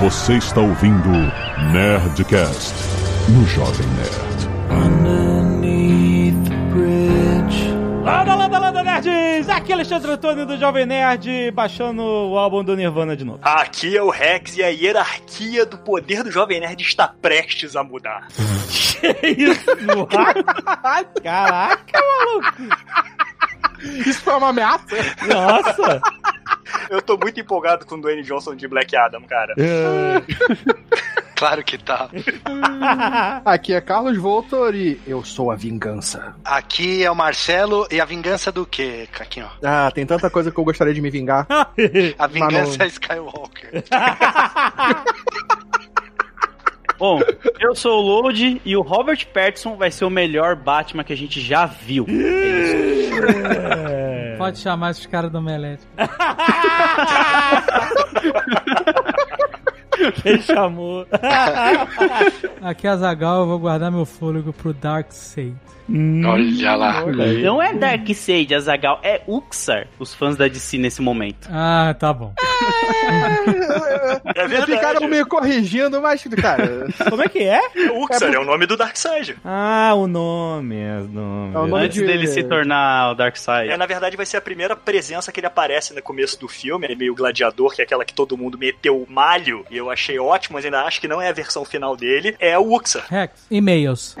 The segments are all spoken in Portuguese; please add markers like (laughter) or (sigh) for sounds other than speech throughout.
Você está ouvindo Nerdcast no Jovem Nerd. Landa, landa, landa, nerds! Aqui é Alexandre Antônio do Jovem Nerd, baixando o álbum do Nirvana de novo. Aqui é o Rex e a hierarquia do poder do Jovem Nerd está prestes a mudar. que isso? (laughs) Caraca, maluco! Isso foi uma ameaça? Nossa! (laughs) Eu tô muito empolgado com o Dwayne Johnson de Black Adam, cara. (laughs) Claro que tá. (laughs) Aqui é Carlos Voltor e eu sou a vingança. Aqui é o Marcelo e a vingança do quê, Caquinho? Ah, tem tanta coisa que eu gostaria de me vingar. A vingança não. é Skywalker. Bom, eu sou o Load e o Robert Pattinson vai ser o melhor Batman que a gente já viu. É isso. Pode chamar esses caras do Omelete. (laughs) Quem chamou? Aqui é a Zagal, eu vou guardar meu fôlego pro Dark Side. Olha lá. Não é Darkseid, Azagal, é Uxar, os fãs da DC nesse momento. Ah, tá bom. É verdade. Ficaram me corrigindo, mas, cara. Como é que é? Uxar é, o nome do Darkseid. Ah, o nome, é o nome. É o nome Antes de- dele se tornar o Darkseid. É, na verdade, vai ser a primeira presença que ele aparece no começo do filme. Ele é meio gladiador, que é aquela que todo mundo meteu o malho. E eu achei ótimo, mas ainda acho que não é a versão final dele. É o Uxar. Rex, e-mails. (laughs)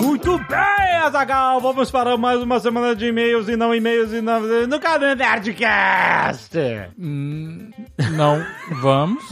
Muito bem, Azagal! Vamos para mais uma semana de e-mails e não e-mails e não... no canal Nerdcast! Hum, não, vamos.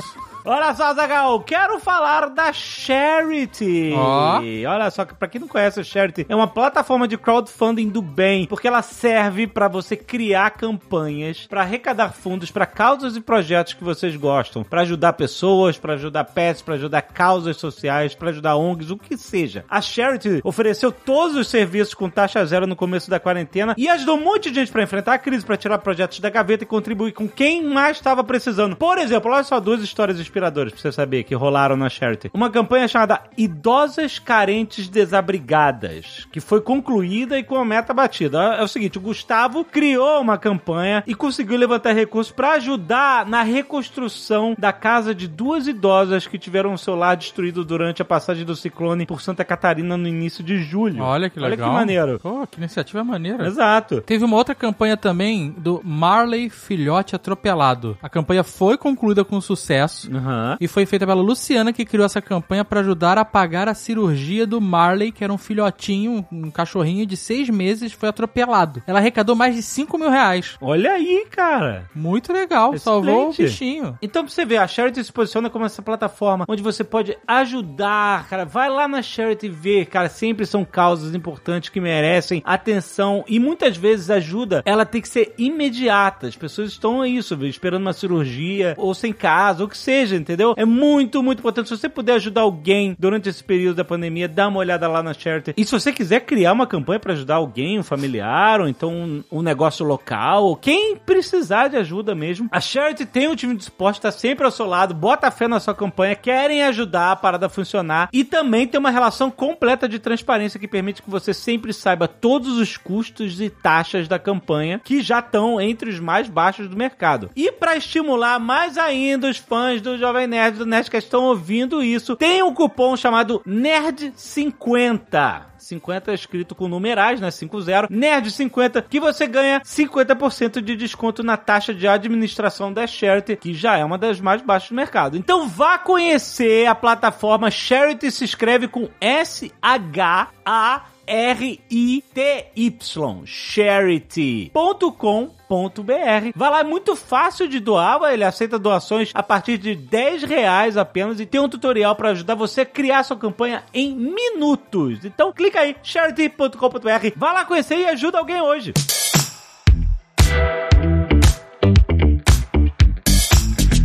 Olha só, Zagal, quero falar da Charity. Ó. Olha só, pra quem não conhece a Charity, é uma plataforma de crowdfunding do bem, porque ela serve pra você criar campanhas pra arrecadar fundos pra causas e projetos que vocês gostam, Pra ajudar pessoas, pra ajudar pets, pra ajudar causas sociais, pra ajudar ONGs, o que seja. A Charity ofereceu todos os serviços com taxa zero no começo da quarentena e ajudou um monte de gente pra enfrentar a crise, pra tirar projetos da gaveta e contribuir com quem mais estava precisando. Por exemplo, olha só duas histórias pra você saber que rolaram na Charity. Uma campanha chamada Idosas Carentes Desabrigadas, que foi concluída e com a meta batida. É o seguinte, o Gustavo criou uma campanha e conseguiu levantar recursos pra ajudar na reconstrução da casa de duas idosas que tiveram o seu lar destruído durante a passagem do ciclone por Santa Catarina no início de julho. Olha que legal. Olha que maneiro. Pô, que iniciativa maneira. Exato. Teve uma outra campanha também do Marley Filhote Atropelado. A campanha foi concluída com sucesso. Aham. E foi feita pela Luciana, que criou essa campanha para ajudar a pagar a cirurgia do Marley, que era um filhotinho, um cachorrinho de seis meses, foi atropelado. Ela arrecadou mais de 5 mil reais. Olha aí, cara. Muito legal, Excelente. salvou o bichinho. Então, pra você ver, a Charity se posiciona como essa plataforma onde você pode ajudar, cara. Vai lá na Charity ver, cara. Sempre são causas importantes que merecem atenção e muitas vezes ajuda. Ela tem que ser imediata. As pessoas estão isso, viu, esperando uma cirurgia ou sem casa, ou o que seja, entendeu? É muito, muito importante. Se você puder ajudar alguém durante esse período da pandemia, dá uma olhada lá na Charity. E se você quiser criar uma campanha pra ajudar alguém, um familiar, ou então um, um negócio local, quem precisar de ajuda mesmo, a Charity tem um time de suporte, tá sempre ao seu lado, bota fé na sua campanha, querem ajudar a parada a funcionar e também tem uma relação completa de transparência que permite que você sempre saiba todos os custos e taxas da campanha que já estão entre os mais baixos do mercado. E para estimular mais ainda os fãs do Jovem Nerd do Nerdcast estão ouvindo isso, tem um cupom chamado NERD50. 50 escrito com numerais, né? 50, Nerd 50, que você ganha 50% de desconto na taxa de administração da Charity, que já é uma das mais baixas do mercado. Então vá conhecer a plataforma Charity, se escreve com S-H-A R-I-T-Y, charity.com.br. Vai lá, é muito fácil de doar, ele aceita doações a partir de 10 reais apenas e tem um tutorial para ajudar você a criar sua campanha em minutos. Então clica aí, charity.com.br, vai lá conhecer e ajuda alguém hoje.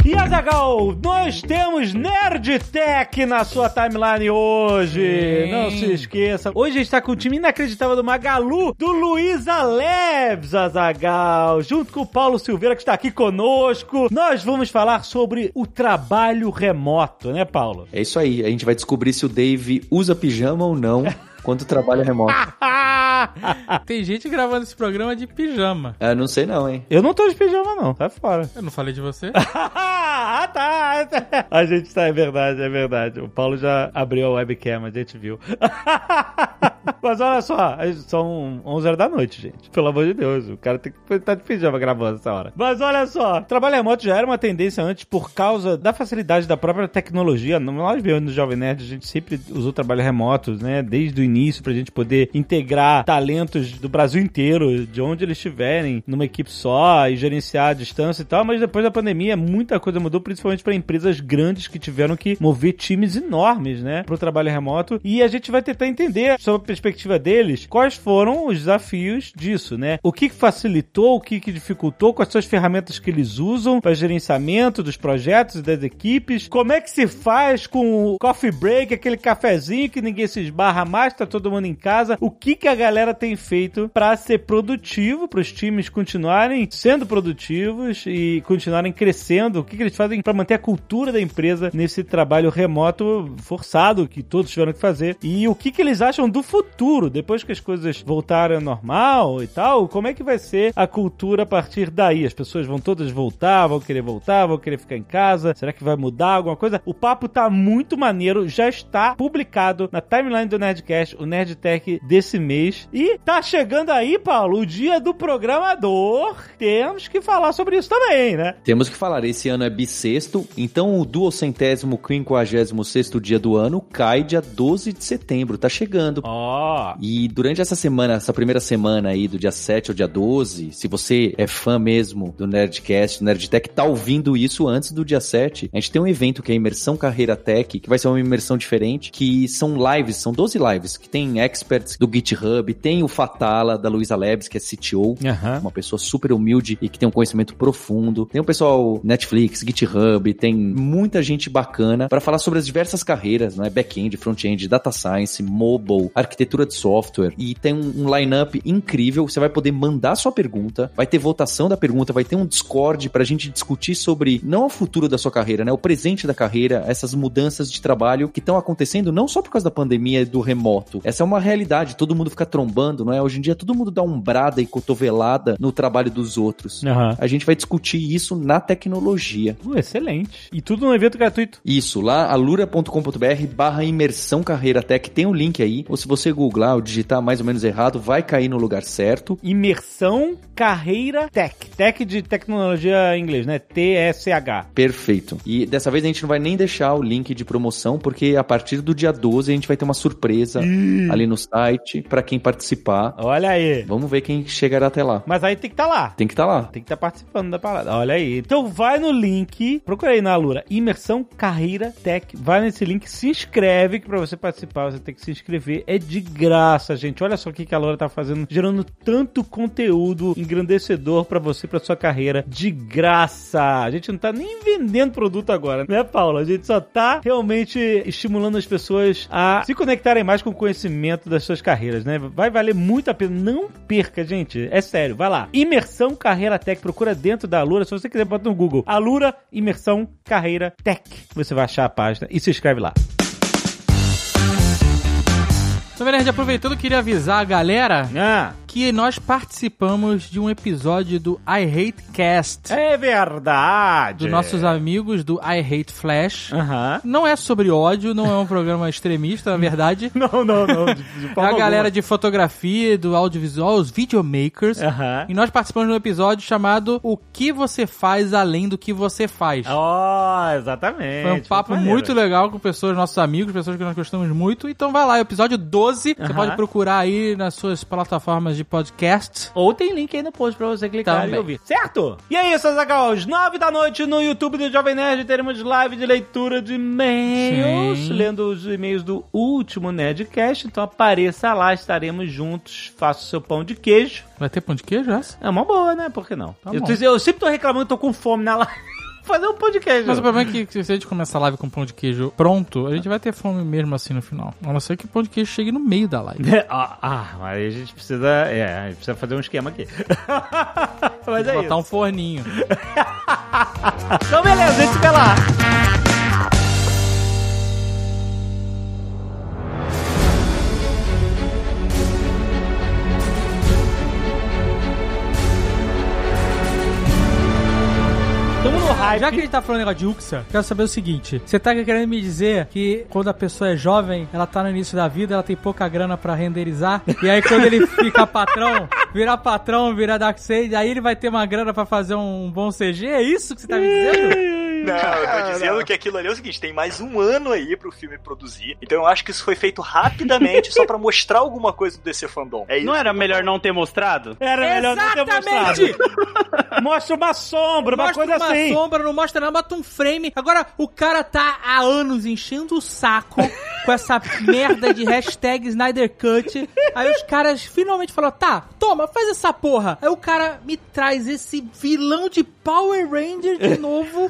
E Azagal, nós temos Nerd Tech na sua timeline hoje. Sim. Não se esqueça. Hoje a gente tá com o time inacreditável do Magalu, do Luiza Leves, Azagal, junto com o Paulo Silveira que está aqui conosco. Nós vamos falar sobre o trabalho remoto, né, Paulo? É isso aí, a gente vai descobrir se o Dave usa pijama ou não (laughs) quanto trabalho remoto. (laughs) Tem gente gravando esse programa de pijama. Ah, não sei não, hein? Eu não tô de pijama, não. Sai fora. Eu não falei de você? (laughs) ah, tá. A gente tá, é verdade, é verdade. O Paulo já abriu a webcam, a gente viu. (laughs) Mas olha só, são 11 horas da noite, gente. Pelo amor de Deus, o cara tem que estar de pijama gravando essa hora. Mas olha só, trabalho remoto já era uma tendência antes por causa da facilidade da própria tecnologia. Nós vemos no Jovem Nerd, a gente sempre usou trabalho remoto, né? Desde o início, pra gente poder integrar talentos do Brasil inteiro, de onde eles estiverem, numa equipe só e gerenciar a distância e tal. Mas depois da pandemia, muita coisa mudou, principalmente para empresas grandes que tiveram que mover times enormes, né? Pro trabalho remoto. E a gente vai tentar entender, sob a perspectiva deles, quais foram os desafios disso, né? O que facilitou, o que dificultou, quais são as ferramentas que eles usam para gerenciamento dos projetos e das equipes, como é que se faz com o coffee break, aquele cafezinho que ninguém se esbarra mais, tá todo mundo em casa, o que que a galera tem feito para ser produtivo, para os times continuarem sendo produtivos e continuarem crescendo, o que que eles fazem para manter a cultura da empresa nesse trabalho remoto forçado que todos tiveram que fazer? E o que que eles acham do futuro, depois que as coisas voltarem ao normal e tal, como é que vai ser a cultura a partir daí? As pessoas vão todas voltar, vão querer voltar, vão querer ficar em casa, será que vai mudar alguma coisa? O papo tá muito maneiro, já está publicado na timeline do Nerdcast, o Nerdtech desse mês. E tá chegando aí, Paulo, o dia do programador. Temos que falar sobre isso também, né? Temos que falar. Esse ano é bissexto, então o duocentésimo quinquagésimo sexto dia do ano cai dia 12 de setembro. Tá chegando. Ó. Oh. E durante essa semana, essa primeira semana aí, do dia 7 ao dia 12, se você é fã mesmo do Nerdcast, do Nerdtech, tá ouvindo isso antes do dia 7, a gente tem um evento que é a Imersão Carreira Tech, que vai ser uma imersão diferente, que são lives, são 12 lives, que tem experts do GitHub, tem o Fatala, da Luisa Labs, que é CTO, uhum. uma pessoa super humilde e que tem um conhecimento profundo. Tem o pessoal Netflix, GitHub, tem muita gente bacana para falar sobre as diversas carreiras, né? Back-end, front-end, data science, mobile, arquitetura de software. E tem um, um line-up incrível. Você vai poder mandar sua pergunta, vai ter votação da pergunta, vai ter um Discord pra gente discutir sobre não o futuro da sua carreira, né? O presente da carreira, essas mudanças de trabalho que estão acontecendo não só por causa da pandemia e do remoto. Essa é uma realidade, todo mundo fica trombando, não é? Hoje em dia todo mundo dá umbrada e cotovelada no trabalho dos outros. Uhum. A gente vai discutir isso na tecnologia. Uh, excelente. E tudo no evento gratuito. Isso, lá alura.com.br barra imersão carreira tech, tem o um link aí. Ou se você googlar ou digitar mais ou menos errado, vai cair no lugar certo. Imersão carreira tech. Tech de tecnologia em inglês, né? T-S-H. Perfeito. E dessa vez a gente não vai nem deixar o link de promoção, porque a partir do dia 12 a gente vai ter uma surpresa Ih. Ali no site para quem participar. Olha aí. Vamos ver quem chegará até lá. Mas aí tem que estar tá lá. Tem que estar tá lá. Tem que estar tá participando da parada. Olha aí. Então vai no link, procura aí na Lura, Imersão Carreira Tech. Vai nesse link, se inscreve, que pra você participar você tem que se inscrever. É de graça, gente. Olha só o que a Lura tá fazendo, gerando tanto conteúdo engrandecedor para você, pra sua carreira, de graça. A gente não tá nem vendendo produto agora, né, Paulo? A gente só tá realmente estimulando as pessoas a se conectarem mais com o conhecimento das suas carreiras, né? Vai valer muito a pena. Não perca, gente. É sério. Vai lá. Imersão Carreira Tech. Procura dentro da Alura. Se você quiser, bota no Google. Alura Imersão Carreira Tech. Você vai achar a página e se inscreve lá. Na verdade, aproveitando, queria avisar a galera ah. Que nós participamos de um episódio do I Hate Cast. É verdade. Dos nossos amigos do I Hate Flash. Não é sobre ódio, não é um programa (laughs) extremista, na verdade. (laughs) não, não, não. De, de é a galera de fotografia, do audiovisual, os videomakers. E nós participamos de um episódio chamado O que você faz além do que você faz. Oh, exatamente. Foi um papo muito legal com pessoas, nossos amigos, pessoas que nós gostamos muito. Então vai lá, episódio 12 12. Você pode procurar aí nas suas plataformas de podcast. Ou tem link aí no post pra você clicar Também. e ouvir. Certo? E é isso, Azaghal. Às 9 da noite no YouTube do Jovem Nerd teremos live de leitura de e-mails. Lendo os e-mails do último Nerdcast. Então apareça lá, estaremos juntos. Faça o seu pão de queijo. Vai ter pão de queijo essa? É uma boa, né? Por que não? Tá eu, tô- eu sempre tô reclamando, tô com fome na live. Fazer um podcast. Mas o problema é que se a gente começar a live com pão de queijo pronto, a gente vai ter fome mesmo assim no final. A não ser que o pão de queijo chegue no meio da live. (laughs) ah, ah, mas aí a gente precisa. É, a gente precisa fazer um esquema aqui. (laughs) mas é Botar isso. um forninho. (laughs) Então, beleza, a gente vê lá. Hype. Já que a gente tá falando negócio de Uxa, quero saber o seguinte: você tá querendo me dizer que quando a pessoa é jovem, ela tá no início da vida, ela tem pouca grana pra renderizar, e aí quando ele (laughs) ficar patrão, virar patrão, virar Darkseid, aí ele vai ter uma grana pra fazer um bom CG? É isso que você tá me dizendo? Não, eu tô dizendo que aquilo ali é o seguinte: tem mais um ano aí pro filme produzir. Então eu acho que isso foi feito rapidamente só pra mostrar alguma coisa do DC Fandom. É isso. Não era melhor não ter mostrado? Era melhor não ter mostrado. Exatamente! Mostra uma sombra, uma mostra coisa uma assim. sombra, não mostra nada, bota um frame. Agora, o cara tá há anos enchendo o saco com essa merda de hashtag Snyder Cut. Aí os caras finalmente falaram, tá, toma, faz essa porra. Aí o cara me traz esse vilão de Power Ranger de (laughs) novo.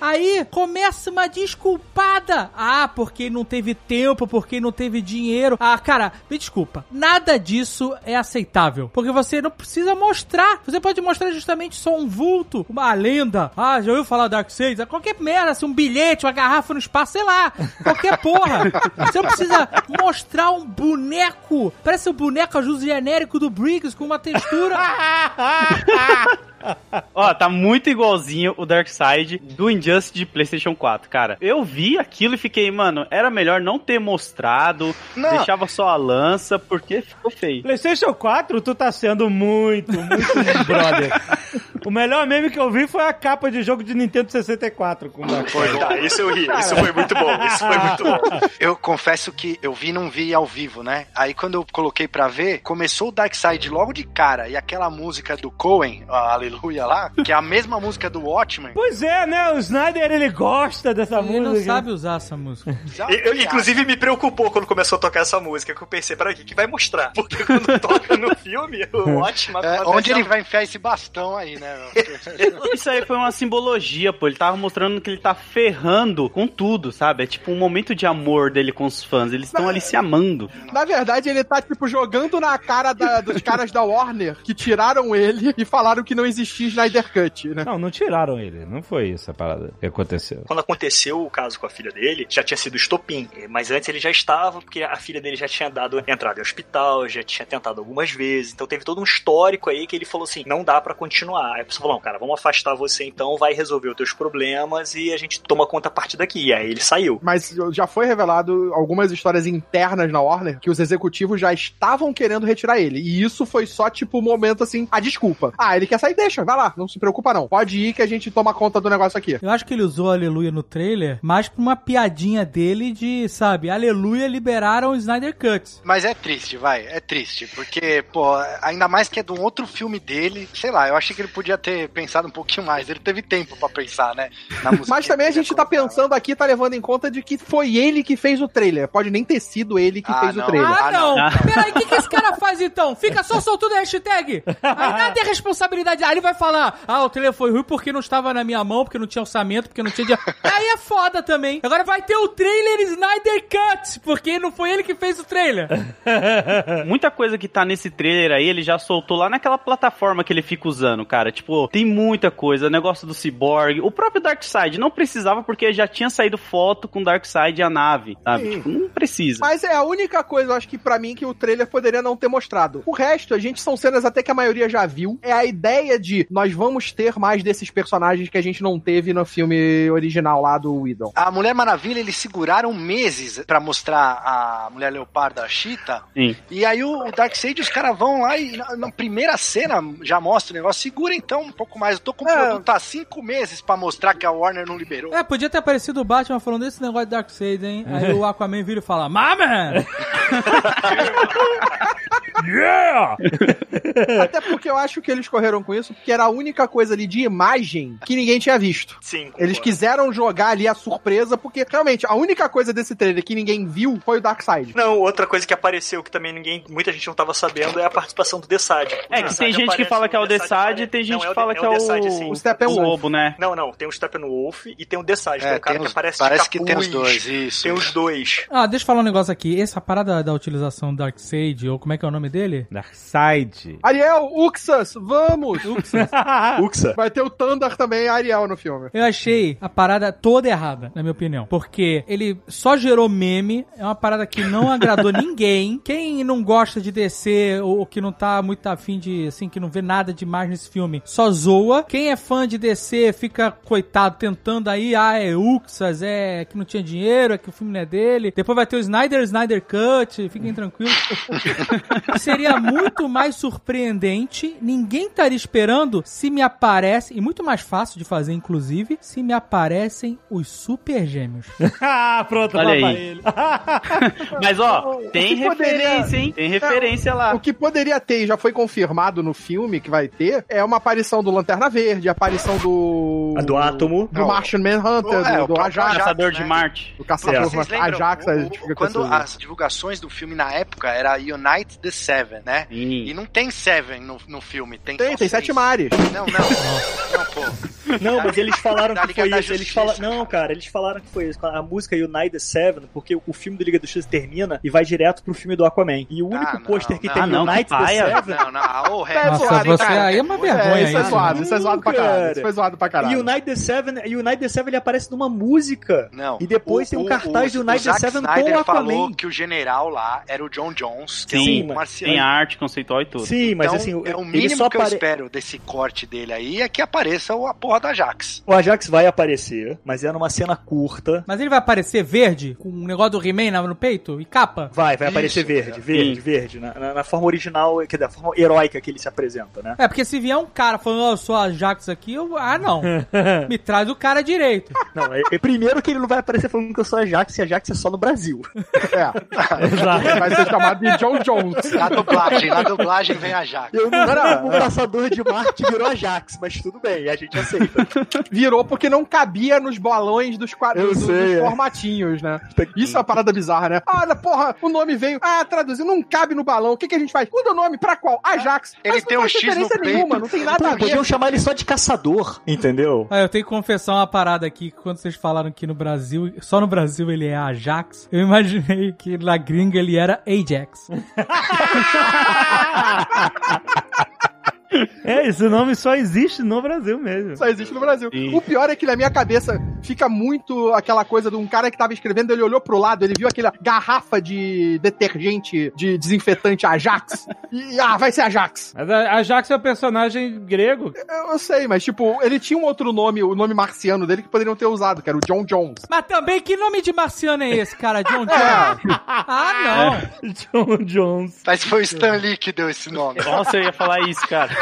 Aí começa uma desculpada. Ah, porque não teve tempo, porque não teve dinheiro. Ah, cara, me desculpa. Nada disso é aceitável. Porque você não precisa mostrar. Você pode mostrar justamente só um vulto, uma lenda. Ah, já ouviu falar Darkseid? Qualquer merda, assim, um bilhete, uma garrafa no espaço, sei lá. Qualquer porra. Você não precisa mostrar um boneco. Parece o boneco ajuste genérico do Briggs com uma textura. (laughs) (laughs) Ó, tá muito igualzinho o Darkseid do Injustice de PlayStation 4, cara. Eu vi aquilo e fiquei, mano, era melhor não ter mostrado, Não. deixava só a lança, porque ficou feio. PlayStation 4, tu tá sendo muito, muito (laughs) brother. O melhor meme que eu vi foi a capa de jogo de Nintendo 64 com o Dark Foi, tá, isso eu ri. Isso foi muito bom. Isso foi muito bom. (laughs) Eu confesso que eu vi e não vi ao vivo, né? Aí quando eu coloquei pra ver, começou o Dark Side logo de cara. E aquela música do Cohen, a Aleluia lá, que é a mesma música do Watchmen. Pois é, né? O Snyder, ele gosta dessa Ele música. não sabe usar essa música. Eu, inclusive, me preocupou quando começou a tocar essa música, que eu pensei, peraí, o que, que vai mostrar? Porque quando (laughs) toca no filme, o ótimo É, onde ele vai enfiar esse bastão aí, né? (laughs) Isso aí foi uma simbologia, pô. Ele tava mostrando que ele tá ferrando com tudo, sabe? É tipo um momento de amor dele com os fãs. Eles estão ali se amando. Na verdade, ele tá, tipo, jogando na cara da- dos caras da Warner que tiraram ele e falaram que não existia Snyder Cut, né? Não, não tiraram ele. Não foi isso a parada que aconteceu. Quando aconteceu o caso com a filha dele, já tinha sido estopim. Mas antes ele já estava, porque a filha dele já tinha dado entrada em hospital, já tinha tentado algumas vezes. Então teve todo um histórico aí que ele falou assim: não dá pra continuar. Aí a pessoa falou: não, cara, vamos afastar você então, vai resolver os teus problemas e a gente toma conta a partir daqui. E aí ele saiu. Mas já foi revelado algumas histórias internas na Warner que os executivos já estavam querendo retirar ele. E isso foi só, tipo, o momento assim, a desculpa. Ah, ele quer sair, deixa, vai lá, não se preocupa não. Pode ir que a gente toma conta do negócio aqui. Eu acho que ele usou Aleluia no trailer mais pra uma piadinha dele de, sabe, Aleluia liberaram o Snyder Cut. Mas é triste, vai, é triste. Porque, pô, ainda mais que é de um outro filme dele. Sei lá, eu achei que ele podia ter pensado um pouquinho mais. Ele teve tempo pra pensar, né? Na (laughs) música Mas também a gente tá pensando aqui, tá levando em conta de que foi ele que fez o trailer. Pode nem ter sido ele que Ah, fez não. o trailer. Ah, Ah, não! não. Peraí, o que, que esse cara faz então? Fica só soltando (laughs) a hashtag. Aí nada é responsabilidade. Aí ele vai falar: ah, o trailer foi ruim porque não estava na minha mão, porque não tinha orçamento, porque não tinha dinheiro. (laughs) Aí é foda também. Agora vai ter o trailer Snyder Cut, porque não foi ele que fez o trailer. (laughs) Muita coisa que tá nesse trailer aí, ele já soltou lá naquela plataforma que ele fica usando, cara. Tipo, tem muita coisa. Negócio do Cyborg. O próprio Darkseid não precisava porque já tinha saído foto com Darkseid e a nave, sabe? Tipo, não precisa. Mas é a única coisa, eu acho que pra mim, que o trailer poderia não ter mostrado. O resto, a gente são cenas até que a maioria já viu. É a ideia de nós vamos ter mais desses personagens que a gente não teve no filme original lá do Whedon. A Mulher Maravilha, eles seguraram meses pra mostrar a Mulher Leopardo, a Cheetah. Sim. E aí o Darkseid, os caras vão lá e na, na primeira cena já mostra o negócio. Segura então um pouco mais. Eu tô com o É. produto há cinco meses pra mostrar que a Warner não liberou. É, podia ter aparecido o Batman falando desse negócio de Darkseid, hein? Aí o Aquaman vira e fala: Mama! (laughs) (laughs) Yeah! Até porque eu acho que eles correram com isso, porque era a única coisa ali de imagem que ninguém tinha visto. Sim. Eles quiseram jogar ali a surpresa, porque realmente a única coisa desse trailer que ninguém viu foi o Darkseid. Não, outra coisa que apareceu que também ninguém, muita gente não tava sabendo é a participação do Desad. É, que tem gente que fala que é o Desad e tem gente que fala que é o, Desad, sim. O Steppenwolf. o Lobo, né? Não, não, tem o Steppenwolf e tem o Desad, que é É, o cara tem que os- aparece parece de que tem os dois, isso. Tem os dois. Ah, deixa eu falar um negócio aqui. Essa parada da utilização do Darkseid, ou como é que é o nome dele? Darkseid. Ariel, Uxas, vamos! (laughs) (laughs) Uxa. Vai ter o Thunder também, a Ariel no filme. Eu achei a parada toda errada, na minha opinião. Porque ele só gerou meme, é uma parada que não agradou (laughs) ninguém. Quem não gosta de DC ou que não tá muito afim de, assim, que não vê nada demais nesse filme, só zoa. Quem é fã de DC fica, coitado, tentando aí, ah, é Uxas, é que não tinha dinheiro, é que o filme não é dele. Depois vai ter o Snyder, Snyder Cut, fiquem tranquilos. (laughs) Seria muito mais surpreendente, ninguém estaria esperando se me aparece, e muito mais fácil de fazer, inclusive, se me aparecem os Super Gêmeos. (laughs) ah, pronto, Olha aí. ele. (laughs) Mas ó, tem que poderia- referência, hein? Tem referência lá. O que poderia ter, e já foi confirmado no filme que vai ter, é uma aparição do Lanterna Verde, a aparição do. A do Átomo. Do Não. Martian Manhunter, É, do, do Ajax, Caçador né? de Marte. do caçador Vocês lembram? Ajax, a gente fica com quando as divulgações do filme na época era Unite the Seven, né? E Sim. não tem Seven no, no filme, tem Tem, tem seis. sete mares. Não, não. não, pô. Não, mas eles falaram que foi isso. Eles falaram, não, cara, eles falaram que foi isso. A música Unite the Seven, porque o filme do Liga da Justiça termina e vai direto pro filme do Aquaman. E o único Ah, pôster que não. tem Ah, não, Unite que. Seven Não, não. Ah, ô, É Nossa, zoado, você cara. aí é uma É, vergonha isso é zoado, isso é zoado pra caralho. Cara. Isso foi zoado pra E caralho. Unite the Seven, e Unite the Seven ele aparece numa música. Não. E depois O- tem um o- cartaz o- do Unite o the Zack Seven com Snyder o Aquaman. falou que o general lá era o John Jones, que Sim, é um marciano. tem arte conceitual e tudo. Sim, mas então, assim, é o mínimo que eu espero desse corte dele aí é que apareça o- a porra da Jax. O Ajax vai aparecer, mas é numa cena curta. Mas ele vai aparecer verde, com um negócio do He-Man no peito e capa? Vai, vai Isso, aparecer verde, verde, verde. Na, na- na forma original, quer dizer, a forma heróica que ele se apresenta, né? É, porque se vier um cara falando, ó, eu sou a Jax aqui, eu... ah, não. (laughs) Me traz o cara direito. Não, é, é primeiro que ele não vai aparecer falando que eu sou a Jax, e a Jax é só no Brasil. (laughs) É. Vai ser chamado de John Jones. Na dublagem, na dublagem vem a Jax. Eu não um caçador de Marte virou a Jax, mas tudo bem, a gente aceita. (laughs) Virou porque não cabia nos bolões dos quadros, dos, sei, é. formatinhos, né? Isso é uma parada bizarra, né? Ah, porra, o nome veio. Ah, traduziu, não cabe no balão. O que, que a gente faz? Muda o nome pra qual? Ajax. Ele Mas não tem um faz X no diferença peito. nenhuma, não tem nada a Pô, ver. podiam chamar ele só de caçador, entendeu? Ah, eu tenho que confessar uma parada aqui, que quando vocês falaram que no Brasil, só no Brasil ele é Ajax, eu imaginei que na gringa ele era Ajax. (laughs) (laughs) É, esse nome só existe no Brasil mesmo. Só existe no Brasil. Sim. O pior é que na minha cabeça fica muito aquela coisa de um cara que tava escrevendo, ele olhou pro lado, ele viu aquela garrafa de detergente, de desinfetante Ajax, e ah, vai ser Ajax. Mas a Ajax é o personagem grego. Eu, eu sei, mas tipo, ele tinha um outro nome, o nome marciano dele que poderiam ter usado, que era o John Jones. Mas também, que nome de marciano é esse, cara? John (laughs) Jones? É, Ah, não. (laughs) John Jones. Mas foi o Stan Lee que deu esse nome. Nossa, eu ia falar isso, cara.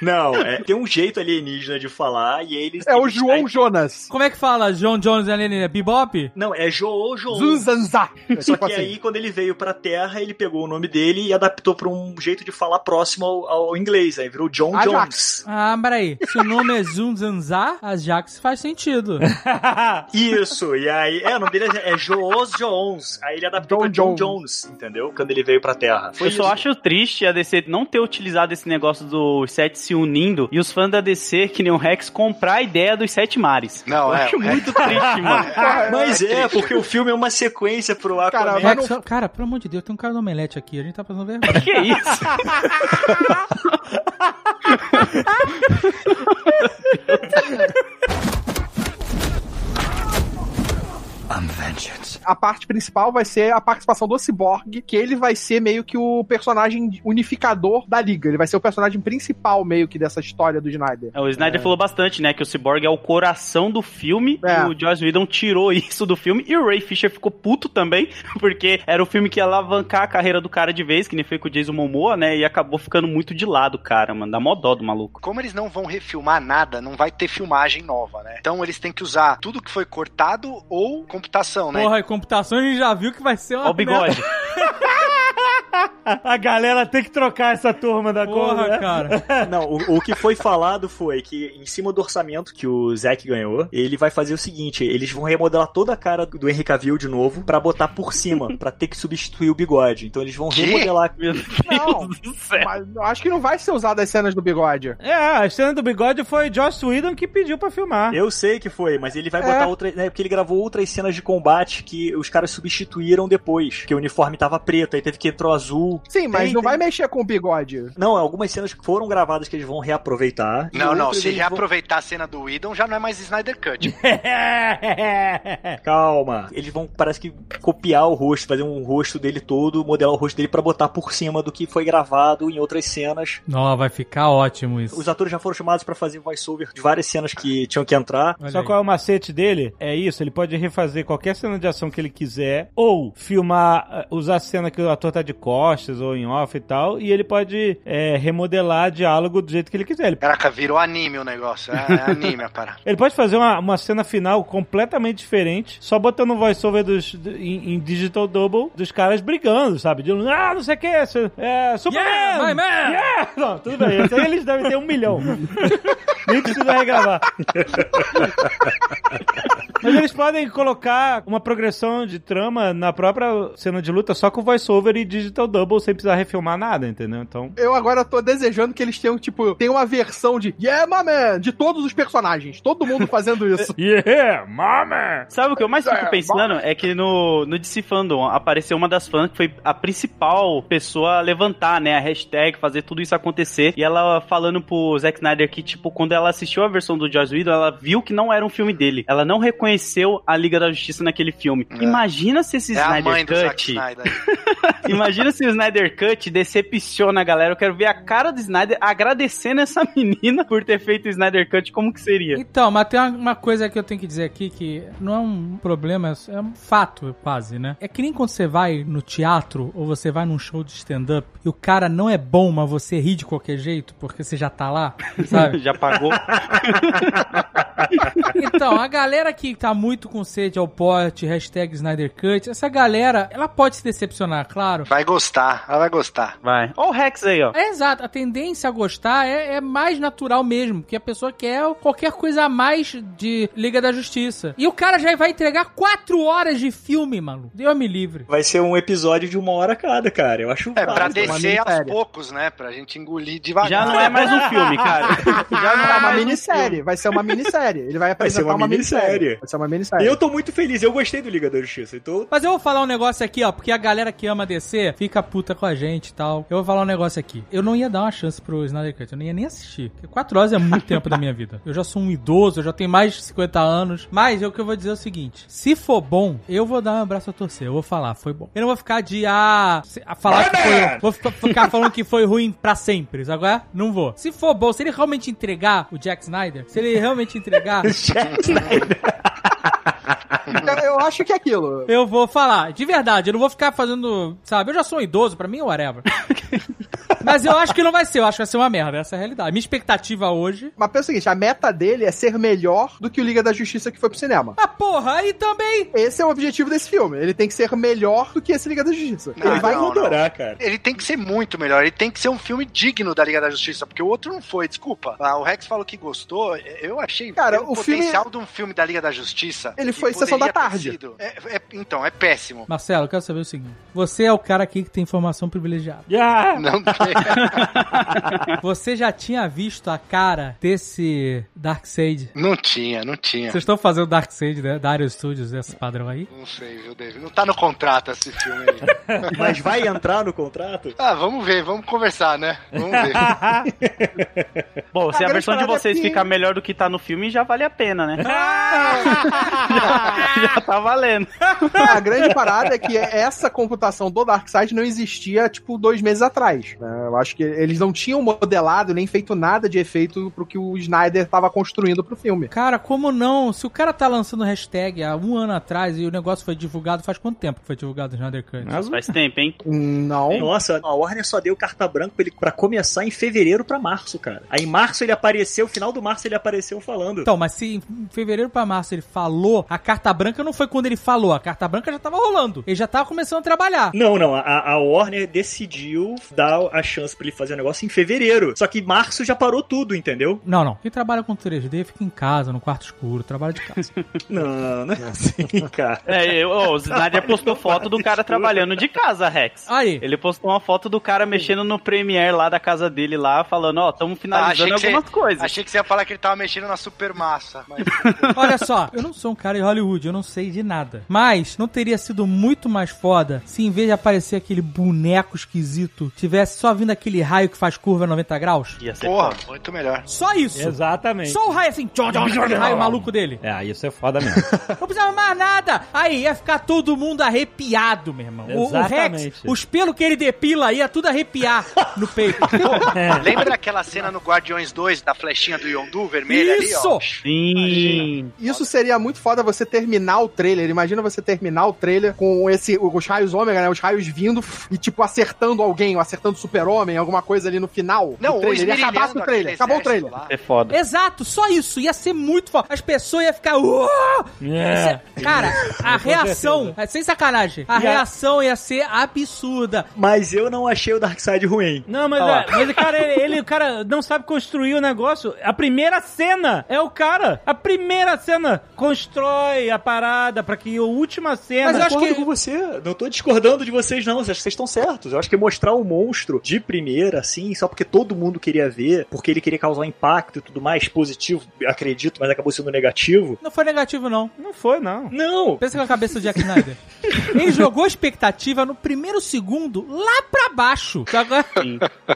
Não, é, tem um jeito alienígena de falar e eles. É o João. Jonas. Como é que fala João Jonas é alienígena? Bebop? Não, é João João. Zuzanzá. É, só tipo que assim. aí, quando ele veio pra Terra, ele pegou o nome dele e adaptou pra um jeito de falar próximo ao, ao inglês. Aí virou John Ajax. Jones. Ah, peraí. Se o nome é Zunzanzá, Ajax faz sentido. (laughs) Isso, e aí. É, o nome dele é, é João. Jones. Aí ele adaptou John pra John Jones. Jones, entendeu? Quando ele veio pra Terra. Foi Eu isso. só acho triste a DC não ter utilizado esse negócio do 7 se unindo e os fãs da DC, que nem o Rex, comprar a ideia dos Sete Mares. Não, eu é, acho muito Rex... triste, (laughs) mano. mas é, porque o filme é uma sequência pro Aquaman. Cara, não... cara, pelo amor de Deus, tem um cara do Omelete aqui, a gente tá passando vergonha. que é isso? (laughs) I'm a parte principal vai ser a participação do Cyborg, que ele vai ser meio que o personagem unificador da liga. Ele vai ser o personagem principal meio que dessa história do Snyder. É, O Snyder falou bastante, né? Que o Cyborg é o coração do filme. É. E o Joss Whedon tirou (laughs) isso do filme. E o Ray Fisher ficou puto também, (laughs) porque era o filme que ia alavancar a carreira do cara de vez, que nem foi com o Jason Momoa, né? E acabou ficando muito de lado, cara, mano. Dá mó dó do maluco. Como eles não vão refilmar nada, não vai ter filmagem nova, né? Então eles têm que usar tudo que foi cortado ou computação, né? Porra, computação a gente já viu que vai ser uma Ó o bigode. (laughs) (laughs) A galera tem que trocar essa turma da. Porra, cor, né? cara. (laughs) Não, o, o que foi falado foi que em cima do orçamento que o Zack ganhou, ele vai fazer o seguinte: eles vão remodelar toda a cara do Henry Cavill de novo pra botar por cima, (laughs) pra ter que substituir o bigode. Então eles vão Que? remodelar. Meu Deus Não, do céu. Mas eu acho que não vai ser usado as cenas do bigode. É, a cena do bigode foi Joss Whedon que pediu pra filmar. Eu sei que foi, mas ele vai É. botar outra. Né, porque ele gravou outras cenas de combate que os caras substituíram depois. Que o uniforme tava preto, aí teve que entrou azul. Sim, mas Tem, não tem. vai mexer com o bigode. Não, algumas cenas que foram gravadas que eles vão reaproveitar. Não, não, se eles vão- reaproveitar a cena do Whedon já não é mais Snyder Cut. (laughs) Calma. Eles vão, parece que, copiar o rosto, fazer um rosto dele todo, modelar o rosto dele pra botar por cima do que foi gravado em outras cenas. Não, vai ficar ótimo isso. Os atores já foram chamados pra fazer voice-over de várias cenas que tinham que entrar. Olha Só aí. qual é o macete dele? É isso, ele pode refazer qualquer cena de ação que ele quiser, ou filmar, eh, usar a cena que o ator tá de costas ou em off e tal, e ele pode eh, remodelar diálogo do jeito que ele quiser. Ele, Caraca, virou anime o negócio. É, é anime a parada. (laughs) ele pode fazer uma, uma cena final completamente diferente, só botando um voice-over dos, do- em, em digital double dos caras brigando, sabe? De ah, não sei o que, é, Superman! Yeah, my man! Yeah! (laughs) Não, tudo bem, esse aí eles devem ter um milhão. (laughs) Nem precisa regravar. Mas eles podem colocar uma progressão de trama na própria cena de luta só com voice-over e digital double sem precisar refilmar nada, entendeu? Então. Eu agora tô desejando que eles tenham, tipo, tem uma versão de Yeah, my man! De todos os personagens. Todo mundo fazendo (laughs) isso. Yeah, mama! Sabe o que eu mais fico pensando? É que no, no DC Fandom apareceu uma das fãs que foi a principal pessoa a levantar, né? A hashtag, fazer tudo isso acontecer. E ela falando pro Zack Snyder que, tipo, quando ela assistiu a versão do Joss Whedon, ela viu que não era um filme dele. Ela não reconheceu a Liga da Justiça naquele filme. É. Imagina se esse É a Snyder mãe do Zack Cut... Snyder. (laughs) Imagina se o Snyder Cut decepciona a galera. Eu quero ver a cara do Snyder agradecendo essa (laughs) menina por ter feito o Snyder Cut. Como que seria? Então, mas tem uma, uma coisa que eu tenho que dizer aqui que não é um problema, é um fato quase, né? É que nem quando você vai no teatro ou você vai num show de stand-up e o cara não é bom, mas você ri de qualquer jeito porque você já tá lá, (laughs) sabe? Já pagou? (laughs) Então, a galera que tá muito com sede ao pote, hashtag Snyder Cut, essa galera, ela pode se decepcionar, claro. Vai gostar, ela vai gostar. Vai. Ó o Rex aí, ó. É exato, a tendência a gostar é, é mais natural mesmo, que a pessoa quer qualquer coisa a mais de Liga da Justiça. E o cara já vai entregar quatro horas de filme, maluco. Deus me livre. Vai ser um episódio de uma hora cada, cara. Eu acho É, pra descer aos poucos, né? Pra gente engolir devagar. Já não é mais um filme, cara. (laughs) Já não É uma mais um minissérie. Vai ser uma minissérie. Ele vai Vai ser apresentar uma uma, minissérie. minissérie. Vai ser uma minissérie. Eu tô muito feliz, eu gostei do Liga da Justiça. Então, Mas eu vou falar um negócio aqui, ó, porque a galera que ama DC fica puta com a gente e tal. Eu vou falar um negócio aqui. Eu não ia dar uma chance pro Snyder Cut, eu não ia nem assistir. Porque quatro horas é muito (laughs) tempo da minha vida. Eu já sou um idoso, eu já tenho mais de 50 anos. Mas o que eu vou dizer é o seguinte: se for bom, eu vou dar um abraço a torcer. Eu vou falar, foi bom. Eu não vou ficar de ah, se- a falar que foi. Vou ficar, falando que foi ruim pra sempre. Agora, não vou. Se for bom, se ele realmente entregar o Jack Snyder, se ele realmente entregar. (laughs) Eu, acho que é aquilo. Eu vou falar, de verdade, eu não vou ficar fazendo, sabe, eu já sou um idoso, pra mim, whatever. Mas eu acho que não vai ser, eu acho que vai ser uma merda, essa é a realidade. Minha expectativa hoje. Mas pensa o seguinte, a meta dele é ser melhor do que o Liga da Justiça que foi pro cinema. Ah, porra, aí também. Esse é o objetivo desse filme. Ele tem que ser melhor do que esse Liga da Justiça. Não, ele vai não, adorar, cara. Ele tem que ser muito melhor, ele tem que ser um filme digno da Liga da Justiça, porque o outro não foi, desculpa. Ah, o Rex falou que gostou, eu achei Cara, o filme- potencial de um filme da Liga da Justiça. Ele foi sessão da tarde. É- é- então, é péssimo. Marcelo, eu quero saber o seguinte: você é o cara aqui que tem informação privilegiada. Yeah! (laughs) Não tem. (laughs) Você já tinha visto a cara desse Darkseid? não tinha, não tinha. Vocês estão fazendo Darkseid né, da Aero Studios, esse padrão aí? Não sei, viu, David? Não tá no contrato esse filme aí. (laughs) Mas vai entrar no contrato? ah, vamos ver, vamos conversar, né? Vamos ver. Bom, se A a, versão de é vocês ficar melhor do que tá no filme, já vale a pena, né? já, já tá valendo. A grande parada é que essa computação do Darkseid não existia, tipo, dois meses atrás. né? Eu acho que eles não tinham modelado nem feito nada de efeito pro que o Snyder tava construindo pro filme. Cara, como não? Se o cara tá lançando hashtag há um ano atrás e o negócio foi divulgado, faz quanto tempo que foi divulgado o Snyder Cut? Faz tempo, hein? (laughs) Não. Nossa, a Warner só deu carta branca pra ele pra começar em fevereiro pra março, cara. Aí em março ele apareceu, final do março ele apareceu falando. Então, mas se em fevereiro pra março ele falou, a carta branca não foi quando ele falou, a carta branca já tava rolando. Ele já tava começando a trabalhar. Não, não, a, a Warner decidiu dar as chance pra ele fazer o negócio em fevereiro. Só que março já parou tudo, entendeu? Não, não. Quem trabalha com 3D fica em casa, no quarto escuro, trabalha de casa. (laughs) Não, não é assim, cara. É, eu, ô, o Snyder postou foto do cara trabalhando de casa, Rex. Aí. Ele postou uma foto do cara mexendo no Premiere lá da casa dele lá, falando, ó, estamos Ah, finalizando que algumas você, coisas. achei que você ia falar que ele tava mexendo na supermassa. Mas... (laughs) Olha só, eu não sou um cara em Hollywood, eu não sei de nada. Mas não teria sido muito mais foda se em vez de aparecer aquele boneco esquisito, tivesse só vindo aquele raio que faz curva 90 graus? Ia ser Porra, foda. muito melhor. Só isso. Exatamente. Só o raio assim, tchom, tchom, aquele raio maluco dele. É, isso é foda mesmo. (laughs) Não precisava mais nada. Aí ia ficar todo mundo arrepiado, meu irmão. O, o Rex, Exatamente. os pelos que ele depila ia tudo arrepiar (laughs) no peito. Lembra daquela cena no Guardiões 2 da flechinha do Yondu vermelha ali, ó? Isso! Sim. Isso seria muito foda você terminar o trailer. Imagina você terminar o trailer com esse, os raios ômega, né? Os raios vindo e, tipo, acertando alguém, acertando super-homem, alguma coisa ali no final. Não, o trailer. Ele ia acabar com o trailer. Acabou o trailer. lá. É foda. Exato, só isso. Ia ser muito foda. As pessoas iam ficar. "Uou!" É. Cara, a reação, é, sem sacanagem, a a- reação ia ser absurda. Mas eu não achei o Darkseid ruim. Não, mas, Ó. é, mas cara, ele, ele, o cara não sabe construir o negócio. A primeira cena é o cara. A primeira cena constrói a parada pra que a última cena. Mas eu acho que- com você. Não tô discordando de vocês, não. Vocês vocês estão certos. Eu acho que mostrar o monstro de primeira, assim, só porque todo mundo queria ver, porque ele queria causar impacto e tudo mais, positivo, acredito, mas acabou sendo negativo. Não foi negativo, não. Não foi, não. Não! Pensa com a cabeça do Jack Snyder. (laughs) Ele jogou a expectativa no primeiro segundo lá pra baixo. Agora,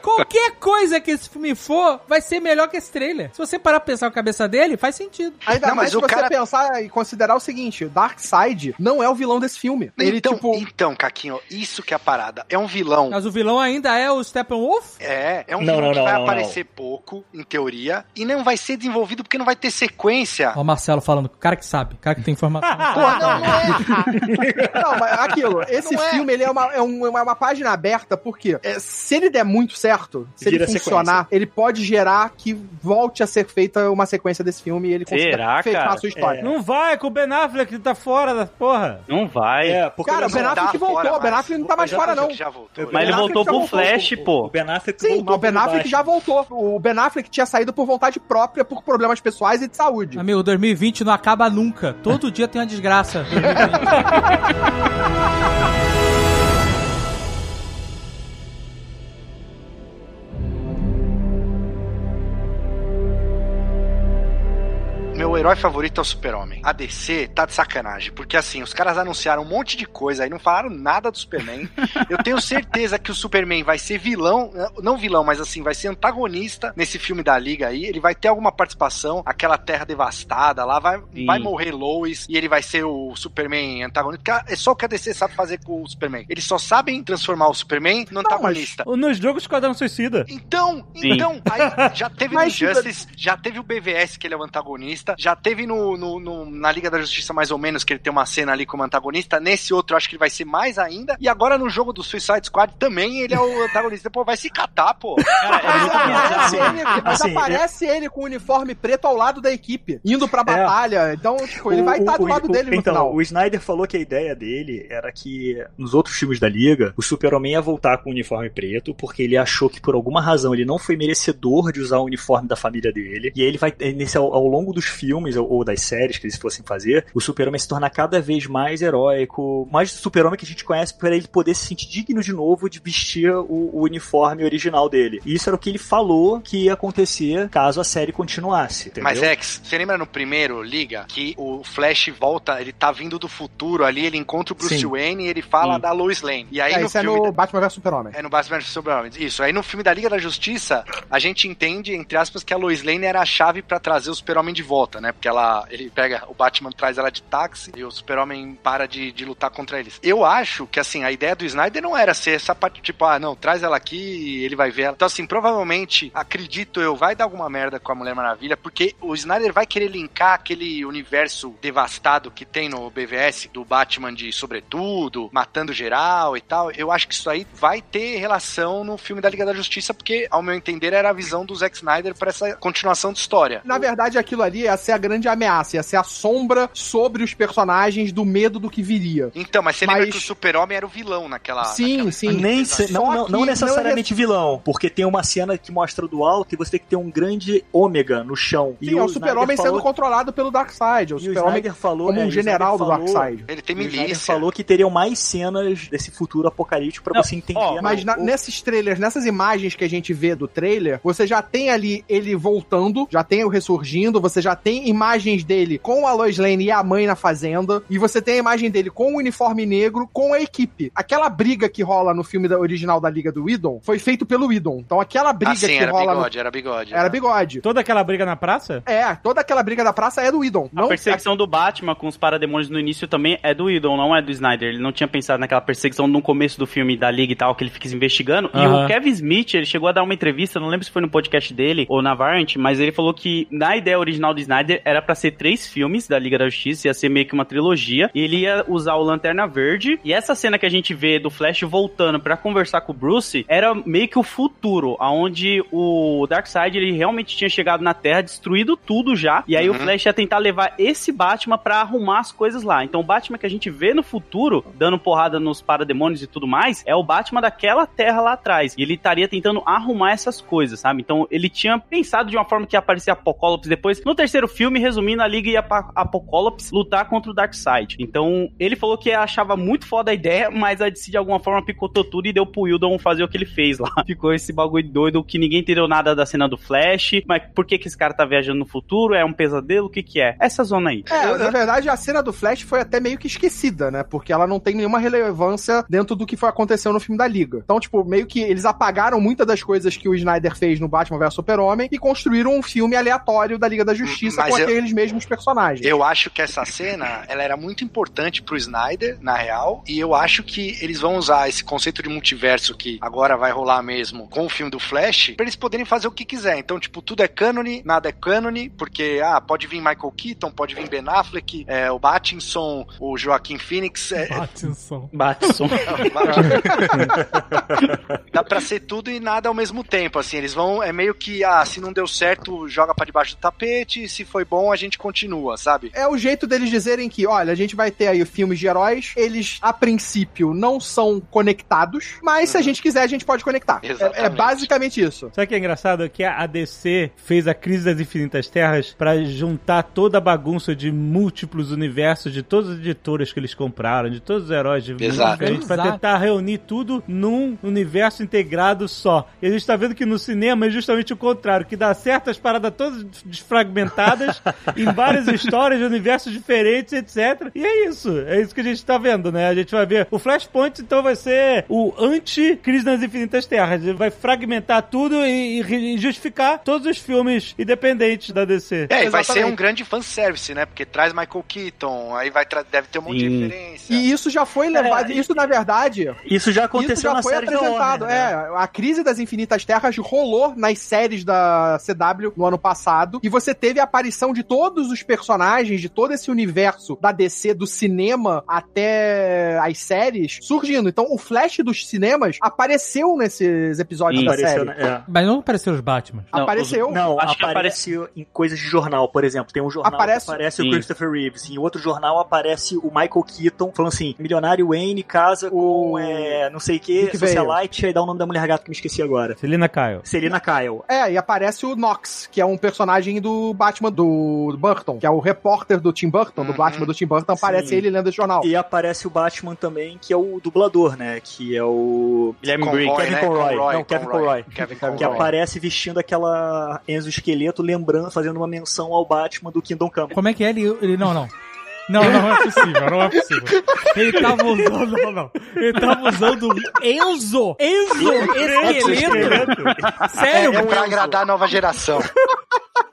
qualquer coisa que esse filme for, vai ser melhor que esse trailer. Se você parar pra pensar com a cabeça dele, faz sentido. Ainda Não, mais mas se o você cara- pensar e considerar o seguinte: Darkseid não é o vilão desse filme. Ele, então, tipo. então, Caquinho, isso que é a parada. É um vilão. Mas o vilão ainda é o Steppenwolf? É, é um Não, vilão não, que não, vai não, aparecer pouco, em teoria, e não vai ser desenvolvido porque não vai ter sequência. Ó, o Marcelo falando, o cara que sabe, o cara que tem informação. (laughs) Porra, não, não é. (laughs) Não, mas aquilo, esse Não é. filme ele é, uma, é um- é uma página aberta, porque é, se ele der muito certo, se Vira ele funcionar, ele pode gerar que volte a ser feita uma sequência desse filme e ele Será, fechar a sua história. Não vai, com o Ben Affleck tá fora da porra. Não vai. É, porque Cara, o Ben não- Affleck tá voltou, o Ben. Affleck não tá mais fora, não. Já voltou. Mas ele voltou Voltou, Flash, o, pô. o Ben Affleck Sim, o Ben Affleck já voltou. O Ben Affleck tinha saído por vontade própria, por problemas pessoais e de saúde. Amigo, 2020 não acaba nunca. Todo dia tem uma desgraça. (laughs) Meu herói favorito é o Super-Homem. A DC tá de sacanagem, porque assim, os caras anunciaram um monte de coisa aí, não falaram nada do Superman. Eu tenho certeza que o Superman vai ser vilão, não vilão, mas assim, vai ser antagonista nesse filme da Liga aí. Ele vai ter alguma participação, aquela terra devastada lá, vai, Sim. vai morrer Lois e ele vai ser o Superman antagonista. É só o que a DC sabe fazer com o Superman. Eles só sabem transformar o Superman no antagonista. Nos jogos Esquadrão Suicida. Então, Sim. então, aí já teve (laughs) Mas, no Justice, já teve o BVS, que ele é o antagonista, já teve no, no- no- na Liga da Justiça, mais ou menos, que ele tem uma cena ali como antagonista. Nesse outro, eu acho que ele vai ser mais ainda. E agora no jogo do Suicide Squad também ele é o (laughs) antagonista. Pô, vai se catar, pô. Cara, é muito Aparece bizarro. ele, mas Assim, aparece ele com o uniforme preto ao lado da equipe, indo pra batalha. Então, tipo, ele O- vai estar do o- lado o- dele no então, final. o Snyder falou que a ideia dele era que nos outros filmes da Liga, o Super-Homem ia voltar com o uniforme preto, porque ele achou que por alguma razão ele não foi merecedor de usar o uniforme da família dele. E aí ele vai, nesse, ao, ao longo dos filmes ou, ou das séries que eles fossem fazer, o Super-Homem se tornar cada vez mais heróico, mais Super-Homem que a gente conhece para ele poder se sentir digno de novo de vestir o, o uniforme original dele. E isso era o que ele falou que ia acontecer caso a série continuasse, entendeu? Mas, X, você lembra no primeiro Liga que o Flash volta, ele tá vindo do futuro ali, ele encontra o Bruce Sim. Wayne e ele fala Sim. da Lois Lane. E aí é, no isso é filme. no Batman vs Super-Homem. É no Batman vs Superman. Isso. Aí no filme da Liga da Justiça, a gente entende, entre aspas, que a Lois Lane era a chave pra trazer o Super-Homem de volta, né? Porque ela, ele pega, o Batman traz ela de táxi e o Super-Homem para de, de lutar contra eles. Eu acho que, assim, a ideia do Snyder não era ser essa parte, tipo, ah, não, traz ela aqui e ele vai ver ela. Então, assim, provavelmente, acredito eu, vai dar alguma merda com a Mulher Maravilha, porque o Snyder vai querer linkar aquele universo devastado que tem no BVS do Batman de sobretudo, matando geral e tal. Eu acho que isso aí vai ter relação no filme da Liga da Justiça, porque, ao meu entender, era a visão do Zack Snyder para essa continuação de história. Na verdade, aquilo ali ia ser a grande ameaça, ia ser a sombra sobre os personagens do medo do que viria. Então, mas você lembra Mas- que o super-homem era o vilão naquela... Sim, naquela- sim. Nem se- não, não, não necessariamente não vilão, porque tem uma cena que mostra do alto e você tem que ter um grande ômega no chão. Sim, é o super-homem Snyder sendo falou- controlado pelo Darkseid. O e o super-homem falou, como é, um e o general do falou- Darkseid. Ele tem e o milícia. falou que teriam mais cenas desse futuro apocalíptico pra Não, você entender. ó, né, Mas na- o- nesses trailers, nessas imagens que a gente vê do trailer, você já tem ali ele voltando, já tem o ressurgindo, você já tem imagens dele com a Lois Lane e a mãe na fazenda, e você tem a imagem dele com o uniforme negro, com a equipe. Aquela briga que rola no filme da- original da Liga do Whedon foi feito pelo Whedon. Então aquela briga Ah, sim, que era rola bigode, era bigode. no... era bigode. Toda aquela briga na praça? É, toda aquela briga da praça é do Whedon. A Não, perseguição do Batman com os parademônios no início também é do Idol, não é do Snyder. Ele não tinha pensado naquela perseguição no começo do filme da Liga e tal, que ele fica investigando. E o Kevin Smith, ele chegou a dar uma entrevista, não lembro se foi no podcast dele ou na Variant, mas ele falou que na ideia original do Snyder era pra ser três filmes da Liga da Justiça, ia ser meio que uma trilogia, e ele ia usar o Lanterna Verde. E essa cena que a gente vê do Flash voltando pra conversar com o Bruce era meio que o futuro, aonde o Darkseid ele realmente tinha chegado na Terra, destruído tudo já, e aí o Uhum. Flash ia tentar levar esse Batman pra arrumar as coisas lá. Então o Batman que a gente vê no futuro, dando porrada nos parademônios e tudo mais, é o Batman daquela Terra lá atrás. E ele estaria tentando arrumar essas coisas, sabe? Então ele tinha pensado de uma forma que ia aparecer Apocalipse depois. No terceiro filme, resumindo, a Liga ia pra Apocalipse lutar contra o Darkseid. Então ele falou que achava muito foda a ideia, mas a DC de alguma forma picotou tudo e deu pro Wildon fazer o que ele fez lá. (laughs) Ficou esse bagulho doido que ninguém entendeu nada da cena do Flash. Mas por que que esse cara tá viajando no futuro? É um pesadelo? O que que é? Essa zona aí. É, na verdade, a cena do Flash foi até meio que esquecida, né? Porque ela não tem nenhuma relevância dentro do que foi aconteceu no filme da Liga. Então, tipo, meio que eles apagaram muitas das coisas que o Snyder fez no Batman vs Super-Homem e construíram um filme aleatório da Liga da Justiça Mas com eu- aqueles mesmos personagens. Eu acho que essa cena, ela era muito importante pro Snyder, na real, e eu acho que eles vão usar esse conceito de multiverso que agora vai rolar mesmo com o filme do Flash, pra eles poderem fazer o que quiser. Então, tipo, tudo é cânone, nada é cânone, porque, ah, pode vir Michael Keaton, pode vir Ben Affleck, é, o Battinson, o Joaquim Phoenix, é, Atenção. (laughs) Batson. (laughs) Dá pra ser tudo e nada ao mesmo tempo, assim, eles vão, é meio que, ah, se não deu certo, joga pra debaixo do tapete, se foi bom, a gente continua, sabe? É o jeito deles dizerem que, olha, a gente vai ter aí filmes de heróis, eles, a princípio, não são conectados, mas se a gente quiser, a gente pode conectar. É, é basicamente isso. Sabe o que é engraçado? Que a DC fez a Crise das Infinitas Terras pra juntar toda a bagunça de múltiplos universos de todas as editoras que eles compraram, de todos os heróis de Exato. diferentes, pra Exato. tentar reunir tudo num universo integrado só. E a gente tá vendo que no cinema é justamente o contrário, que dá certas paradas todas desfragmentadas em várias histórias, universos diferentes, etc. E é isso. É isso que a gente tá vendo, né? A gente vai ver. O Flashpoint, então, vai ser o anti-Crise nas Infinitas Terras. Ele vai fragmentar tudo e, e justificar todos os filmes independentes da DC. É, e vai ser um grande fanservice, né? Porque traz Michael Keaton, aí vai deve ter um monte de Sim. referência. E isso já foi levado. É, isso, na verdade, Isso já Isso aconteceu já na foi série apresentado. Warner, né? É, a crise das infinitas terras rolou nas séries da CW no ano passado. E você teve a aparição de todos os personagens, de todo esse universo da DC, do cinema até as séries, surgindo. Então o Flash dos cinemas apareceu nesses episódios Sim, da Apareceu, série. né? É. Mas não apareceram os Batman. Não, apareceu. Não, Acho que aparece em coisas de jornal, por exemplo. Tem um jornal Aparece- que aparece o Sim. Christopher Reeves. Em outro jornal aparece o Michael Keaton falando assim: milionário Wayne casa com O- é, não sei o que, Vale. socialite, aí dá o nome da mulher gata que me esqueci agora. Celina Kyle. Selina Kyle. É, e aparece o Knox, que é um personagem do Batman do Burton, que é o repórter do Tim Burton, do Uhum. Batman do Tim Burton, aparece Sim. ele lendo esse jornal. E aparece o Batman também, que é o dublador, né? Que é o. Guilherme Conroy. Kevin né? Conroy. Conroy, Não, Kevin Conroy. Conroy. Kevin Que Conroy. aparece vestindo aquela Enzo Esqueleto, lembrando, fazendo uma menção ao Batman do Kingdom Come. Como é que é ele? ele não, não. Não, não é possível, não é possível. Ele tava usando, não, não. Ele tava usando Enzo! Enzo! Esqueleto! Sério? É pra agradar a nova geração.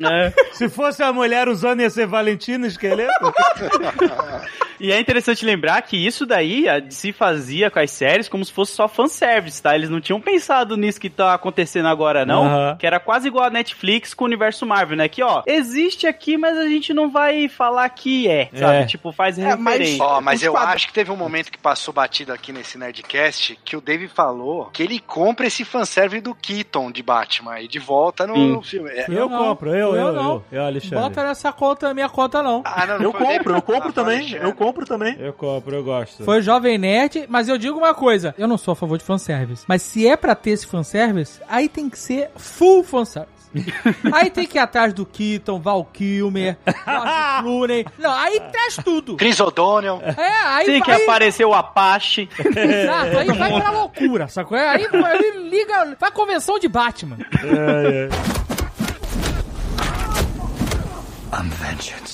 É. Se fosse a mulher usando, ia ser Valentina Esqueleto? (laughs) E é interessante lembrar que isso daí a DC fazia com as séries como se fosse só fanservice, tá? Eles não tinham pensado nisso que tá acontecendo agora, não. Aham. Que era quase igual a Netflix com o universo Marvel, né? Que, ó, existe aqui, mas a gente não vai falar que é, sabe? É. Tipo, faz É, mas- referência. Ó, mas Os eu quadros- acho que teve um momento que passou batido aqui nesse Nerdcast que o Dave falou que ele compra esse fanservice do Keaton de Batman e de volta no Sim. filme. É- Eu não, compro, eu, eu eu, não. eu, eu, Alexandre. Bota nessa conta, minha conta não. Ah, não, não Eu compro, eu compro ah, foi o também. Eu compro também. Eu compro, eu gosto. Foi Jovem Nerd, mas eu digo uma coisa: eu não sou a favor de fanservice. Mas se é pra ter esse fanservice, aí tem que ser full fanservice. (laughs) aí tem que ir atrás do Keaton, Val Kilmer, George (laughs) Clooney. Não, aí traz tudo. Chris O'Donnell. É, aí Tem que vai. aparecer o Apache. Exato, aí vai pra (laughs) loucura, sacou? Aí, aí liga, vai convenção de Batman.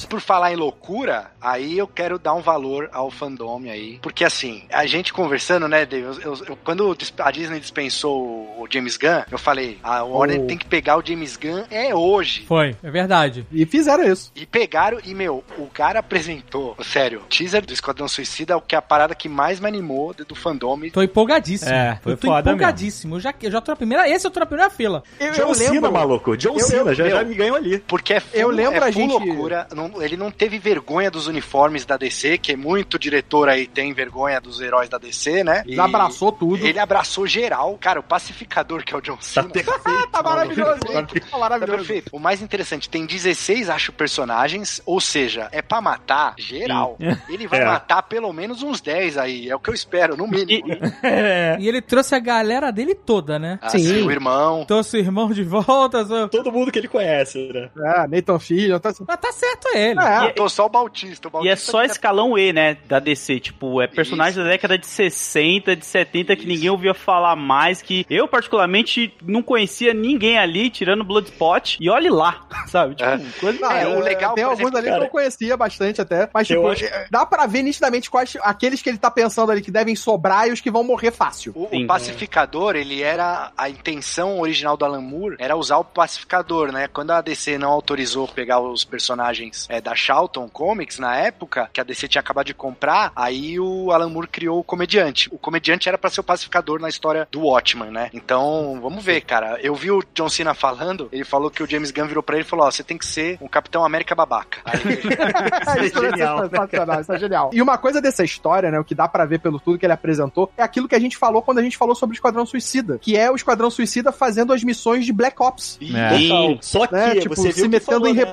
Por falar em loucura, aí eu quero dar um valor ao fandom aí. Porque assim, a gente conversando, né, Dave? Eu, eu- eu- quando a Disney dispensou o James Gunn, eu falei, a Warner Oh. tem que pegar o James Gunn é hoje. Foi, é verdade. E fizeram isso. E pegaram, e meu, o cara apresentou, sério, teaser do Esquadrão Suicida é o que é a parada que mais me animou do, do fandom. Tô empolgadíssimo. É, foi eu tô foda empolgadíssimo. Eu já, eu já tô na primeira. Esse eu tô na primeira fila. Eu, John eu Cena, lembro, maluco. John Eu- Cena, eu- já, já me ganhou ali. Porque é full, Eu lembro é a full gente- loucura. Não- ele não teve vergonha dos uniformes da DC, que muito diretor aí tem vergonha dos heróis da DC, né? Ele abraçou tudo. Ele abraçou geral. Cara, o pacificador, que é o John Tá Cena. perfeito. Tá maravilhoso. Tá Tá maravilhoso. perfeito. O mais interessante, tem 16, acho, personagens, ou seja, é pra matar geral. (laughs) Ele vai É. matar pelo menos uns 10 aí, é o que eu espero, no mínimo. É. (laughs) E ele trouxe a galera dele toda, né? Assim, Sim. o irmão. Trouxe o irmão de volta. só- Todo mundo que ele conhece, né? É, Nathan Filho. Tá... Mas tá certo ele. É, Tô só o Bautista. O E é Bautista só que escalão E, né, da DC. Tipo, é personagem da década de 60, de 70 que ninguém ouvia falar mais, que eu, particularmente, não conhecia ninguém ali, tirando Bloodspot, e olhe lá, (laughs) sabe? Tipo, É. coisa... Não, É, é, o legal, tem alguns exemplo, ali que cara, eu conhecia bastante até, mas eu tipo, acho- é, dá pra ver nitidamente quais aqueles que ele tá pensando ali que devem sobrar e os que vão morrer fácil. O, Sim. o pacificador, ele era. A intenção original do Alan Moore era usar o pacificador, né? Quando a DC não autorizou pegar os personagens é, da Charlton Comics na época, que a DC tinha acabado de comprar, aí o Alan Moore criou o comediante. O comediante era pra ser o pacificador na história do Watchman, né? Então, vamos ver, cara. Eu vi o John Cena falando, ele falou que o James Gunn virou pra ele e falou: Ó, você tem que ser um Capitão América babaca. Aí, (laughs) isso é genial, né, sensacional, isso é genial. E uma coisa dessa história, né, o que dá pra ver pelo tudo que ele apresentou, é aquilo que a gente falou quando a gente falou sobre o Esquadrão Suicida, que é o Esquadrão Suicida fazendo as missões de Black Ops, É. Total. Só que né, tipo, você viu se que metendo falou, em né? A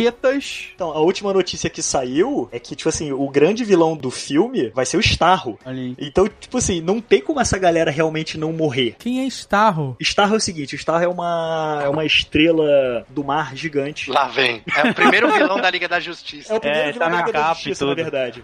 republiquetas. Então, a última notícia que saiu é que, tipo assim, o grande vilão do filme vai ser o Starro. Ali. Então, tipo assim, não tem como essa galera realmente não morrer. Quem é Starro? Starro é o seguinte, o Starro é uma, é uma estrela do mar gigante. lá vem. É o primeiro (laughs) vilão da Liga da Justiça. É o primeiro É, vilão tá da na Liga da capa e Justiça, na tudo. verdade.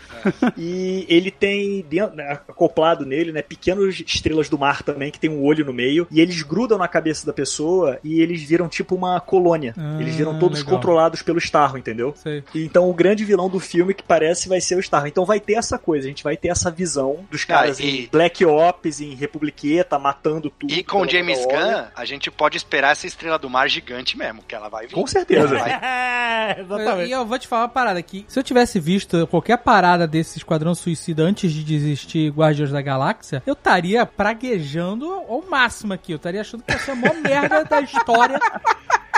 E ele tem dentro, né, acoplado nele, né, pequenas estrelas do mar também, que tem um olho no meio, e eles grudam na cabeça da pessoa e eles viram tipo uma colônia. Ah, eles viram todos legal. controlados pelo Starro, entendeu? Sei. Então o grande vilão do filme que parece vai ser o Starro. Então vai ter essa coisa, a gente vai ter essa visão dos caras Ah, e- em Black Ops, em Republiqueta, matando tudo. E com James. Gunn, a gente pode esperar essa estrela do mar gigante mesmo, que ela vai vir. Com certeza. Vai. (laughs) É, E exatamente. eu vou te falar uma parada aqui. Se eu tivesse visto qualquer parada desse Esquadrão Suicida antes de desistir Guardiões da Galáxia, eu estaria praguejando ao máximo aqui. Eu estaria achando que ia ser a maior merda da história.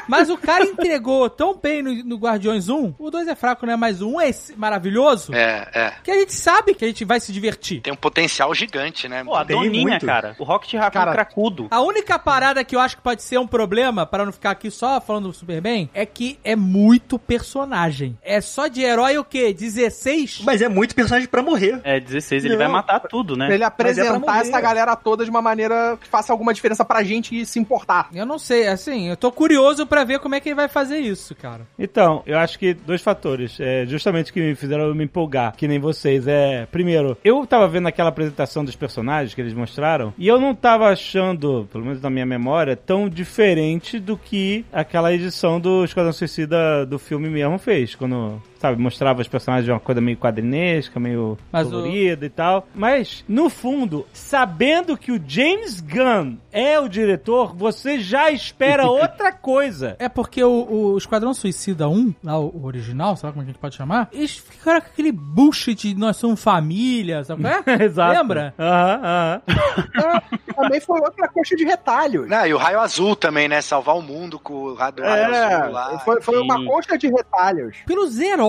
Mas o cara entregou tão bem no, no Guardiões 1. O 2 é fraco, né? Mas o 1 é maravilhoso. É, é. Que a gente sabe que a gente vai se divertir. Tem um potencial gigante, né? Pô, a Tem Doninha, muito. cara. O Rocket Raccoon Cara, cracudo. A única parada que eu acho que pode ser um problema, para não ficar aqui só falando do Superman, é que é muito personagem. É só de herói o quê? 16? Mas é muito personagem pra morrer. É, 16, ele Não, vai matar tudo, Pra né? ele é apresentar morrer. essa galera toda de uma maneira que faça alguma diferença pra gente se importar. Eu não sei, assim, eu tô curioso pra ver como é que ele vai fazer isso, cara. Então, eu acho que dois fatores, é, justamente que me fizeram me empolgar, que nem vocês. É, primeiro, eu tava vendo aquela apresentação dos personagens que eles mostraram, e eu não tava achando, pelo menos na minha memória, tão diferente do que aquela edição do Esquadrão Suicida do filme mesmo fez, quando sabe, mostrava os personagens de uma coisa meio quadrinesca, meio Mas o- colorida e tal. Mas, no fundo, sabendo que o James Gunn é o diretor, você já espera (laughs) outra coisa. É porque o, o Esquadrão Suicida 1, lá o o original, sabe como a gente pode chamar? Eles ficaram com aquele bullshit de nós somos família, sabe qual é? (laughs) Exato. Lembra? Aham, aham. (laughs) Também foi outra coxa de retalhos. Não, e o raio azul também, né? Salvar o mundo com o raio, do raio azul lá. É, foi, foi uma coxa de retalhos. Pelos heróis,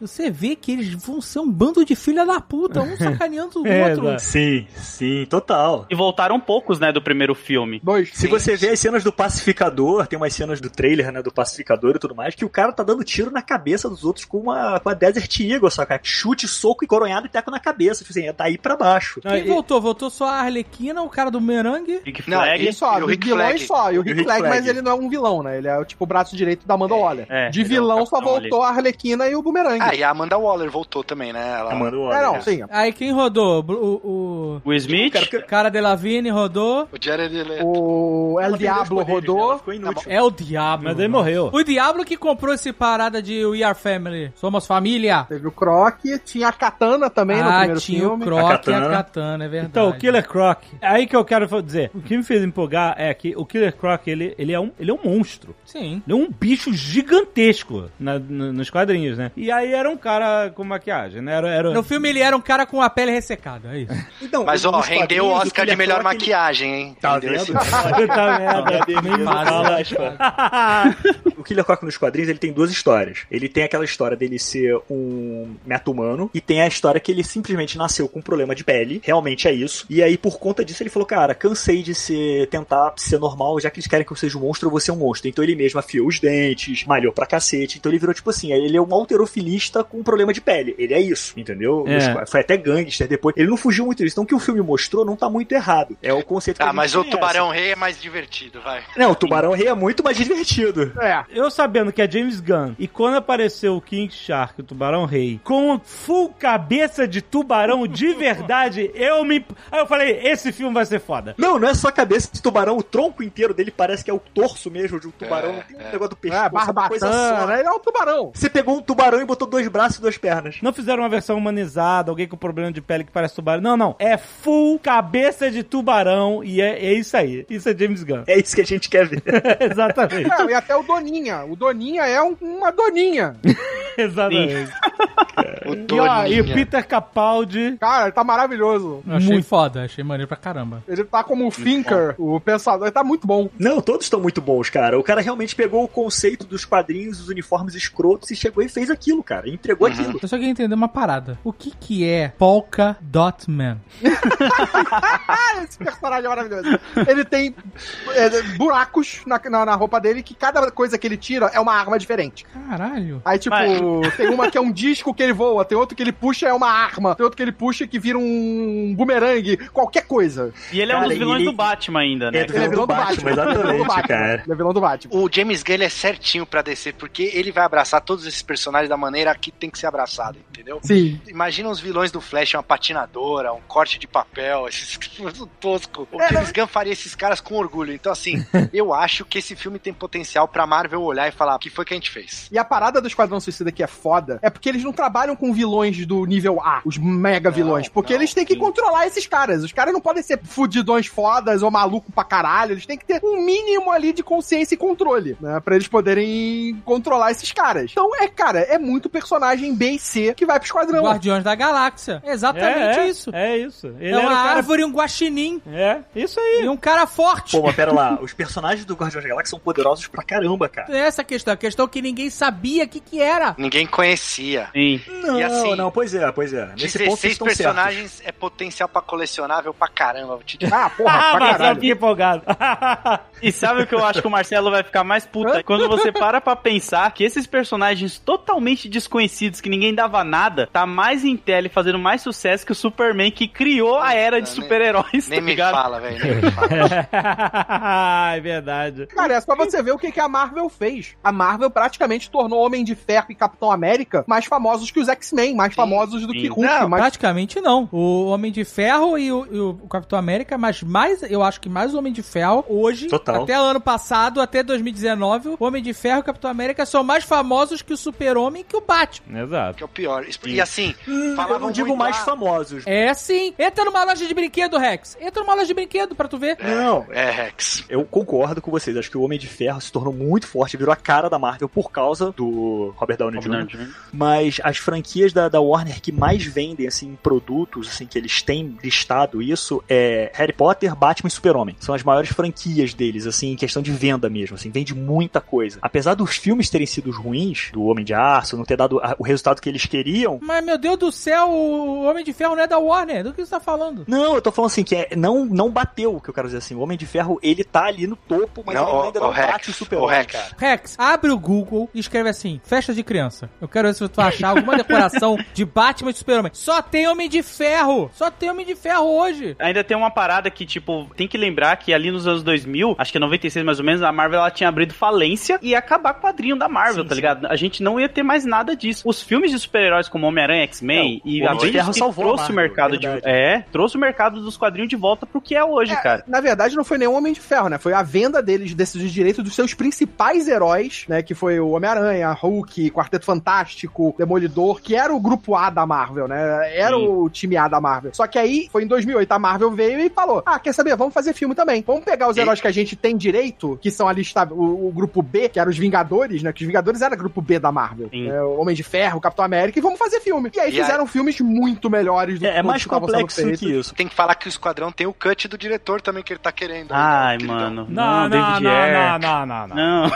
você vê que eles vão ser um bando de filha da puta, um (laughs) sacaneando o É, outro. exato. Sim, sim, total. E voltaram poucos, né, do primeiro filme. Dois. Se você vê as cenas do pacificador, tem umas cenas do trailer, né, do pacificador e tudo mais, que o cara tá dando tiro na cabeça dos outros com uma, com a Desert Eagle, saca? Chute, soco e coronhado e teco na cabeça. Tipo assim, é daí pra baixo. Quem e- voltou? Voltou só a Arlequina, o cara do Merengue. Rick Não, Flag. E só, E o Rick vilões Flag. só. E o Rick, Rick Flag, Flag. mas ele não é um vilão, né? Ele é tipo o braço direito da Amanda Waller. É, de ele é vilão só capitão voltou a Arlequina e o Boomerang. Ah, e a Amanda Waller voltou também, né? Ela... Amanda é, Waller. não, sim. Aí quem rodou? O, o, O Smith. o cara de Lavigne rodou. O Jared Leto. O El Diablo né? rodou. Ficou inútil. É o Diablo. Mas ele morreu. O Diablo que comprou esse parada de We Are Family. Somos família. Teve o Croc, tinha a Katana também no ah, primeiro tinha filme. o Croc A e a Katana. É verdade. Então, o Killer Croc. Aí que eu quero dizer. O que me fez empolgar é que o Killer Croc, ele, ele, é, um, ele é um monstro. Sim. Ele é um bicho gigantesco na- na- nos quadrinhos, né? E aí era um cara com maquiagem, né? Era, era... No filme ele era um cara com a pele ressecada, é isso. (laughs) Então, Mas, ó, rendeu o Oscar de melhor ele- maquiagem, hein? Tá vendo? Puta merda, (laughs) nem fala. o Killer Croc nos quadrinhos ele tem duas histórias. Ele tem aquela história dele ser um meta-humano e tem a história que ele simplesmente nasceu com um problema de pele. Realmente é isso. E aí, por conta disso, ele falou: Cara, cansei de ser, tentar ser normal, já que eles querem que eu seja um monstro, eu vou ser um monstro. Então ele mesmo afiou os dentes, malhou pra cacete. Então ele virou tipo assim: ele é um alterofilista com problema de pele. Ele é isso, entendeu? É. Foi até gangster depois. Ele não fugiu muito disso. Então o que o filme mostrou não tá muito errado. É o conceito que a Ah, gente mas o conhece. Tubarão Rei é mais divertido, vai. Não, o Tubarão Rei é muito mais divertido. É. Eu sabendo que é James Gunn, e quando apareceu o King Shark, o Tubarão Rei, com full cabeça de tubarão de (laughs) verdade, eu me. Aí eu falei: esse filme vai ser foda. Não, não é só a cabeça de tubarão, o tronco inteiro dele parece que é o torso mesmo de um tubarão. não tem um negócio do pescoço, É, é uma coisa só. barbatana. Ele é um tubarão. Você pegou um tubarão e botou dois braços e duas pernas. Não fizeram uma versão humanizada, alguém com problema de pele que parece tubarão. Não, não. É full cabeça de tubarão e é, é isso aí. Isso é James Gunn. É isso que a gente quer ver. (laughs) Exatamente. É, e até o Doninha. O Doninha é um- uma doninha. (laughs) Exatamente. O (laughs) E, ó, e o Doninha. Peter Capaldi. Cara, ele tá maravilhoso. Eu achei Muito. foda, achei maneiro pra caramba. Ele tá como o Thinker, o pensador. Ele tá muito bom. Não, todos estão muito bons, cara. O cara realmente pegou o conceito dos quadrinhos, os uniformes escrotos e chegou e fez aquilo, cara. E entregou aquilo. Eu só queria entender uma parada. O que que é Polka Dot Man? (laughs) Esse personagem é maravilhoso. Ele tem é, buracos na, na, na roupa dele que cada coisa que ele tira é uma arma diferente. Caralho. Aí, tipo, Mas- tem uma que é um disco que ele voa, tem outro que ele puxa é uma arma, tem outro que ele puxa que vira um bumerangue, qualquer coisa. E ele é um Cara, dos vilões ele- do Batman ainda, né? É, Ele é vilão do Batman. É vilão do exatamente, Batman. cara. Ele é vilão do Batman. O James Gunn é certinho pra descer, porque ele vai abraçar todos esses personagens da maneira que tem que ser abraçado, entendeu? Sim. Imagina os vilões do Flash, uma patinadora, um corte de papel, esses tosco. O James Gunn faria esses caras com orgulho. Então, assim, (laughs) eu acho que esse filme tem potencial pra Marvel olhar e falar o que foi que a gente fez. E a parada do Esquadrão Suicida que é foda é porque eles não trabalham com vilões do nível A, os mega vilões. Porque não, eles têm que sim. controlar esses caras. Os caras não podem ser fudidões fodas ou maluco pra caralho. Eles têm que ter um mínimo ali de consciência e controle, né? Pra eles poderem controlar esses caras. Então, é, cara, é muito personagem B e C que vai pro Esquadrão. Guardiões da Galáxia. Exatamente é, é, isso. É isso. Ele É era uma cara... árvore, um guaxinim É, isso aí. e um cara forte. Pô, mas pera lá, (laughs) os personagens do Guardiões da Galáxia são poderosos pra caramba, cara. É essa a questão. A questão é que ninguém sabia o que que era. Ninguém conhecia. Sim. Não, E assim, não, pois é, pois é. Nesse ponto 16 vocês estão certos. personagens é potencial pra colecionável pra caramba. Vou te dizer. Ah, porra, Ah, pra caralho. fiquei empolgado. (laughs) E sabe o que eu acho que o Marcelo vai ficar mais puta? Quando você para pra pensar que esses personagens totalmente desconhecidos, que ninguém dava nada, tá mais em tele fazendo mais sucesso que o Superman que criou a era de super-heróis, Nem tá me ligado? fala, velho. Nem me fala. (laughs) é verdade. Cara, é só você ver o que, que a Marvel fez. A Marvel praticamente tornou Homem de Ferro e Capitão América mais famosos que os X-Men, mais famosos do sim. que Hulk, Não, mais Praticamente não. O Homem de Ferro e o, e o Capitão América mas mais, eu acho que mais o Homem de Ferro, hoje, Total. até ano passado, até 2019, o Homem de Ferro e o Capitão América são mais famosos que o Super-Homem e que o Batman. Exato. Que é o pior. E assim, (laughs) Eu falavam não digo muito mais lá- famosos. É sim. Entra numa loja de brinquedo, Rex. Entra numa loja de brinquedo pra tu ver. Não, É, Rex. Eu concordo com vocês. Acho que o Homem de Ferro se tornou muito forte, virou a cara da Marvel por causa do Robert Downey Jr. Mas as franquias da, da Warner que mais vendem, assim, produtos, assim, que eles têm listado isso é Harry Potter, Batman e Super-Homem. São as maiores franquias deles, assim, em questão de venda mesmo, assim, vende muita coisa. Apesar dos filmes terem sido ruins, do Homem de Não ter dado o resultado que eles queriam, Mas, meu Deus do céu, o Homem de Ferro não é da Warner. Do que você tá falando? não, eu tô falando assim, que é, não, não bateu o que eu quero dizer assim. O Homem de Ferro, ele tá ali no topo, mas Não, ele o- ainda o não Rex, bate o o Super-Homem, Rex. cara. Rex, abre o Google e escreve assim: festa de criança. Eu quero ver se tu vai achar alguma decoração (laughs) de Batman e de Super-Homem. Só tem Homem de Ferro! Só tem Homem de Ferro hoje! Ainda tem uma parada que, tipo, tem que lembrar que ali nos anos 2000, acho que é 96 mais ou menos, a Marvel ela tinha abrido falência e ia acabar com o quadrinho da Marvel, Sim, tá sim. ligado? A gente não ia ter mais nada disso. Os filmes de super-heróis como Homem-Aranha, X-Men e Ferro que salvou a trouxe o Marvel, mercado de é, trouxe o mercado dos quadrinhos de volta pro que é hoje, cara. Na verdade, não foi nenhum Homem de Ferro, né? Foi a venda deles desses direitos dos seus principais heróis, né? Que foi o Homem-Aranha, Hulk, Quarteto Fantástico, Demolidor, que era o grupo A da Marvel, né? Era Sim. o time A da Marvel. Só que aí, foi em 2008, a Marvel veio e falou: Ah, quer saber? Vamos fazer filme também. Vamos pegar os E- heróis que a gente tem direito, que são ali está- o, o grupo B, que eram os Vingadores, né? Que os Vingadores era o grupo B da Marvel. Sim. Né? O Homem de Ferro, o Capitão América, e vamos fazer filme. E aí E fizeram filmes muito melhores do É, é que mais todos que complexo que isso. Tem que falar que o Esquadrão tem o cut do diretor também que ele tá querendo. Ai, Queridão. mano. Não, não, David não, não, não, não, não. Não.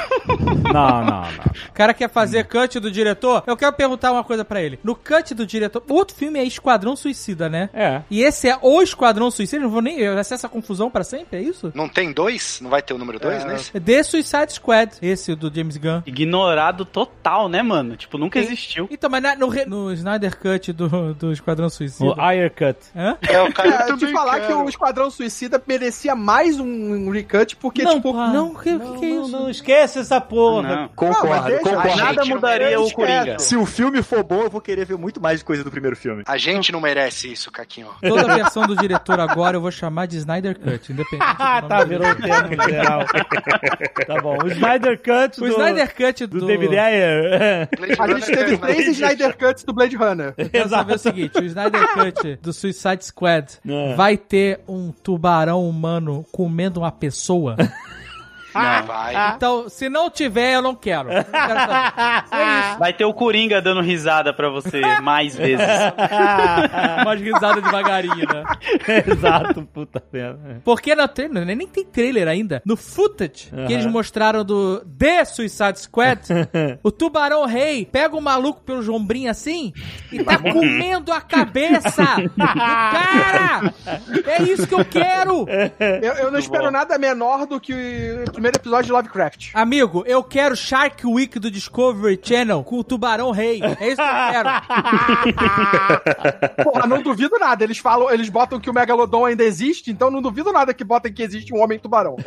Não, não, não. O cara quer fazer cut do diretor? Eu quero perguntar uma coisa pra ele. No cut do diretor. O outro filme é Esquadrão Suicida, né? É. E esse é o Esquadrão Suicida? Não vou nem. Vai ser essa confusão pra sempre? É isso? Não tem dois? Não vai ter o número dois? É The Suicide Squad, esse do James Gunn. Ignorado total, né, mano? Tipo, nunca existiu. Então, mas na- no, re- no Snyder Cut do, do Esquadrão Suicida. O Iron Cut. Hã? É, o cara (laughs) É, te falar que o Esquadrão Suicida merecia mais um recut, porque, não, tipo. não, o que, que, que é Não, isso? não esquece essa porra. Não. Não, Concordo, deixa- concordo. Nada gente não mudaria o Coringa. Se o filme for bom, eu vou querer ver muito mais coisa do primeiro filme. A gente não merece isso, Caquinho. Toda a versão do diretor agora eu vou chamar de Snyder Cut, independente. (laughs) Ah, tá, virou o termo geral. (laughs) tá bom. O Snyder Cut O do, Snyder Cut do, do David Ayer. Blade A gente teve é três Snyder Cuts do Blade Runner. Eu (laughs) quero saber o seguinte, o Snyder (laughs) Cut do Suicide Squad É. vai ter um tubarão humano comendo uma pessoa? (laughs) Não, vai. Então, se não tiver, eu não quero. Não quero saber. (laughs) É. Vai ter o Coringa dando risada pra você mais vezes. (laughs) Umas risadas devagarinho, né? (laughs) Exato, puta merda. Porque no trailer, nem tem trailer ainda. No footage que eles mostraram do The Suicide Squad, o tubarão rei pega o maluco pelos ombrinhos assim e tá comendo a cabeça do cara! É isso que eu quero! Eu, eu não espero nada menor do que o primeiro episódio de Lovecraft. Amigo, eu quero Shark Week do Discovery Channel com o tubarão rei. É isso que eu quero. (laughs) Porra, não duvido nada. Eles falam, eles botam que o Megalodon ainda existe, então não duvido nada que botem que existe um homem tubarão. (laughs)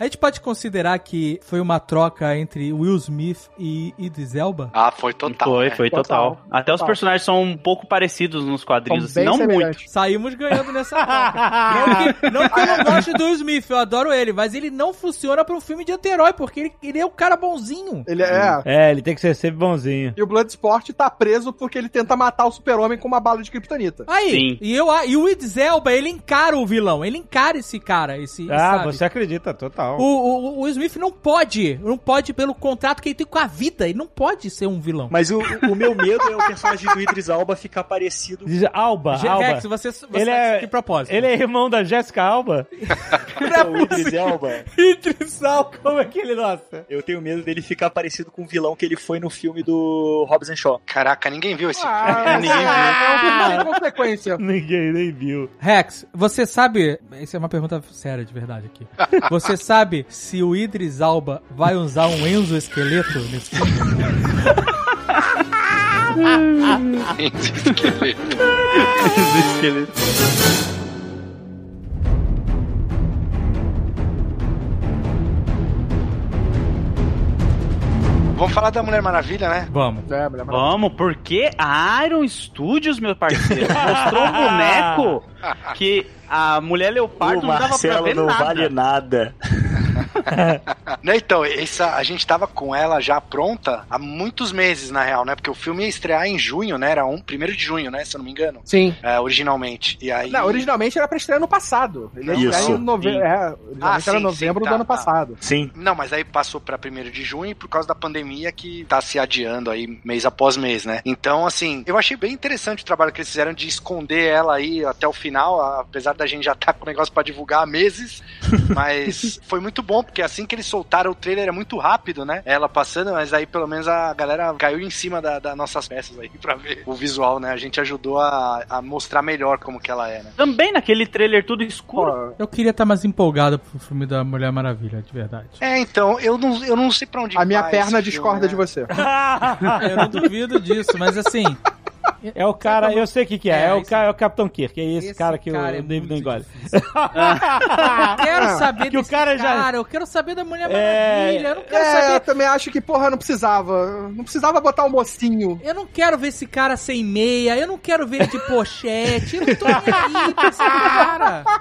A gente pode considerar que foi uma troca entre Will Smith e Idris Elba? Ah, foi total. Foi, né? foi total. Total. Até os personagens são um pouco parecidos nos quadrinhos, assim, não muito. semelhantes. Saímos ganhando nessa troca. (laughs) não, que, não que eu não goste do Will Smith, eu adoro ele, mas ele não funciona pra um filme de anti-herói, porque ele, ele é um cara bonzinho. Ele é. É, ele tem que ser sempre bonzinho. E o Bloodsport tá preso porque ele tenta matar o super-homem com uma bala de kryptonita. Aí, Sim. e, eu, e o Idris Elba, ele encara o vilão, ele encara esse cara, esse, Ah, sabe? Você acredita, total. O, o, o Will Smith não pode, não pode pelo contrato que ele tem com a vida, ele não pode ser um vilão. Mas o, o meu medo é o personagem do Idris Alba ficar parecido. Diz Alba, Ge- Alba. Rex, você, você Ele é- que propósito. Ele é irmão da Jessica Alba? (laughs) o Idris Alba. (laughs) Idris Alba, como é que ele, nossa? Eu tenho medo dele ficar parecido com o vilão que ele foi no filme do Hobbs and Shaw. Caraca, ninguém viu esse Ah, filme. é, (laughs) Ninguém viu. é um filme sem consequência. Ninguém nem viu. Rex, você sabe. Isso é uma pergunta séria de verdade aqui. Você sabe se o Idris Alba vai usar um Enzo esqueleto nesse filme? (laughs) Vamos falar da Mulher Maravilha, né? Vamos. É, mulher maravilha. Vamos, porque a Iron Studios, meu parceiro, mostrou um boneco (laughs) que a mulher leopardo o não dava pra Marcelo ver não nada. vale nada. (laughs) Né, então, essa, a gente tava com ela já pronta há muitos meses, na real, né? Porque o filme ia estrear em junho, né? Era um, primeiro de junho, né? Se eu não me engano. Sim. É, originalmente. E aí. Não, originalmente era pra estrear no passado. Ele ia estrear em nove... É, Ah, era sim, novembro sim, tá, do ano tá. passado. Sim. Não, mas aí passou pra 1 de junho por causa da pandemia que tá se adiando aí mês após mês, né? Então, assim, eu achei bem interessante o trabalho que eles fizeram de esconder ela aí até o final, apesar da gente já tá com o negócio pra divulgar há meses. (laughs) Mas foi muito bom, porque assim que eles soltaram o trailer é muito rápido, né? Ela passando, mas aí pelo menos a galera caiu em cima da- das nossas peças aí (laughs) pra ver o visual, né? A gente ajudou a, a mostrar melhor como que ela é, né? Também naquele trailer tudo escuro. Eu queria estar mais empolgado pro filme da Mulher Maravilha, de verdade. É, então, eu não, eu não sei pra onde a minha perna discorda filme, de né? você. (laughs) (laughs) Eu não duvido disso, mas assim. É o cara, eu sei o que, que é. É, É, o, ca- é o Capitão Kirk. É esse, Esse cara que cara é o David não engole. difícil. (laughs) Eu quero saber (laughs) Que o cara já- eu quero saber da Mulher É, Maravilha. Eu não quero É, eu saber. também acho que, porra, não precisava. Não precisava botar o mocinho. Eu não quero ver esse cara sem meia, eu não quero ver ele de pochete, eu não tô nem aí pra esse cara. (laughs)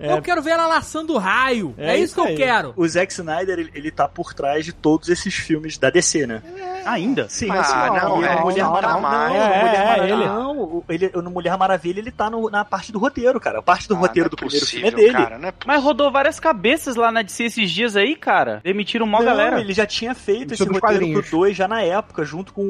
Eu quero ver ela laçando raio. É, É isso isso que eu quero. O Zack Snyder, ele, ele tá por trás de todos esses filmes da DC, né? Ainda. Sim, Ah, não, é, não, Maravilha. não, É, Mulher é, Maravilha. Ele. Não, o- ele, no Mulher Maravilha ele tá no- na parte do roteiro, cara. A parte do Ah, roteiro não do é primeiro possível, filme é dele. Cara, não é Mas rodou várias cabeças lá na DC esses dias aí, cara. Demitiram mó Não, galera. ele já tinha feito esse roteiro pro 2 já na época, junto com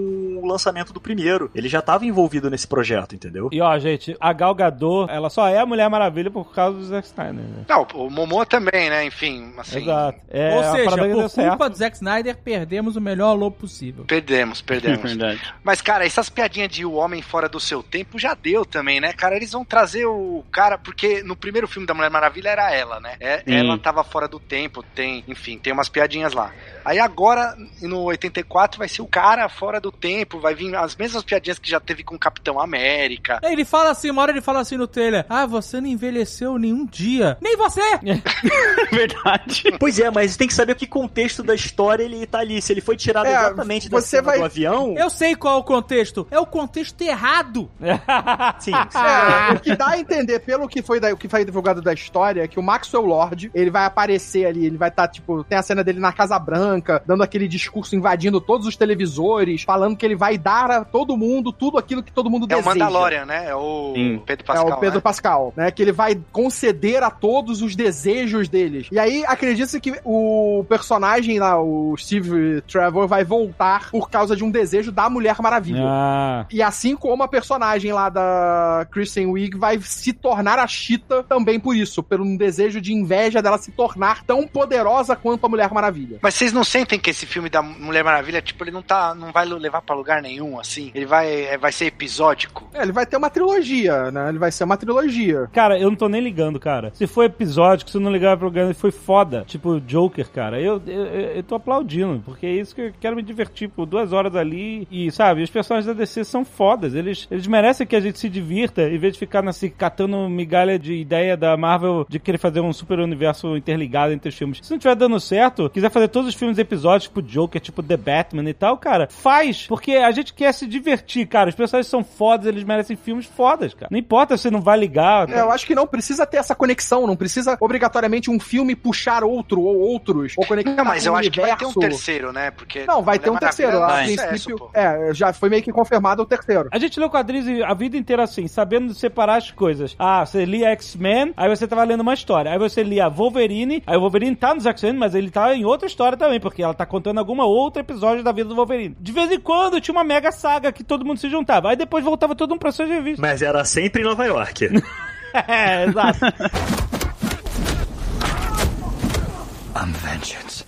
o lançamento do primeiro. Ele já tava envolvido nesse projeto, entendeu? E ó, gente, a Gal Gadot, ela só é a Mulher Maravilha por causa do Zack Snyder. Né? Não, o Momoa também, né? Enfim, assim. Exato. É, Ou a seja, por certo. culpa do Zack Snyder, perdemos o melhor lobo possível. Perdemos, perdemos. (laughs) Verdade. Mas, cara, essas piadinhas de o homem fora do seu tempo já deu também, né, cara? Eles vão trazer o cara, porque no primeiro filme da Mulher Maravilha era ela, né? É, ela tava fora do tempo, tem, enfim, tem umas piadinhas lá. Aí agora, no 84, vai ser o cara fora do tempo, vai vir as mesmas piadinhas que já teve com o Capitão América. Aí Ele fala assim, uma hora ele fala assim no trailer: Ah, você não envelheceu nenhum dia. Nem você! (laughs) Verdade. Pois é, mas tem que saber que contexto da história ele tá ali. Se ele foi tirado É, exatamente da você cena vai- do avião. Eu sei qual é o contexto. É o contexto errado. (laughs) Sim, É, o que dá a entender, pelo que foi, da- o que foi divulgado da história, é que o Maxwell Lord, ele vai aparecer ali, ele vai estar, tipo, tem a cena dele na Casa Branca, dando aquele discurso, invadindo todos os televisores, falando que ele vai dar a todo mundo tudo aquilo que todo mundo É o deseja. Mandalorian, né? É o Sim. Pedro É Pascal. o Pedro né? Pascal, né? Que ele vai conceder a todos os desejos deles. E aí, acredita-se que o personagem lá, o Steve Trevor, vai voltar por causa de um desejo da Mulher Maravilha. Ah, E assim como a personagem lá da Kristen Wiig vai se tornar a Cheetah também por isso, por um desejo de inveja dela se tornar tão poderosa quanto a Mulher Maravilha. Mas vocês não sentem que esse filme da Mulher Maravilha, tipo, ele não tá, não vai levar pra lugar nenhum, assim? Ele vai, é, vai ser episódico? É, ele vai ter uma trilogia, né? Ele vai ser uma trilogia. Cara, eu não tô nem ligando, cara. Se foi episódico, se não ligar pro programa, foi foda. Tipo, Joker, cara. Eu, eu, eu tô aplaudindo, porque é isso que eu quero me divertir por duas horas ali. E, sabe, os personagens da DC são fodas. Eles, eles merecem que a gente se divirta, em vez de ficar nesse catando migalha de ideia da Marvel de querer fazer um super universo interligado entre os filmes. Se não estiver dando certo, quiser fazer todos os filmes episódicos, tipo Joker, tipo The Batman e tal, cara, faz. Porque a gente quer se divertir, cara. Os personagens são fodas, eles merecem filmes fodas, cara. Não importa se não vai ligar. É, eu acho que não precisa ter essa conexão, não precisa obrigatoriamente um filme puxar outro ou outros, ou conectar Não, mas eu acho que vai ter um universo. terceiro, né? Porque Não, vai ter um terceiro. A é princípio, pô. é, já foi meio que confirmado o terceiro. A gente leu quadrinhos a vida inteira assim, sabendo separar as coisas. Ah, você lia X-Men, aí você tava lendo uma história. Aí você lia Wolverine, aí o Wolverine tá nos X-Men, mas ele tá em outra história também, porque ela tá contando alguma outro episódio da vida do Wolverine. De vez em quando tinha uma mega saga que todo mundo se juntava. Aí depois voltava todo um pra suas revistas. Mas era sempre em Nova York. (laughs) É, exato. (laughs)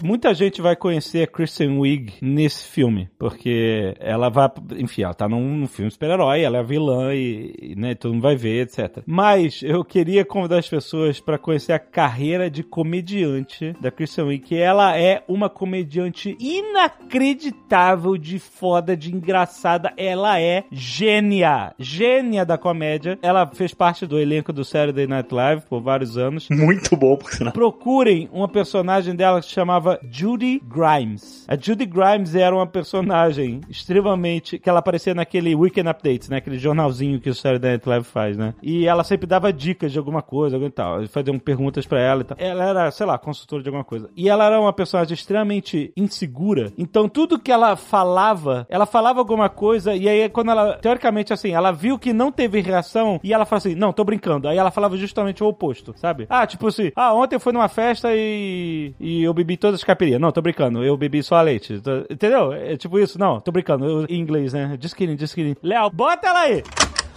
Muita gente vai conhecer a Kristen Wiig nesse filme, porque ela vai, enfim, ela tá num, num filme super-herói, ela é a vilã e, e, né, todo mundo vai ver, etc. Mas eu queria convidar as pessoas para conhecer a carreira de comediante da Kristen Wiig, que ela é uma comediante inacreditável de foda, de engraçada, ela é gênia, gênia da comédia. Ela fez parte do elenco do Saturday Night Live por vários anos. Muito bom, por sinal. Procurem uma personagem dela se chamava Judy Grimes. A Judy Grimes era uma personagem extremamente. que ela aparecia naquele Weekend Updates, né? Aquele jornalzinho que o Saturday Night Live faz, né? E ela sempre dava dicas de alguma coisa, alguma e tal. Faziam perguntas pra ela e tal. Ela era, sei lá, consultora de alguma coisa. E ela era uma personagem extremamente insegura. Então tudo que ela falava, ela falava alguma coisa e aí quando ela, teoricamente assim, ela viu que não teve reação e ela falou assim, não, tô brincando. Aí ela falava justamente o oposto, sabe? Ah, tipo assim, ah, ontem eu fui numa festa e, e eu bebi todas as caipirinhas. Não, tô brincando, eu bebi só leite. Tô- Entendeu? É tipo isso, não, tô brincando. Eu, em inglês, né? Just kidding, just kidding. Léo, bota ela aí!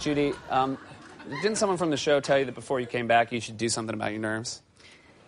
Judy, um, didn't someone from the show tell you that before you came back you should do something about your nerves?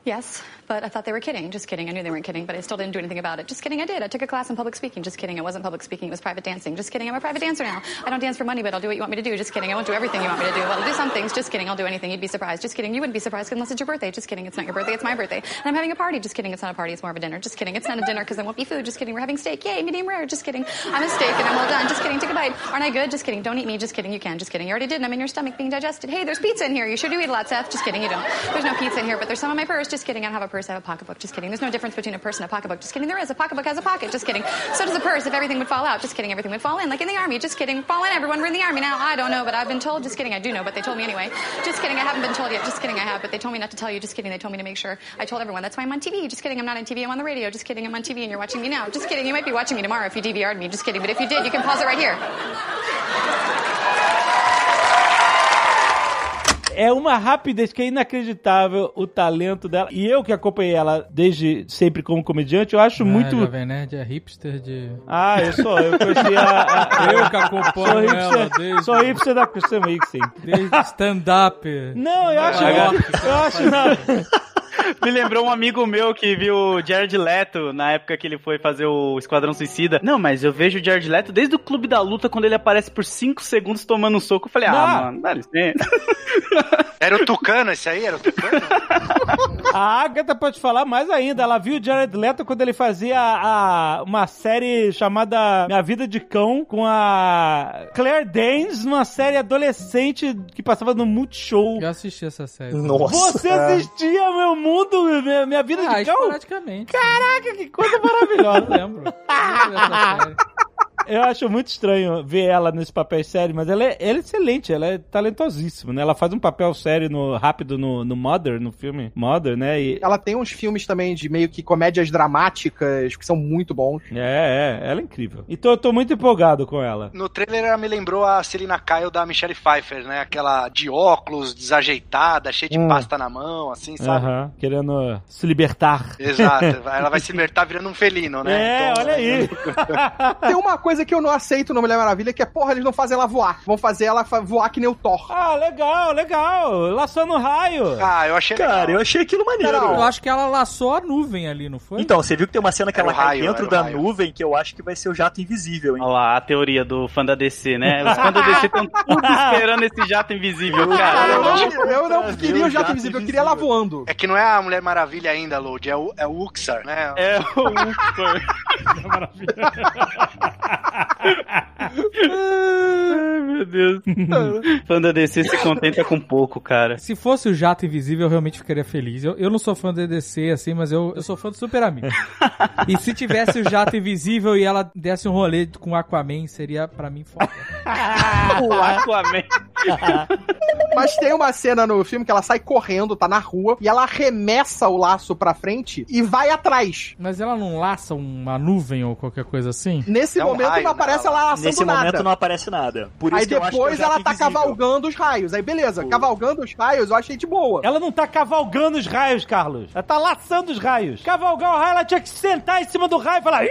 Yes, but I thought they were kidding. Just kidding. I knew they weren't kidding, but I still didn't do anything about it. Just kidding. I did. I took a class in public speaking. Just kidding. It wasn't public speaking. It was private dancing. Just kidding. I'm a private dancer now. I don't dance for money, but I'll do what you want me to do. Just kidding. I won't do everything you want me to do. Well, I'll do some things. Just kidding. I'll do anything. You'd be surprised. Just kidding. You wouldn't be surprised unless it's your birthday. Just kidding. It's not your birthday. It's my birthday. And I'm having a party. Just kidding. It's not a party. It's more of a dinner. Just kidding. It's not a dinner because there won't be food. Just kidding. We're having steak. Yay, medium rare. Just kidding. I'm a steak and I'm well done. Just kidding. Take a bite. Aren't I good? Just kidding. Don't eat me. Just kidding. You can. Just kidding. You already did. And I'm in your stomach being digested. Hey, there's pizza in here. You sure do eat a lot, Seth. Just kidding. You don't. There's no pizza in here, but there's some in my purse. Just kidding. I don't have a purse. I have a pocketbook. Just kidding. There's no difference between a purse and a pocketbook. Just kidding. There is. A pocketbook has a pocket. Just kidding. So does a purse. If everything would fall out. Just kidding. Everything would fall in. Like in the army. Just kidding. Fall in. Everyone. We're in the army now. I don't know, but I've been told. Just kidding. I do know, but they told me anyway. Just kidding. I haven't been told yet. Just kidding. I have, but they told me not to tell you. Just kidding. They told me to make sure. I told everyone. That's why I'm on TV. Just kidding. I'm not on TV. I'm on the radio. Just kidding. I'm on TV and you're watching me now. Just kidding. You might be watching me tomorrow if you DVR'd me. Just kidding. But if you did, you can pause it right here. É uma rapidez que é inacreditável o talento dela. E eu que acompanhei ela desde sempre como comediante, eu acho Ah, muito. Jovem Nerd é hipster de... Ah, eu sou. Eu conheci a. a- Eu que Sou acompanho ela hipster, desde, sou hipster da Christian Mixing. desde stand-up. Não, eu acho. York, Eu acho não. (laughs) Me lembrou um amigo meu que viu o Jared Leto na época que ele foi fazer o Esquadrão Suicida. Não, mas eu vejo o Jared Leto desde o Clube da Luta, quando ele aparece por 5 segundos tomando um soco. Eu falei, ah, Não. mano, dá licença. (laughs) Era o Tucano esse aí? Era o Tucano? (laughs) A Agatha pode falar mais ainda. Ela viu o Jared Leto quando ele fazia a, uma série chamada Minha Vida de Cão com a Claire Danes, numa série adolescente que passava no Multishow. Eu assisti essa série. Nossa. Você assistia Meu Mundo, Minha, minha Vida Ah, de Cão? esporadicamente. Caraca, que coisa Eu maravilhosa. lembro. Eu lembro dessa série. Eu acho muito estranho ver ela nesse papel sério, mas ela é, ela é excelente, ela é talentosíssima, né? Ela faz um papel sério no, rápido no, no Mother, no filme Mother, né? E, Ela tem uns filmes também de meio que comédias dramáticas que são muito bons. é, é, ela é incrível. Então eu tô muito empolgado com ela. No trailer ela me lembrou a Selina Kyle da Michelle Pfeiffer, né? Aquela de óculos, desajeitada, cheia de Hum. pasta na mão, assim, sabe? Aham, querendo se libertar. Exato. (laughs) Ela vai se libertar virando um felino, né? É, Então, olha aí. (laughs) Tem uma coisa que eu não aceito no Mulher Maravilha, que é, porra, eles não fazem ela voar. Vão fazer ela voar que nem o Thor. Ah, legal, legal. Laçando raio. Ah, eu achei Cara, legal. eu achei aquilo maneiro. Não. Eu acho que ela laçou a nuvem ali, não foi? Então, você viu que tem uma cena que Era ela o cai raio, dentro da raio. nuvem que eu acho que vai ser o jato invisível, hein? Olha lá, a teoria do fã da DC, né? Os fãs da DC estão tudo (laughs) esperando esse jato invisível, Cara, eu não, eu não queria o o jato jato invisível, eu queria ela voando. É que não é a Mulher Maravilha ainda, Lodi, é o, é o Uxar, né? É o (laughs) (laughs) Ultor. Ai, meu Deus. (laughs) fã da DC se contenta com pouco, cara. Se fosse o Jato Invisível, eu realmente ficaria feliz. Eu, eu não sou fã do EDC, assim, mas eu, eu sou fã do Super Amigo. (laughs) e se tivesse o Jato Invisível e ela desse um rolê com o Aquaman, seria pra mim foda. (laughs) O Aquaman. (laughs) Mas tem uma cena no filme que ela sai correndo, tá na rua, e ela arremessa o laço pra frente e vai atrás. Mas ela não laça uma nuvem ou qualquer coisa assim? Nesse É um momento raio, não aparece né? ela laçando Nesse nada. momento não aparece nada. Por Aí depois ela tá invisível. cavalgando os raios. Aí beleza, cavalgando os raios eu achei de boa. Ela não tá cavalgando os raios, Carlos. Ela tá laçando os raios. Cavalgar o raio, ela tinha que sentar em cima do raio e falar.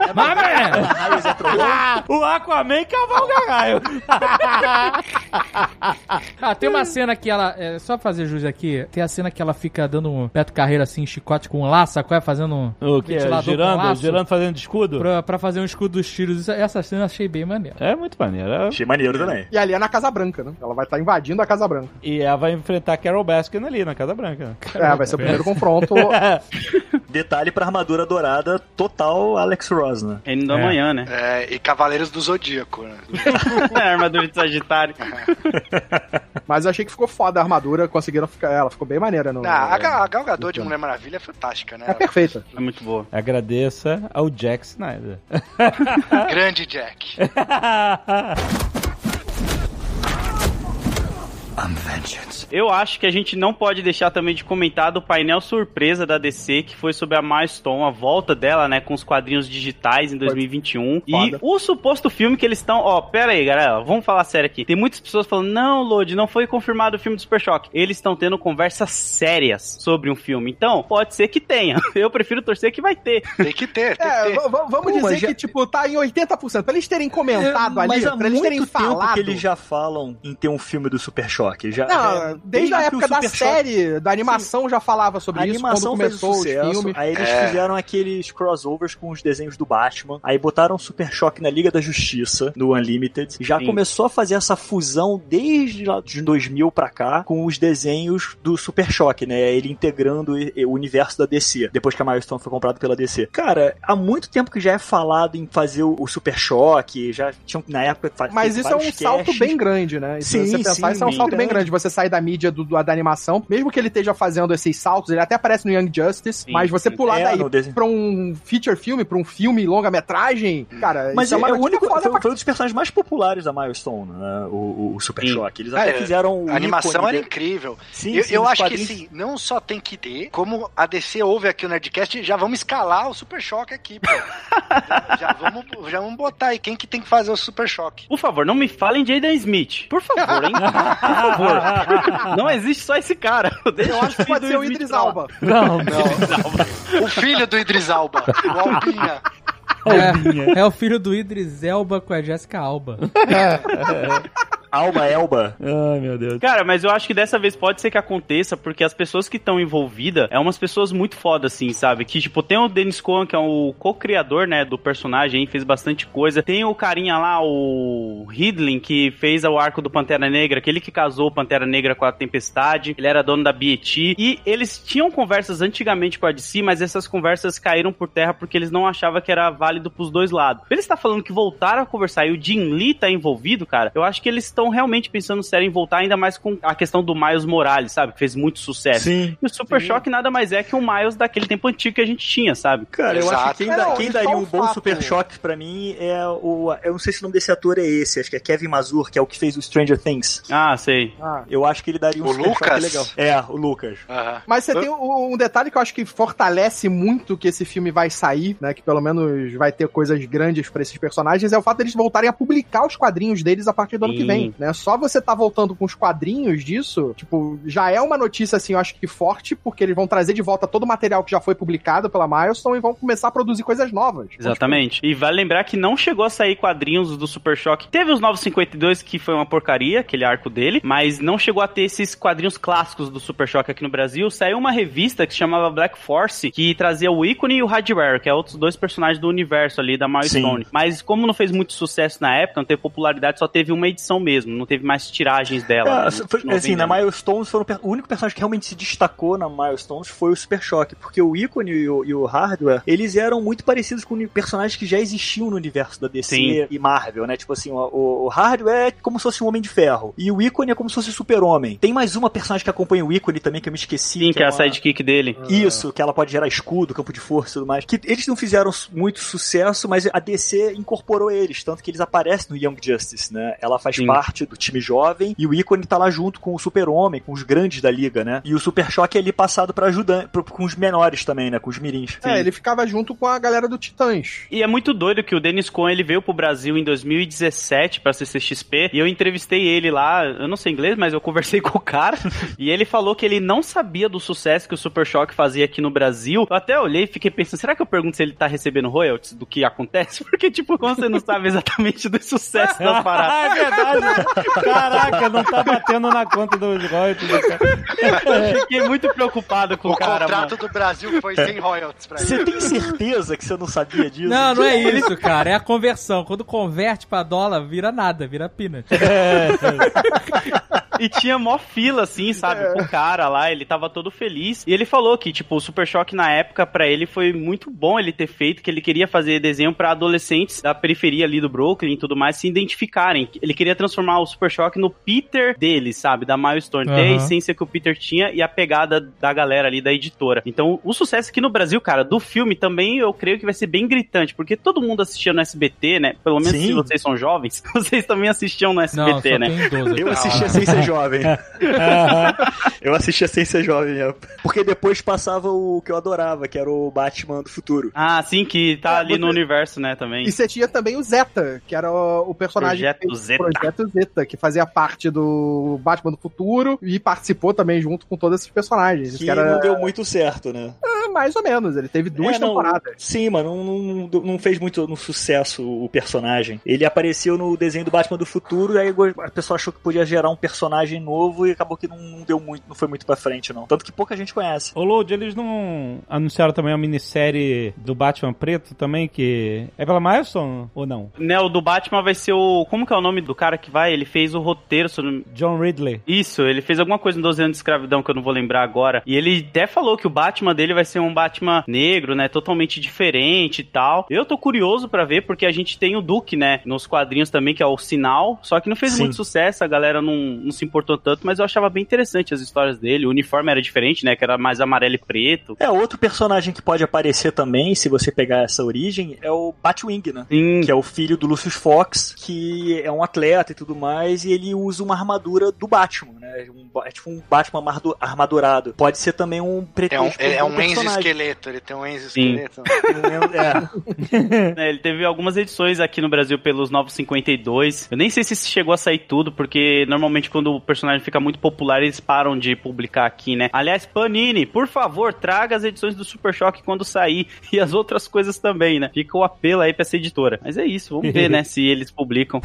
É trovão. o Aquaman cavalga raio. (laughs) (laughs) Ah, tem uma cena que ela. É, só pra fazer jus aqui, tem a cena que ela fica dando um Beto Carreira assim, chicote com um laço, qual é? Fazendo um O que? Girando, laço girando, fazendo de escudo? pra, pra fazer um escudo dos tiros. Isso- essa cena eu achei bem maneira. É muito maneiro. É- Achei maneiro também. E ali é na Casa Branca, né? Ela vai estar invadindo a Casa Branca. E ela vai enfrentar Carol Baskin ali na Casa Branca. né? É, vai ser o primeiro confronto. (laughs) Detalhe pra armadura dourada total Alex Ross, né? Do É. amanhã, né? É, e Cavaleiros do Zodíaco, né? a (laughs) armadura de Sagitário. (laughs) Mas eu achei que ficou foda a armadura, conseguiram ficar. Ela ficou bem maneira no. Ah, a, a Gal Gadot de Mulher Maravilha é fantástica, né? É perfeita. É muito boa. Agradeça ao Jack Snyder. (laughs) Grande Jack. (laughs) Eu acho que a gente não pode deixar também de comentar do painel surpresa da DC, que foi sobre a Milestone, a volta dela, né, com os quadrinhos digitais em 2021. E Foda. o suposto filme que eles estão. Ó, pera aí, galera, vamos falar sério aqui. Tem muitas pessoas falando, não, Lodi, não foi confirmado o filme do Super Choque. Eles estão tendo conversas sérias sobre um filme. Então, pode ser que tenha. (laughs) Eu prefiro torcer que vai ter. Tem que ter, tem É, que ter. vamos Pô, dizer já- que, tipo, tá em 80%. Pra eles terem comentado ali, Mas há pra eles terem falado. que eles já falam em ter um filme do Super Choque. Já, Não, é, desde, a época da série, da animação já falava sobre A isso, animação quando fez começou sucesso, aí eles É. fizeram aqueles crossovers com os desenhos do Batman, aí botaram Super Choque na Liga da Justiça, no Unlimited, e já Sim. começou a fazer essa fusão desde lá de 2000 pra cá com os desenhos do Super Choque, né? Ele integrando o universo da DC, depois que a Milestone foi comprada pela DC. Cara, há muito tempo que já é falado em fazer o, Super Choque, já tinham na época Mas isso é um salto bem grande, né? Se Sim, você pensar, sim, isso é um bem salto bem grande. Você sai da mídia do, do- da animação, mesmo que ele esteja fazendo esses saltos, ele até aparece no Young Justice, Sim, mas você sim. pular É, daí no pra um feature filme, pra um filme longa-metragem, cara, Mas isso é, é é o notícia único, foda foi, pra foi um dos personagens mais populares da Milestone, né? O, o- o Super Sim. Choque. Eles até É, fizeram o A animação era dele. incrível. Sim, eu sim, eu acho quadrinhos- que assim, não só tem que ter, como a DC ouve aqui o Nerdcast, já vamos escalar o Super Choque aqui, pô. (laughs) já, vamos, já vamos botar aí quem que tem que fazer o Super Choque. Por favor, não me falem de Aiden Smith. Por favor, hein? (laughs) Por favor. Não existe só esse cara. Eu acho que pode ser o Idris. Alba. Não, (laughs) O filho do Idris Alba, (laughs) o Albinha. É, é o filho do Idris Elba com a Jessica Alba. Alba Elba. (laughs) Ai, meu Deus. Cara, mas eu acho que dessa vez pode ser que aconteça, porque as pessoas que estão envolvidas é umas pessoas muito foda, assim, sabe? Que, tipo, tem o Dennis Cohen, que é o co-criador, né, do personagem, aí, fez bastante coisa. Tem o carinha lá, o Ridley, que fez o arco do Pantera Negra, aquele que casou o Pantera Negra com a Tempestade. Ele era dono da BET. E eles tinham conversas antigamente com a DC, mas essas conversas caíram por terra porque eles não achavam que era válido pros dois lados. Ele está falando que voltaram a conversar e o Jim Lee tá envolvido, cara. Eu acho que eles estão realmente pensando sério em voltar, ainda mais com a questão do Miles Morales, sabe? Que fez muito sucesso. Sim. E o Super Choque nada mais é que um Miles daquele tempo antigo que a gente tinha, sabe? Cara, eu acho Exato. que quem, dá- quem daria um o bom fato- Super Choque pra mim é o. Eu não sei se o nome desse ator é esse, acho que é Kevin Mazur, que é o que fez o Stranger Things. Ah, sei. Eu acho que ele daria um O Super Choque Lucas? legal. É, o Lucas. Mas você tem um, detalhe que eu acho que fortalece muito que esse filme vai sair, né? Que pelo menos vai ter coisas grandes pra esses personagens, é o fato deles voltarem a publicar os quadrinhos deles a partir do ano que Sim. Né? Só você tá voltando com os quadrinhos disso, tipo, já é uma notícia, assim, eu acho que forte, porque eles vão trazer de volta todo o material que já foi publicado pela Milestone e vão começar a produzir coisas novas. Exatamente. E vale lembrar que não chegou a sair quadrinhos do Super Choque. Teve os 952, que foi uma porcaria, aquele arco dele, mas não chegou a ter esses quadrinhos clássicos do Super Choque aqui no Brasil. Saiu uma revista que se chamava Black Force, que trazia o Ícone e o Hardware, que é outros dois personagens do universo ali da Milestone. Sim. Mas como não fez muito sucesso na época, não teve popularidade, só teve uma edição mesmo, não teve mais tiragens dela. É, né? foi- assim, na. Milestones foram o único personagem que realmente se destacou na Milestones foi o Super Choque, porque o Ícone e o, e o Hardware, eles eram muito parecidos com personagens que já existiam no universo da DC Sim. e Marvel, né? Tipo assim, o, o- Hardware é como se fosse um Homem de Ferro, e o Ícone é como se fosse o Super-Homem. Tem mais uma personagem que acompanha o Ícone também, que eu me esqueci. Sim, que é a uma- sidekick dele. Isso, que ela pode gerar escudo, campo de força e tudo mais. Que eles não fizeram muito sucesso, mas a DC incorporou eles, tanto que eles aparecem no Young Justice, né? Ela faz Sim. parte do time jovem e o ícone tá lá junto com o Super-Homem, com os grandes da liga, né? E o Super Choque é ali passado pra ajudar, com os menores também, né? Com os mirins. É, ele ficava junto com a galera do Titãs. E é muito doido que o Dennis Cohen ele veio pro Brasil em 2017 pra CCXP e eu entrevistei ele lá, eu não sei inglês, mas eu conversei (laughs) com o cara e ele falou que ele não sabia do sucesso que o Super Choque fazia aqui no Brasil. Eu até olhei e fiquei pensando, será que eu pergunto se ele tá recebendo royalties do que acontece? (laughs) Porque, tipo, como você não sabe exatamente do sucesso das paradas. (laughs) é verdade. Caraca, não tá batendo na conta dos royalties. cara. Eu fiquei muito preocupado com o, O cara, contrato mano. do Brasil foi sem royalties pra ele. Você tem certeza que você não sabia disso? Não, não é isso, cara. É a conversão. Quando converte pra dólar, vira nada, vira peanut. E tinha mó fila, assim, sabe? O cara lá, ele tava todo feliz. E ele falou que, tipo, o Super Choque na época, pra ele, foi muito bom ele ter feito, que ele queria fazer desenho pra adolescentes da periferia ali do Brooklyn e tudo mais se identificarem. Ele queria transformar o Super Choque no Peter dele, sabe? Da Milestone. Ter a essência que o Peter tinha e a pegada da galera ali da editora. Então, o sucesso aqui no Brasil, cara, do filme também eu creio que vai ser bem gritante, porque todo mundo assistia no SBT, né? Pelo menos Sim. se vocês são jovens, (laughs) vocês também assistiam no Não, SBT, só né? tem 12. Eu assistia sem ser jovem. eu assistia sem ser jovem. é. Porque depois passava o que eu adorava, que era o Batman do futuro. Ah, sim, que tá É, ali no universo, né, também. E você tinha também o Zeta, que era o, o personagem. Projeto Zeta. Projeto Zeta, que fazia parte do Batman do Futuro e participou também junto com todos esses personagens. Que Que era não deu muito certo, né? ah, mais ou menos. Ele teve duas É, não, temporadas. Sim, mano, não, não, não- fez muito no sucesso o personagem. Ele apareceu no desenho do Batman do futuro, e aí a pessoa achou que podia gerar um personagem novo e acabou que não, deu muito, não foi muito pra frente, não. Tanto que pouca gente conhece. Ô, Load, eles não anunciaram também a minissérie do Batman Preto também, que é pela Milestone ou não? Né, o do Batman vai ser o. Como que é o nome do cara que vai? Ele fez o roteiro. não- John Ridley. Isso, ele fez alguma coisa no 12 anos de escravidão que eu não vou lembrar agora. E ele até falou que o Batman dele vai ser um Batman negro, né? Totalmente diferente e tal. Eu tô curioso pra ver, porque a gente tem o Duke, né? Nos quadrinhos também, que é o sinal. Só que não fez Sim. muito sucesso, a galera não, não se importou tanto, mas eu achava bem interessante as histórias dele. O uniforme era diferente, né? Que era mais amarelo e preto. É, outro personagem que pode aparecer também, se você pegar essa origem, é o Batwing, né? Sim, Que é o filho do Lucius Fox, que é um atleta e tudo mais, e ele usa uma armadura do Batman, né? Um, é tipo um Batman armadu- armadurado. Pode ser também um É um, pretexto é, é um personagem. Exoesqueleto, ele tem um exoesqueleto. É. (laughs) É, ele teve algumas edições aqui no Brasil pelos Novos 52. Eu nem sei se chegou a sair tudo, porque normalmente quando o personagem fica muito popular, eles param de publicar aqui, né? Aliás, Panini, por favor, traga as edições do Super Choque quando sair (laughs) e as outras coisas também, né? Fica o apelo aí pra essa editora. Mas é isso, vamos ver, né, (laughs) se eles publicam.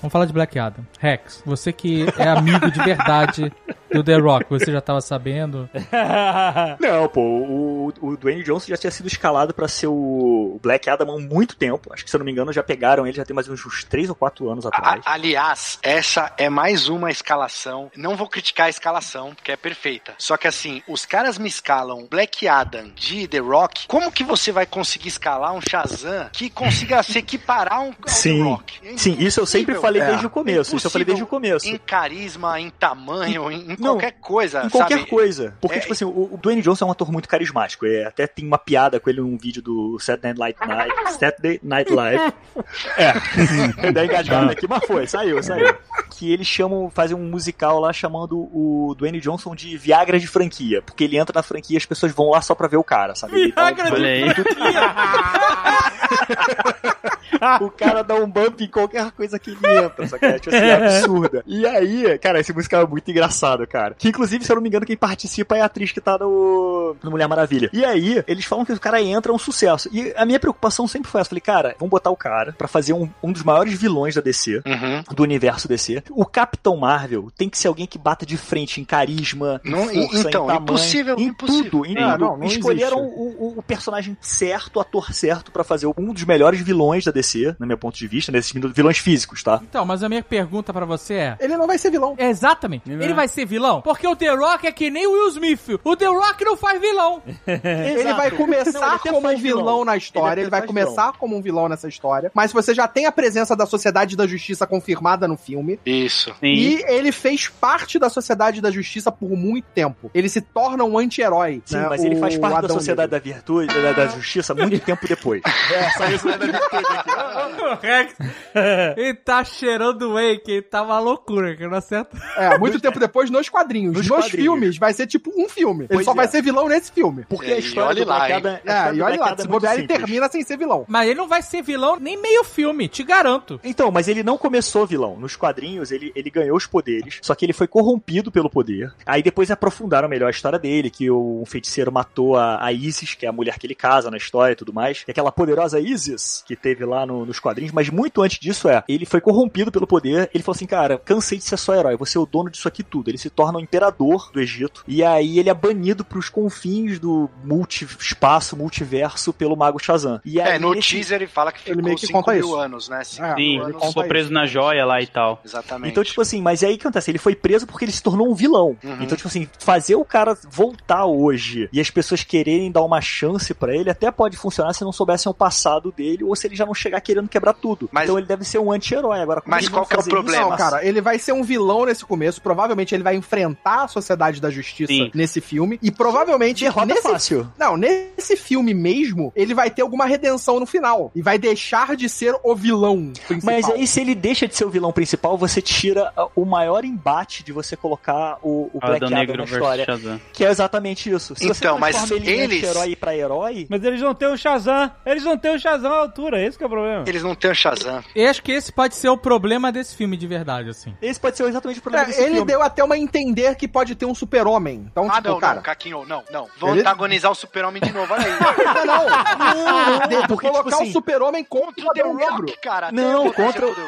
Vamos falar de Black Adam. Rex, você que é amigo de verdade do The Rock, você já tava sabendo? (laughs) Não, pô, o, o Dwayne Johnson já tinha sido escalado pra ser o Black Adam há muito tempo. Acho que, se eu não me engano, já pegaram ele já tem mais uns, uns 3 ou 4 anos atrás. A- aliás, essa é mais uma escalação. Não vou criticar a escalação, porque é perfeita. Só que assim, os caras me escalam Black Adam de The Rock. Como que você vai conseguir escalar um Shazam que consiga se equiparar um, ao Sim. The Rock? É Sim, isso eu sempre falei É. desde o começo. Isso eu falei desde o começo. Em carisma, em tamanho, em, em Não, qualquer coisa. Em qualquer sabe? coisa. Porque, É, tipo assim, o, o Dwayne Johnson é um ator muito carismático. É, até tem uma piada com ele num vídeo do Saturday Night Night, Saturday Night Live. (laughs) é. Dá engasgado aqui, mas foi, saiu, saiu. Que eles chamam, fazem um musical lá chamando o Dwayne Johnson de Viagra de franquia. Porque ele entra na franquia e as pessoas vão lá só pra ver o cara, sabe? Um- Viagra Olha aí. (laughs) o cara dá um bump em qualquer coisa que ele entra, só que é tipo assim, absurda. E aí, cara, esse musical é muito engraçado, cara. Que inclusive, se eu não me engano, quem participa é a atriz que tá no, no Mulher Maravilha. E aí, eles falam que o cara entra é um sucesso. E a minha preocupação sempre foi essa. Falei, cara, vamos botar o cara pra fazer um, um dos maiores vilões da DC. Uhum. Do universo DC. O Capitão Marvel tem que ser alguém que bata de frente em carisma, em Não, força, então, em tamanho, impossível, em impossível. tudo, em Ah, tudo. não, não Escolheram existe. o, o- o personagem certo, o ator certo pra fazer um dos melhores vilões da DC, no meu ponto de vista, nesses vilões físicos, tá? Então, mas a minha pergunta pra você é... Ele não vai ser vilão. Exatamente. Ele vai ser vilão? Porque o The Rock é que nem o Will Smith. O The Rock não faz vilão. (laughs) Ele vai começar Não, ele até como um vilão, vilão. na Ele história, até ele, vai começar como um vilão nessa história, mas você já tem a presença da Sociedade da Justiça confirmada no filme, Isso. Sim. e ele fez parte da Sociedade da Justiça por muito tempo. Ele se torna um anti-herói. Sim, né, mas ele o faz parte da Adão Sociedade Negro. da Virtude, da, da Justiça, muito tempo depois. (laughs) É, só isso da virtude aqui. O Rex, (laughs) ele tá cheirando whey, que tá uma loucura, que não acerta. É, muito tempo depois nos quadrinhos. Nos Nos, quadrinhos. filmes vai ser tipo um filme. ele Pois só é. vai ser vilão nesse filme. Porque É, a e história olhe do lá, É, história e olha lá, é se bobear, ele termina sem ser vilão. Mas ele não vai ser vilão nem meio filme, te garanto. Então, mas ele não começou vilão. Nos quadrinhos, ele, ele ganhou os poderes, só que ele foi corrompido pelo poder. Aí depois aprofundaram melhor a história dele, que o, um feiticeiro matou a, a Isis, que é a mulher que ele casa na história e tudo mais. E aquela poderosa Isis, que teve lá no- nos quadrinhos, mas muito antes disso é, ele foi corrompido pelo poder, ele falou assim, cara, cansei de ser só herói, você é o dono disso aqui tudo. Ele se torna o imperador do Egito, e aí ele é banido pros confins do multi-espaço, multiverso, pelo mago Shazam. E aí, É, no esse- teaser ele fala que Ele ficou meio que 5 conta mil isso. anos, né? Cinco É, Sim, mil ele anos. ficou preso na joia lá e tal. Exatamente. Então, tipo assim, mas aí o que acontece? Ele foi preso porque ele se tornou um vilão. Uhum. Então, tipo assim, fazer o cara voltar hoje e as pessoas quererem dar uma chance pra ele até pode funcionar se não soubessem o passado dele ou se ele já não chegar querendo quebrar tudo. Mas- Então ele deve ser um anti-herói. Agora, Mas qual que é o fazer problema? Não, cara, ele vai ser um vilão nesse começo. Provavelmente ele vai enfrentar a Sociedade da Justiça Sim. nesse filme. E provavelmente. Derrota nesse... fácil. Não, nesse filme mesmo, ele vai ter alguma redenção no final. E vai deixar de ser o vilão principal. Mas aí, se ele deixa de ser o vilão principal, você tira ah, o maior embate de você colocar o, o Black Adão Adam Negro na história. Shazam. Que é exatamente isso. Se você Então, mas ele eles- anti-herói pra herói, Mas eles não têm o Shazam. Eles não têm o Shazam à altura, esse que é o problema. Eles não têm o Shazam. Eu acho que esse pode ser o problema desse filme de verdade, assim. esse pode ser exatamente o problema É, desse ele filme. deu até uma entender que pode ter um super-homem. Então, Ah, tipo, não, cara. não, Caquinho, não, não. Ele- antagonizar o super-homem de novo, olha aí. (laughs) Não, não. (laughs) De- Porque, colocar tipo assim, o super-homem contra Contra o o The Negro. Rock, cara. Não, vou contra Rock.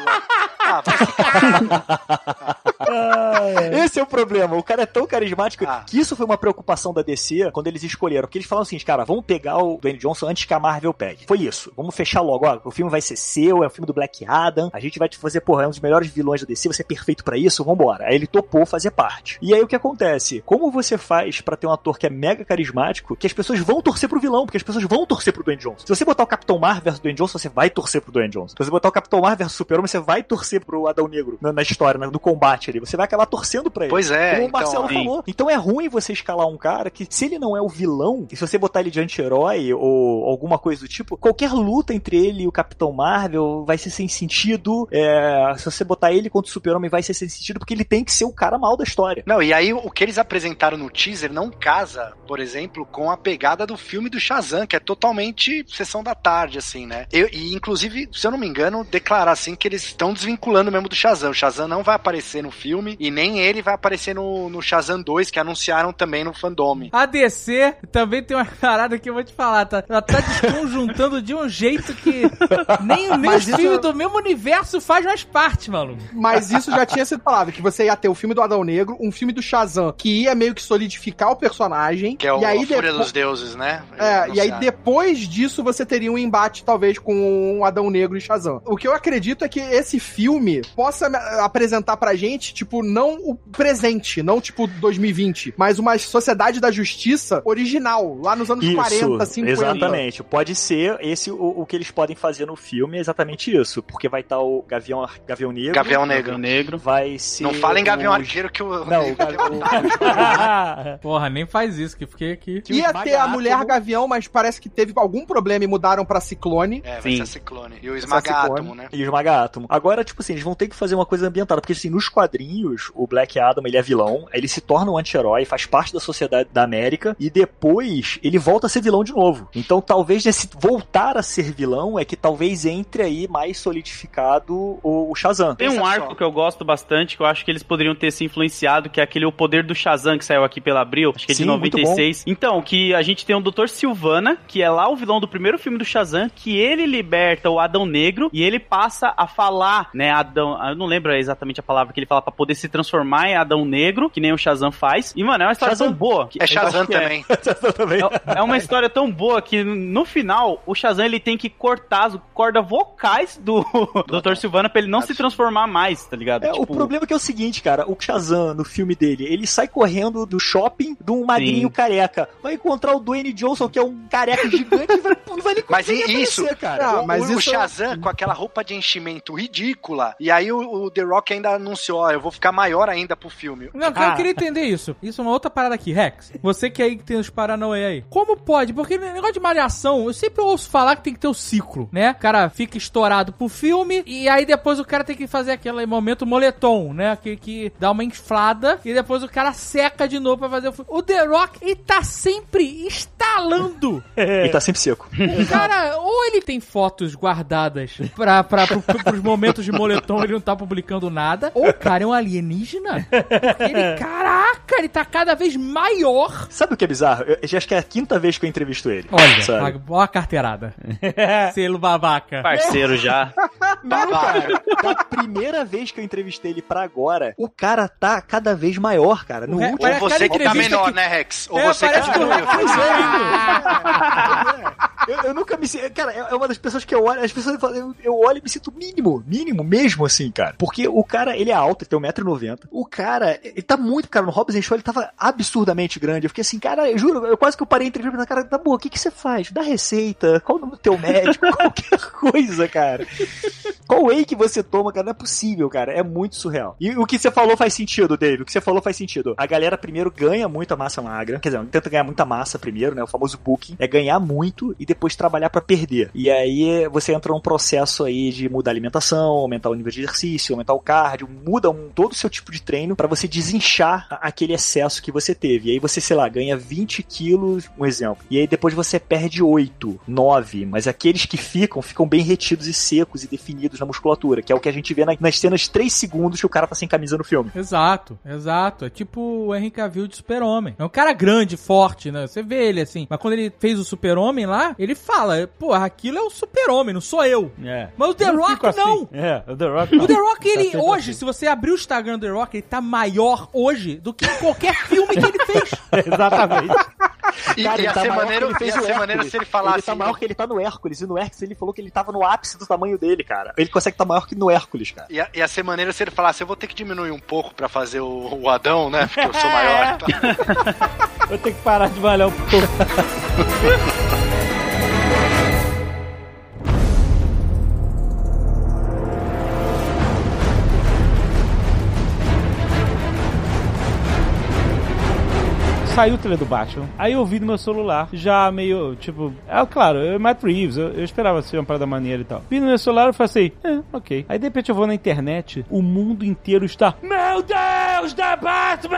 Ah, vai se (laughs) Esse é o problema. O cara é tão carismático Ah. que isso foi uma preocupação da DC quando eles escolheram. Porque eles falaram o seguinte, cara, vamos pegar o Dwayne Johnson antes que a Marvel pegue. Foi isso. Vamos fechar logo. Ó, o filme vai ser seu, é o filme do Black Adam. A gente vai te fazer, porra, é um dos melhores vilões da DC. Você é perfeito pra isso, vambora. Aí ele topou fazer parte. E aí o que acontece? Como você faz pra ter um ator que é mega carismático que as pessoas vão torcer pro vilão? Porque as pessoas vão torcer pro Dwayne Johnson. Se você botar o Capitão Marvel versus Dwayne Johnson, você vai torcer pro Dwayne Johnson. Se você botar o Capitão Marvel versus Super-Homem, você vai torcer pro Adão Negro na, na história, na- no combate ali. Você vai acabar torcendo pra ele. Pois é, Como o então, Marcelo sim. falou. Então é ruim você escalar um cara que, se ele não é o vilão, e se você botar ele de anti-herói ou alguma coisa do tipo, qualquer luta entre ele e o Capitão Marvel vai ser sem sentido. É, se você botar ele contra o Super-Homem, vai ser sem sentido, porque ele tem que ser o cara mal da história. Não, e aí o que eles apresentaram no teaser não casa, por exemplo, com a pegada do filme do Shazam, que é totalmente sessão da tarde, assim, né? Eu, e inclusive, se eu não me engano, declarar assim que eles estão desvinculando mesmo do Shazam. O Shazam não vai aparecer no filme e nem ele vai aparecer no, no Shazam 2, que anunciaram também no fandome. A DC também tem uma parada que eu vou te falar, tá? Ela tá desconjuntando de um jeito que nem, nem os isso- filmes do mesmo universo faz mais parte, maluco. Mas isso já tinha sido falado, que você ia ter o filme do Adão Negro, um filme do Shazam, que ia meio que solidificar o personagem. Que é o, e aí a Fúria dos Deuses, né? É, e aí depois disso você teria um embate, talvez, com o Adão Negro e Shazam. O que eu acredito é que esse filme possa apresentar pra gente, tipo, não o presente, não tipo 2020, mas uma sociedade da justiça original, lá nos anos 40, 50. exatamente. Pode ser esse o, o que eles podem fazer no filme, é exatamente isso. Porque vai estar o Gavião, Gavião Negro. Gavião Negro. Gavião Negro. Vai ser. Não fala em Gavião Arqueiro que o. Não, (laughs) o, Ga- (laughs) o- Porra, nem faz isso, que fiquei aqui. Ia ter a Mulher Gavião, mas parece que teve algum problema e mudaram pra Ciclone. É, vai Sim. ser a Ciclone. E o Esmaga Ciclone. Átomo, né? E o Esmaga Átomo. Agora, tipo assim, eles vão ter que fazer uma coisa ambientada, porque assim, nos quadrinhos, o Black Adam, ele é vilão, ele se torna um anti-herói, faz parte da sociedade da América, e depois ele volta a ser vilão de novo. Então, talvez nesse voltar a ser vilão é que talvez entre aí mais solidificado o, o Shazam. Tem um arco que eu gosto bastante, que eu acho que eles poderiam ter se influenciado, que é aquele O Poder do Shazam, que saiu aqui pela Abril, acho que é de Sim, muito 96. Então, que a gente tem o Dr. Silvana, que é lá o vilão do primeiro filme do Shazam, que ele liberta o Adão Negro e ele passa a falar, né, Adão, eu não lembro exatamente a palavra que ele fala, pra poder se transformar em Adão Negro, que nem o Shazam faz. E, mano, é uma história Shazam. tão boa. que- É Shazam acho que é- também. (laughs) também. é, é uma história tão boa que no final o Shazam ele tem que cortar as cordas vocais do (laughs) Dr. Silvana pra ele não se transformar mais, tá ligado? É, O Tipo, problema é que é o seguinte, cara, o Shazam, no filme dele, ele sai correndo do shopping de um magrinho Sim. careca. Vai encontrar o Dwayne Johnson, que é um careca gigante, e vai, não vai nem Mas conseguir isso? aparecer, cara. Ah, o, mas o isso- Shazam com aquela roupa de enchimento ridícula. E aí o, o The Rock ainda anunciou: ó, eu vou ficar maior ainda pro filme. Não, eu Ah. queria entender isso. Isso é uma outra parada aqui, Rex. Você que aí que tem os Paranauê aí. Como pode? Porque negócio de malhação, eu sempre ouço falar que tem que ter o ciclo, né? O cara fica estourado pro filme e aí depois o cara tem que fazer aquele momento moletom, né? Que, que dá uma inflada e depois o cara seca de novo pra fazer o filme. O The Rock, ele tá sempre estalando. Ele tá sempre seco. O cara, ou ele tem fotos guardadas pra, pra, pro, pros momentos de moletom ele não tá publicando nada, ou o cara é um alienígena ele, caraca, ele tá cada vez maior. Sabe o que é bizarro? Eu, eu acho que é a quinta vez que eu entrevisto ele. Olha, sabe? boa carteirada. (laughs) Selo babaca. Parceiro já. Cara. Da primeira vez que eu entrevistei ele pra agora, o cara tá cada vez maior, cara. No Re- último. Ou você cada que tá menor, que- né, Rex? Ou É, você que parece tá que (laughs) (laughs) Eu, eu nunca me sinto. Cara, é é uma das pessoas que eu olho. As pessoas falam, eu, olho e me sinto mínimo. Mínimo mesmo, assim, cara. Porque o cara, ele é alto, ele tem 1,90m. O cara, ele tá muito, cara. No Hobbs Show ele tava absurdamente grande. Eu fiquei assim, cara, eu juro, eu quase que eu parei entrevista na cara, tá boa, o que que você faz? Dá receita? Qual o nome do teu médico? (laughs) Qualquer coisa, cara. Qual whey que você toma, cara? Não é possível, cara. É muito surreal. E o que você falou faz sentido, Dave. O que você falou faz sentido. A galera primeiro ganha muita massa magra. Quer dizer, tenta ganhar muita massa primeiro, né? O famoso booking. É ganhar muito e depois trabalhar pra perder. E aí você entra num processo aí de mudar a alimentação, aumentar o nível de exercício, aumentar o cardio, muda um, todo o seu tipo de treino pra você desinchar aquele excesso que você teve. E aí você, sei lá, ganha 20 quilos, um exemplo. E aí depois você perde 8, 9. Mas aqueles que ficam, ficam bem retidos e secos e definidos na musculatura, que é o que a gente vê na- nas cenas 3 segundos que o cara tá sem camisa no filme. Exato, exato. É tipo o Henry Cavill de Super-Homem. É um cara grande, forte, né? Você vê ele assim. Mas quando ele fez o Super-Homem lá, ele fala, pô, aquilo é o Super-Homem, não sou eu. É. Mas o The Eu Rock assim. não. É, o The Rock O The Rock, Tá ele sempre hoje, assim. se você abrir o Instagram do The Rock, ele tá maior hoje do que em qualquer filme que ele fez. (laughs) Exatamente. E, Cara, ia ele tá ser maneiro, ele fez ia o ser maneiro se ele falasse. Ele tá maior que ele tá no Hércules. E no Hércules ele falou que ele tava no ápice do tamanho dele, cara. Ele consegue estar maior que no Hércules, cara. Ia, ia ser maneiro se ele falasse, eu vou ter que diminuir um pouco pra fazer o, o Adão, né? Porque eu sou (laughs) maior. Tá? Vou ter que parar de malhar um pouco. (laughs) Saiu o trailer do Batman. Aí eu vi no meu celular, já meio, tipo... É claro, eu Matt Reeves, eu, eu esperava ser uma parada maneira e tal. Vi no meu celular e falei assim, é, ok. Aí de repente eu vou na internet, o mundo inteiro está... Meu Deus, da Batman!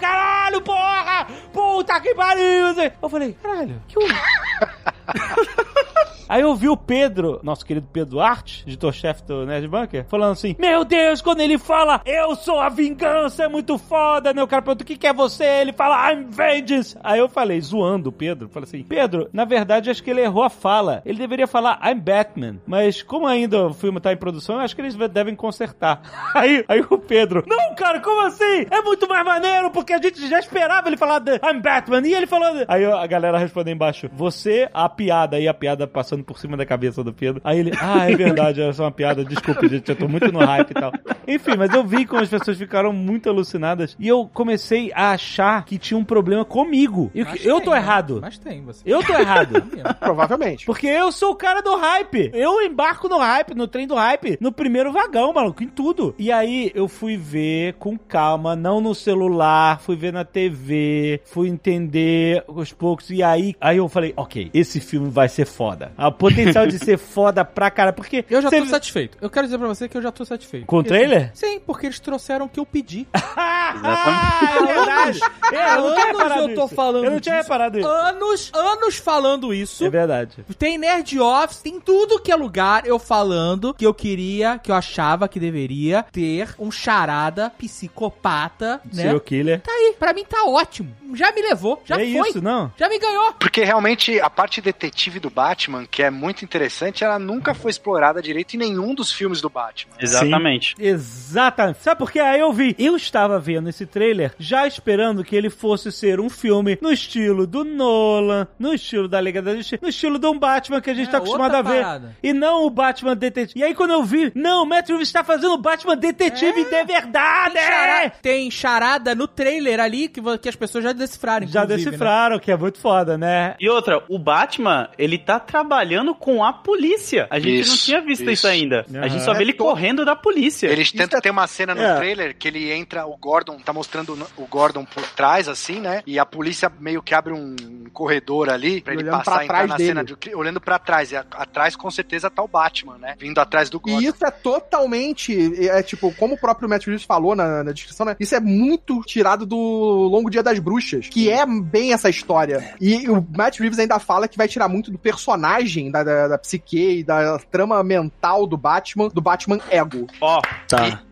Caralho, porra! Puta que pariu! Eu falei, caralho, que o... (laughs) Aí eu vi o Pedro, nosso querido Pedro Duarte, editor-chefe do Nerd Bunker, falando assim: Meu Deus, quando ele fala, eu sou a vingança, é muito foda, né? O cara pergunta: O que, que é você? Ele fala, I'm vengeance. Aí eu falei, zoando o Pedro, falei assim: Pedro, na verdade, acho que ele errou a fala. Ele deveria falar, I'm Batman. Mas como ainda o filme tá em produção, eu acho que eles devem consertar. (laughs) Aí, aí o Pedro: Não, cara, como assim? É muito mais maneiro, porque a gente já esperava ele falar, I'm Batman. E ele falando. Aí a galera respondeu embaixo: Você, a piada aí, a piada passando por cima da cabeça do Pedro. Aí ele, ah, é verdade, era só uma piada, desculpe, gente, eu tô muito no hype e tal. Enfim, mas eu vi como as pessoas ficaram muito alucinadas e eu comecei a achar que tinha um problema comigo. Eu, Mas eu tem, tô né? errado. Mas tem, você. Eu tô errado. (laughs) Provavelmente. Porque eu sou o cara do hype. Eu embarco no hype, no trem do hype, no primeiro vagão, maluco, em tudo. E aí eu fui ver com calma, não no celular, fui ver na TV, fui entender aos poucos. E aí, aí eu falei, ok, esse filme vai ser foda. O potencial de ser foda pra cara. Porque. Eu já tô satisfeito. Eu quero dizer pra você que eu já tô satisfeito. Com o trailer? Sim, porque eles trouxeram o que eu pedi. (laughs) Ah, é verdade. (laughs) É, eu Anos eu tô isso. falando Eu não tinha disso. reparado isso. Anos, anos falando isso. É verdade. Tem Nerd Office, tem tudo que é lugar eu falando que eu queria, que eu achava que deveria ter um charada psicopata, né? Serial killer. Tá aí, pra mim tá ótimo. Já me levou, já é foi. isso, não? Já me ganhou. Porque realmente a parte detetive do Batman, que é muito interessante, ela nunca foi explorada direito em nenhum dos filmes do Batman. Exatamente. Exatamente. Sabe por quê? Aí eu vi. Eu estava vendo esse trailer já esperando que ele fosse ser um filme no estilo do Nolan, no estilo da Liga da Justiça, no estilo de um Batman que a gente É, tá acostumado a ver. parada. E não o Batman detetive. E aí quando eu vi, não, o Matt Reeves está fazendo o Batman detetive de verdade! Tem charada, tem charada no trailer ali que, que as pessoas já decifraram. Já né? decifraram, que é muito foda, né? E outra, o Batman, ele tá trabalhando com a polícia. A gente Isso, não tinha visto isso, isso. ainda. A gente só Aham. vê ele correndo da polícia. Eles tentam ter uma cena no é- trailer que ele entra, o Gordon tá mostrando o Gordon por trás, assim, né? E a polícia meio que abre um corredor ali pra ele Olhando passar pra e entrar na dele. cena de, olhando pra trás. E a- atrás, com certeza, tá o Batman, né? Vindo atrás do Gordon. E isso é totalmente, é tipo, como o próprio Matt Reeves falou na, na descrição, né? Isso é muito tirado do Longo Dia das Bruxas, que é bem essa história. E o Matt Reeves ainda fala que vai tirar muito do personagem, da, da, da psique e da trama mental do Batman, do Batman ego. Ó, Tá.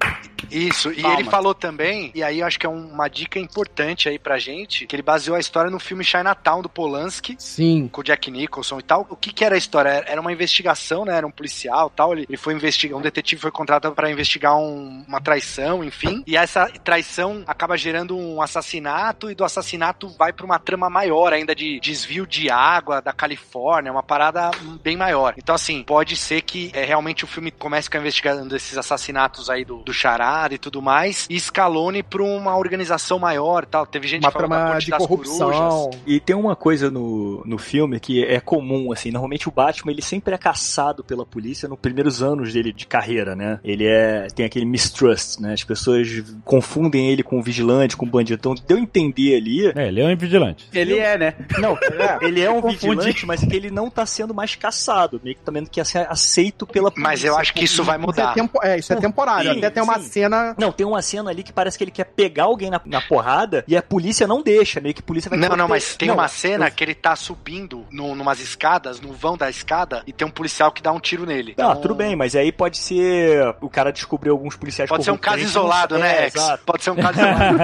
Isso, e Palma. ele falou também, e aí eu acho que é uma dica importante aí pra gente, que ele baseou a história no filme Chinatown do Polanski, Sim. com o Jack Nicholson e tal. O que que era a história? Era uma investigação, né? Era um policial e tal. Ele, ele foi investigar, um detetive foi contratado pra investigar um- uma traição, enfim. E essa traição acaba gerando um assassinato e do assassinato vai pra uma trama maior ainda de desvio de água da Califórnia, uma parada bem maior. Então assim, pode ser que é, realmente o filme comece com a investigação desses assassinatos aí do, do charada e tudo mais e escalone pra uma organização maior e tal. Teve gente Uma falando trama de corrupção. Corujas. E tem uma coisa no, no filme que é comum, assim, normalmente o Batman ele sempre é caçado pela polícia nos primeiros anos dele de carreira, né? Ele é tem aquele mistrust, né? As pessoas confundem ele com o vigilante, com o bandido. Então deu a entender ali. É, ele é um vigilante. Ele é, né? Não, (laughs) é. Ele é um vigilante, mas que ele não tá sendo mais caçado, meio que também que ser aceito pela polícia. Mas eu acho que isso vai Isso é, mudar. tempo, é, isso é temporário. Sim, Até tem uma sim. Cena. Não, tem uma cena ali que parece que ele quer pegar alguém na, na porrada e a polícia não deixa, meio que a polícia vai Não, não, mas tem Não, uma cena eu- que ele tá subindo no, numas escadas, no vão da escada, e tem um policial que dá um tiro nele. Ah, Então, tudo bem, mas aí pode ser. O cara descobriu alguns policiais Pode ser um caso isolado, é, né, Ex? Exato. Pode ser um caso isolado.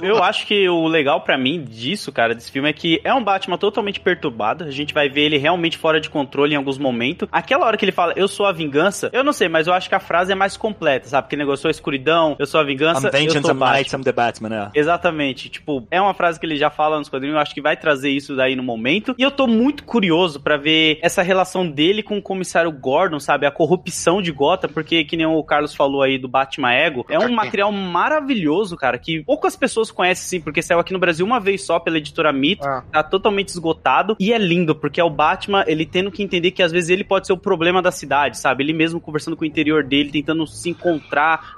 (laughs) Eu acho que o legal pra mim disso, cara, desse filme é que é um Batman totalmente perturbado. A gente vai ver ele realmente fora de controle em alguns momentos. Aquela hora que ele fala, eu sou a vingança, eu não sei, mas eu acho que a frase é mais completa, sabe? Porque negociou a escuridão, eu sou a vingança, I'm vengeance, eu sou I'm Batman. I'm the Batman, né? Exatamente, tipo, é uma frase que ele já fala nos quadrinhos, eu acho que vai trazer isso daí no momento. E eu tô muito curioso pra ver essa relação dele com o comissário Gordon, sabe? A corrupção de Gotham, porque que nem o Carlos falou aí do Batman Ego, é um material maravilhoso, cara, que poucas pessoas conhecem sim, porque saiu aqui no Brasil uma vez só pela editora Mito, Ah. tá totalmente esgotado e é lindo, porque é o Batman, ele tendo que entender que às vezes ele pode ser o problema da cidade, sabe? Ele mesmo conversando com o interior dele, tentando se encontrar,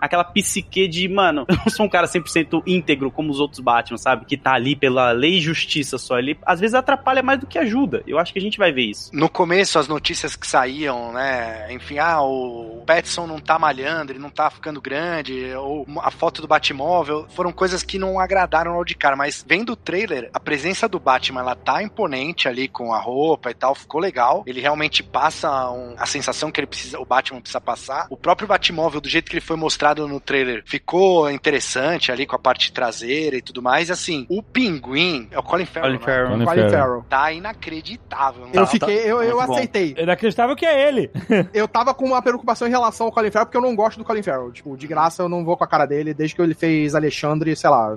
aquela psique de, mano, eu não sou um cara 100% íntegro como os outros Batman, sabe? Que tá ali pela lei e justiça só, ele às vezes atrapalha mais do que ajuda. Eu acho que a gente vai ver isso. No começo, as notícias que saíam, né? Enfim, ah, o Petson não tá malhando, ele não tá ficando grande, ou a foto do Batmóvel, foram coisas que não agradaram ao de cara. Mas vendo o trailer, a presença do Batman, ela tá imponente ali com a roupa e tal, ficou legal. Ele realmente passa um- a sensação que ele precisa, o Batman precisa passar. O próprio Batmóvel, do jeito que ele foi mostrado no trailer, ficou interessante ali com a parte traseira e tudo mais. E assim, o pinguim, é o Colin Farrell, Colin né? Farrell. Colin Colin Farrell. Farrell. Tá inacreditável. Eu Tá- fiquei, eu, eu muito bom. aceitei. É inacreditável que é ele. (laughs) Eu tava com uma preocupação em relação ao Colin Farrell, porque eu não gosto do Colin Farrell. Tipo, de graça eu não vou com a cara dele, desde que ele fez Alexandre, sei lá.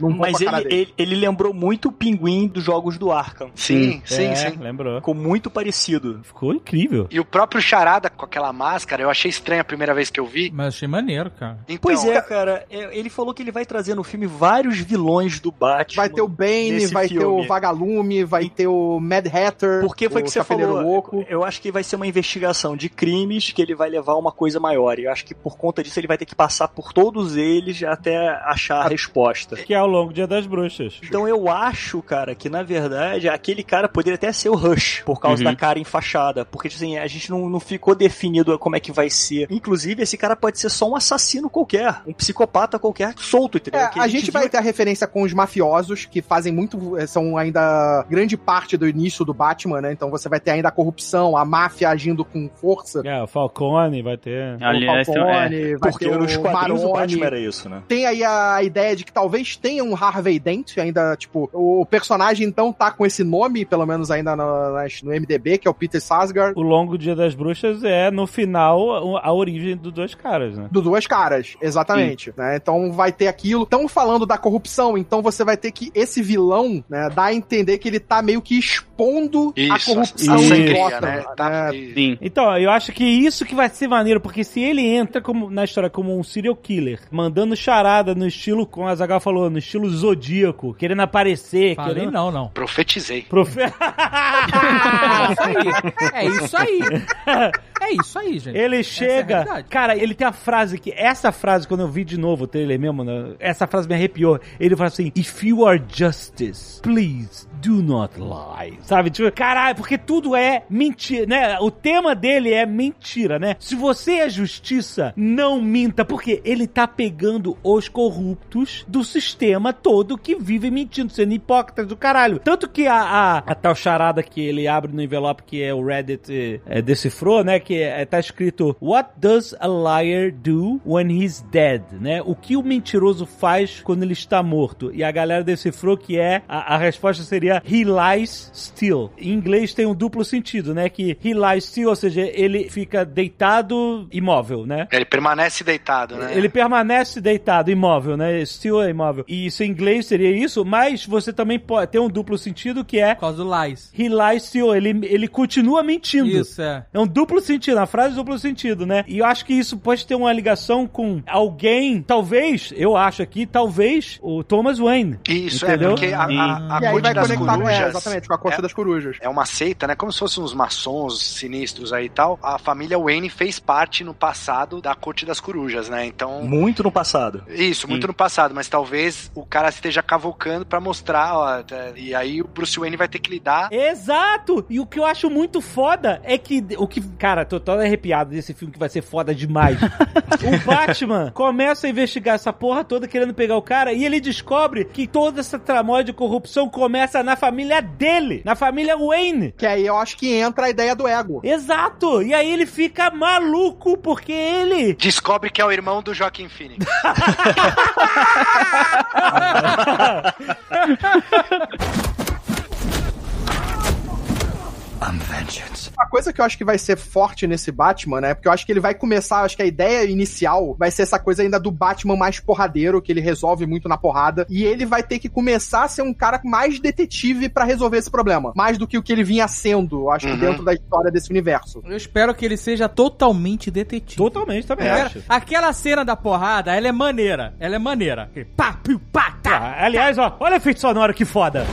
Não vou Mas com a cara ele, dele. ele, ele lembrou muito o pinguim dos jogos do Arkham. Sim, sim, É, sim. Lembrou. Ficou muito parecido. Ficou incrível. E o próprio Charada com aquela máscara, eu achei estranho a primeira vez que eu vi. Mas achei maneiro, cara. Então, Pois é, cara. é, Ele falou que ele vai trazer no filme vários vilões do Batman. Vai ter o Bane, vai ter filme. o Vagalume, vai ter o Mad Hatter. Por que foi o que você falou? Louco. Eu acho que vai ser uma investigação de crimes que ele vai levar a uma coisa maior. E eu acho que por conta disso ele vai ter que passar por todos eles até achar a resposta. Que é ao longo do Dia das Bruxas. Então eu acho, cara, que na verdade aquele cara poderia até ser o Rush, por causa Uhum. da cara enfaixada. Porque, assim, a gente não, não ficou definido como é que vai ser. Inclusive, esse cara pode ser só um assassino qualquer, um psicopata qualquer solto, entendeu? É, Que a gente gente vai viu- ter a referência com os mafiosos, que fazem muito. eh, são ainda grande parte do início do Batman, né? Então você vai ter ainda a corrupção, a máfia agindo com força. É, o Falcone vai ter. Aliás, o é, Falcone, vai Porque ter nos o quadrinhos o Maroni. Batman era isso, né? Tem aí a ideia de que talvez tenha um Harvey Dent, ainda, tipo, o personagem então tá com esse nome, pelo menos ainda no, no MDB, que é o Peter Sarsgaard. O longo Dia das Bruxas é, no final, a a origem dos dois caras, né? Do Duas Caras, exatamente. Né? Então vai ter aquilo. Estão falando da corrupção, então você vai ter que esse vilão, né, dar a entender que ele tá meio que expondo a Isso, corrupção a de sangria, Gotham. né? Tá- né? e- Sim. Então, eu acho que isso que vai ser maneiro, porque se ele entra como, na história como um serial killer, mandando charada no estilo, como a Zagal falou, no estilo zodíaco, querendo aparecer, Falei querendo... não, não. Profetizei. Profe... (laughs) É isso aí. É isso aí. (laughs) É isso aí, gente. Ele é chega. realidade. cara, ele tem a frase que. Essa frase, quando eu vi de novo o trailer mesmo, né, essa frase me arrepiou. Ele fala assim: If you are justice, please do not lie. Sabe? Tipo, caralho, porque tudo é mentira, né? O tema dele é mentira, né? Se você é justiça, não minta, porque ele tá pegando os corruptos do sistema todo que vivem mentindo, sendo hipócritas do caralho. Tanto que a, a, a tal charada que ele abre no envelope que é o Reddit é, decifrou, né? Que é, tá escrito What does a liar do when he's dead, né? O que o mentiroso faz quando ele está morto? E a galera decifrou que é, a, a resposta seria He lies still. Em inglês tem um duplo sentido, né? Que he lies still, ou seja, ele fica deitado imóvel, né? Ele permanece deitado, né? Ele permanece deitado, imóvel, né? Still é imóvel. E isso em inglês seria isso, mas você também pode ter um duplo sentido que é Por causa do lies. He lies still. Ele, ele continua mentindo. Isso, é. É um duplo sentido, a frase duplo sentido, né? E eu acho que isso pode ter uma ligação com alguém, talvez, eu acho aqui, talvez o Thomas Wayne. Isso, Entendeu? é, porque a, a, a e aí vai conectar, corujas... é, exatamente, com a Corte é- das Corujas. É uma seita, né? Como se fossem uns maçons sinistros aí e tal. A família Wayne fez parte no passado da Corte das Corujas, né? Então. Muito no passado. Isso, muito no passado, mas talvez o cara esteja cavocando pra mostrar, ó, e aí o Bruce Wayne vai ter que lidar. Exato! E o que eu acho muito foda é que o que, cara, tô todo arrepiado desse filme que vai ser foda demais. (laughs) o Batman começa a investigar essa porra toda querendo pegar o cara e ele descobre que toda essa tramóia de corrupção começa na família dele, na família Wayne. Que aí eu acho que entra a ideia do ego. Exato! E aí ele fica maluco porque ele Descobre que é o irmão do Joaquim Phoenix. (laughs) (laughs) Uma coisa que eu acho que vai ser forte nesse Batman, né? Porque eu acho que ele vai começar, acho que a ideia inicial vai ser essa coisa ainda do Batman mais porradeiro, que ele resolve muito na porrada. E ele vai ter que começar a ser um cara mais detetive pra resolver esse problema. Mais do que o que ele vinha sendo, acho que Uhum. dentro da história desse universo. Eu espero que ele seja totalmente detetive. totalmente também Aquela, acho. aquela cena da porrada, ela é maneira. Ela é maneira. Pá, piu, pá, tá. Ah, aliás, ó, olha o efeito sonoro que foda.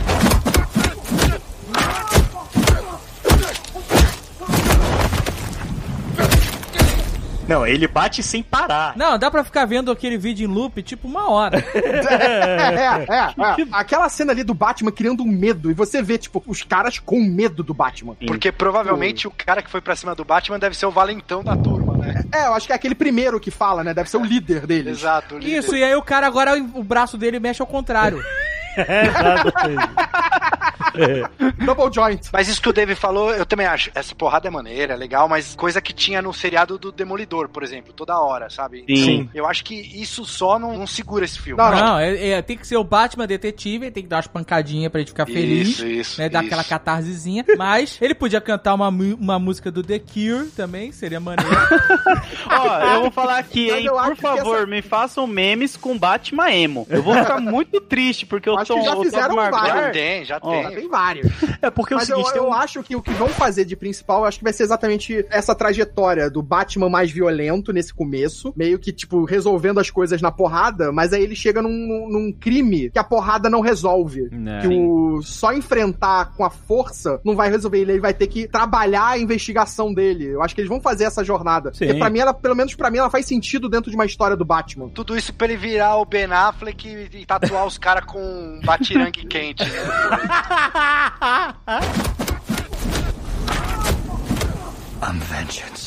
Não, ele bate sem parar. Não, dá pra ficar vendo aquele vídeo em loop tipo uma hora. (laughs) é, é, é. Aquela cena ali do Batman criando um medo. E você vê, tipo, os caras com medo do Batman. Porque provavelmente o cara que foi pra cima do Batman deve ser o valentão da turma, né? É, eu acho que é aquele primeiro que fala, né? Deve ser o líder deles. Exato. o líder. Isso, e aí o cara agora, o braço dele mexe ao contrário. (laughs) É, (laughs) exatamente. Double joint. Mas isso que o Dave falou, eu também acho. Essa porrada é maneira, é legal, mas coisa que tinha no seriado do Demolidor, por exemplo, toda hora, sabe? Sim. Eu acho que isso só não, não segura esse filme. Não, Não, é, é, tem que ser o Batman detetive, ele tem que dar umas pancadinhas pra gente ficar feliz. Isso, isso, né, dar isso. aquela catarsezinha. Mas ele podia cantar uma, uma música do The Cure também, seria maneiro. (laughs) Ó, eu vou falar aqui, hein? Por favor, essa- me façam memes com Batman emo. Eu vou ficar muito triste, porque eu Acho tô que já o fizeram Tobey vários. Já tem, já tem. Tem vários. (laughs) É porque é o Mas eu, seguinte, eu um... acho que o que vão fazer de principal, eu acho que vai ser exatamente essa trajetória do Batman mais violento nesse começo, meio que, tipo, resolvendo as coisas na porrada, mas aí ele chega num, num- crime que a porrada não resolve. Né. Que o só enfrentar com a força não vai resolver. Ele vai ter que trabalhar a investigação dele. Eu acho que eles vão fazer essa jornada. Sim. Porque pra mim, ela, pelo menos pra mim, ela faz sentido dentro de uma história do Batman. Tudo isso pra ele virar o Ben Affleck e, e tatuar os caras com um batirangue quente. (laughs) né? (laughs)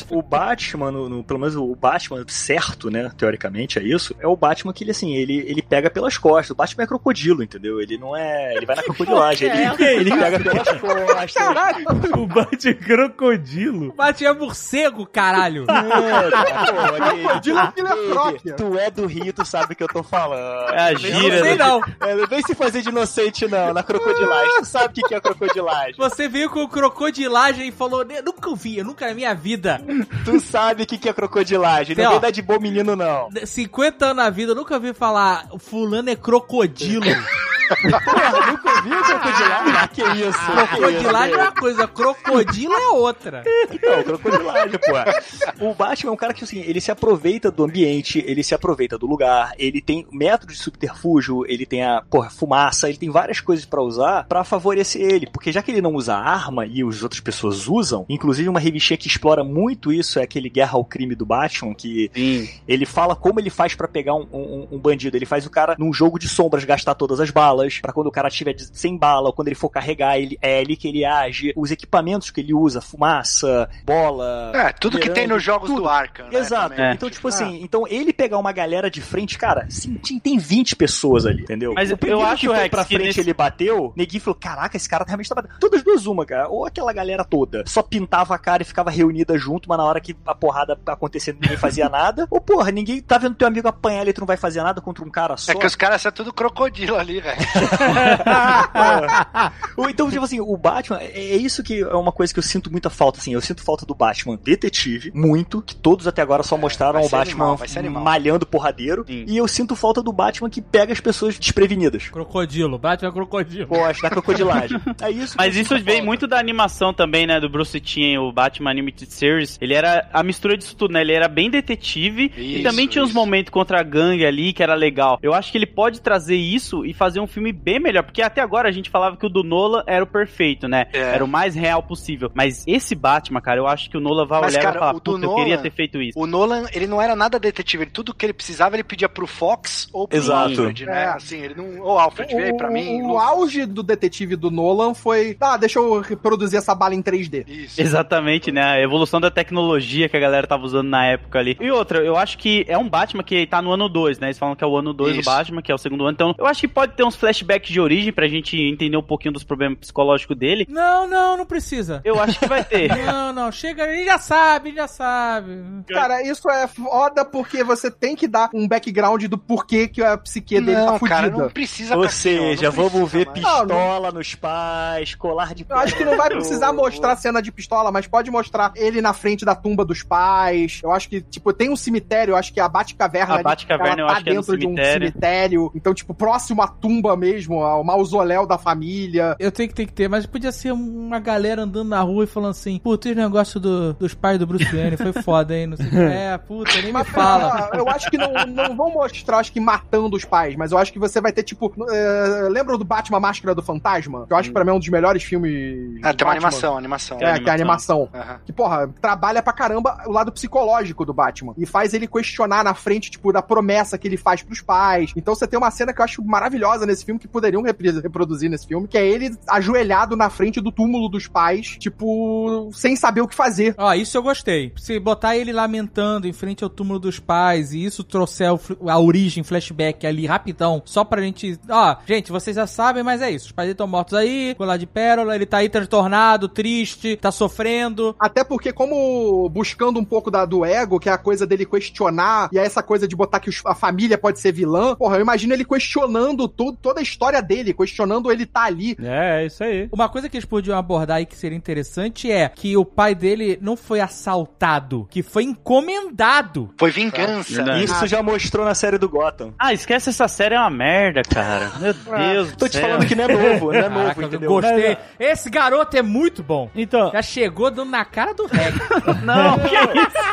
O Batman, no, no- pelo menos o Batman certo, né? Teoricamente é isso. É o Batman que ele, assim, ele, ele pega pelas costas. O Batman é crocodilo, entendeu? Ele não é. Ele vai na crocodilagem. Ele, ele pega pelas costas. Caralho! o Bate crocodilo. Batman é morcego, caralho. É, (laughs) ele- Crocodilo que ele é froque. Tu é do Rio, tu sabe o que eu tô falando. É a Eu não sei não. É, vem se fazer de inocente, não, na crocodilagem. Tu sabe o que que é crocodilagem. Você veio com crocodilagem e falou, "Eu nunca ouvi, eu nunca na minha vida. Tu sabe o que que é crocodilagem. Não vem dar de bom menino, não. 50 anos na vida, eu nunca ouvi falar, fulano é crocodilo. (laughs) Porra, nunca ouviu crocodilagem? Ah, que isso. que Crocodilagem é uma coisa, crocodilo é outra. Não, crocodilagem, pô. O Batman é um cara que, assim, ele se aproveita do ambiente, ele se aproveita do lugar, ele tem métodos de subterfúgio, ele tem a, porra, fumaça, ele tem várias coisas pra usar pra favorecer ele. Porque já que ele não usa arma e as outras pessoas usam, inclusive uma revistinha que explora muito isso é aquele Guerra ao Crime do Batman, que Sim. ele fala como ele faz pra pegar um, um- um bandido. Ele faz o cara, num jogo de sombras, gastar todas as balas. Balas, pra quando o cara tiver sem bala, ou quando ele for carregar, ele, é ali que ele age, os equipamentos que ele usa, fumaça, bola. É, tudo que tem nos jogos tudo. do Arkham, né, Exato. É. Então, tipo assim, então ele pegar uma galera de frente, cara, sim, tem 20 pessoas ali, entendeu? Mas o primeiro eu acho, que foi Rex, pra frente nesse- ele bateu, neguinho falou, caraca, esse cara realmente tá batendo. Todas duas uma, cara. Ou aquela galera toda só pintava a cara e ficava reunida junto, mas na hora que a porrada acontecendo ninguém fazia (laughs) nada. Ou, porra, ninguém tá vendo teu amigo apanhar e tu não vai fazer nada contra um cara só. É que os caras são tudo crocodilo ali, velho. (laughs) Ou então, tipo assim, o Batman, é é isso que é uma coisa que eu sinto muita falta, assim. Eu sinto falta do Batman detetive, muito, que todos até agora só mostraram vai o Batman animal, malhando porradeiro. Sim. E eu sinto falta do Batman que pega as pessoas desprevenidas. Crocodilo, Batman é crocodilo. Pô, acho da crocodilagem. É isso Mas isso vem falta. muito da animação também, né? Do Bruce Timm, o Batman Animated Series. Ele era a mistura disso tudo, né? Ele era bem detetive e Isso, também tinha uns isso. momentos contra a gangue ali que era legal. Eu acho que ele pode trazer isso e fazer um filme bem melhor, porque até agora a gente falava que o do Nolan era o perfeito, né? É. Era o mais real possível. Mas esse Batman, cara, eu acho que o Nolan vai Mas, olhar e cara, vai falar, puta, eu queria Nolan- ter feito isso. O Nolan, ele não era nada detetive. Ele, tudo que ele precisava, ele pedia pro Fox ou pro Exato. Alfred, né? É. Assim, ele não... Ô, Alfred, vem aí pra mim. O, auge do detetive do Nolan foi. Ah, deixa eu reproduzir essa bala em 3D. Isso. Exatamente, né? A evolução da tecnologia que a galera tava usando na época ali. E outra, eu acho que é um Batman que tá no ano 2, né? Eles falam que é o ano 2 do. Batman, que é o segundo ano. Então, eu acho que pode ter uns flashbacks de origem pra gente entender um pouquinho dos problemas psicológicos dele. Não, não, não precisa. Eu acho que vai ter. (laughs) Não, não, chega, ele já sabe, ele já sabe. Cara, isso é foda porque você tem que dar um background do porquê que a psique dele tá Não, cara, fudida. não precisa Ou não seja, vamos ver mais. pistola nos pais, colar de Eu acho que não vai precisar mostrar cena de pistola, mas pode mostrar ele na frente da tumba dos pais. Eu acho que, tipo, tem um cemitério, eu acho que a Batcaverna A Batcaverna ela eu tá acho que é no dentro de um cemitério. cemitério. Então, tipo, próximo à tumba mesmo, ao mausoléu da família. Eu tenho que ter que ter, mas podia ser uma galera andando na rua e falando assim, puta, esse negócio do, dos pais do Bruce Wayne foi foda, hein? Não sei o que. (laughs) É, puta, nem me Mas fala. ah, eu acho que não, não vão mostrar, acho que matando os pais, mas eu acho que você vai ter, tipo. é, lembra do Batman Máscara do Fantasma? Que eu acho que pra mim é um dos melhores filmes. Ah, tem uma animação, animação. É, que é a animação. Aham. Que, porra, trabalha pra caramba o lado psicológico do Batman. E faz ele questionar na frente, tipo, da promessa que ele faz pros pais. Então você tem uma cena que eu acho maravilhosa nesse filme, que poderiam reproduzir nesse filme, que é ele ajoelhado na frente do túmulo dos pais, tipo, sem saber o que fazer. Ó, isso eu gostei. Se botar ele lamentando em frente ao túmulo dos pais e isso trouxer a origem, flashback ali rapidão, só pra gente. Ó, gente, vocês já sabem, mas é isso. Os pais estão mortos aí, colar de pérola, ele tá aí transtornado, triste, tá sofrendo. Até porque, como buscando um pouco da, do ego, que é a coisa dele questionar, e é essa coisa de botar que a família pode ser vilã, porra, eu imagino ele questionando tudo, toda a história dele, questionando ele tá ali. É, é isso aí. Uma coisa que eles podiam abordar aí que seria interessante é que o pai dele não foi assaltado, que foi encomendado. Foi vingança. Verdade. Isso já mostrou na série do Gotham. Ah, esquece essa série, é uma merda, cara. Meu Deus do Tô te céu. falando que não é novo, não é novo, Caraca, eu entendeu? gostei. Esse garoto é muito bom. Então, Já chegou dando na cara do Reg. (laughs) Não, que isso?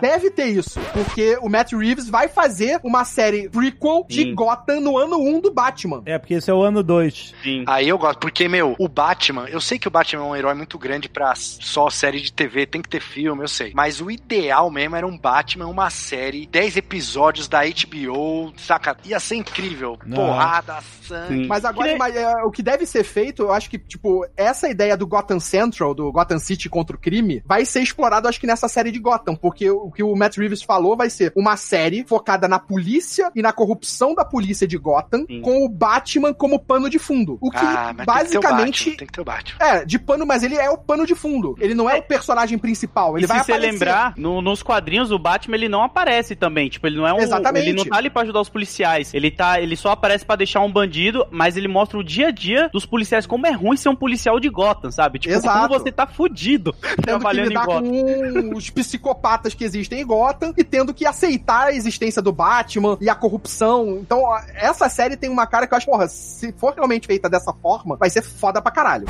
Deve ter isso, porque o Matt Reeves vai fazer uma série prequel de Sim. Gotham no ano 1 do Batman. é porque esse é o ano 2. Sim. Aí eu gosto, porque, meu, o Batman, eu sei que o Batman é um herói muito grande pra só série de TV, tem que ter filme, eu sei. Mas o ideal mesmo era um Batman, uma série, 10 episódios da HBO, saca? Ia ser incrível. Não. Porrada, sangue. Sim. Mas agora, Que nem- mas, é, o que deve ser feito, eu acho que, tipo, essa ideia do Gotham Central, do Gotham City contra o crime, vai ser explorado, acho que nessa série de Gotham, porque o que o Matt Reeves falou vai ser uma série focada na polícia e na corrupção da polícia de Gotham, Sim. com o Batman como pano de fundo. O que Ah, mas basicamente. tem que ter o Batman. É, de pano, mas ele é o pano de fundo. Ele não é, o personagem principal. Ele e vai se você aparecer. lembrar, no- nos quadrinhos o Batman ele não aparece também. Tipo, ele não é um. Exatamente. Ele não tá ali pra ajudar os policiais. Ele tá. Ele só aparece pra deixar um bandido, mas ele mostra o dia a dia dos policiais, como é ruim ser um policial de Gotham, sabe? Tipo, Exato. como você tá fudido tendo que trabalhando em lidar Gotham. com os psicopatas que existem em Gotham e tendo que aceitar a existência do Batman e a corrupção. Então, essa série tem uma cara que eu acho, porra, se for realmente feita dessa forma, vai ser foda pra caralho.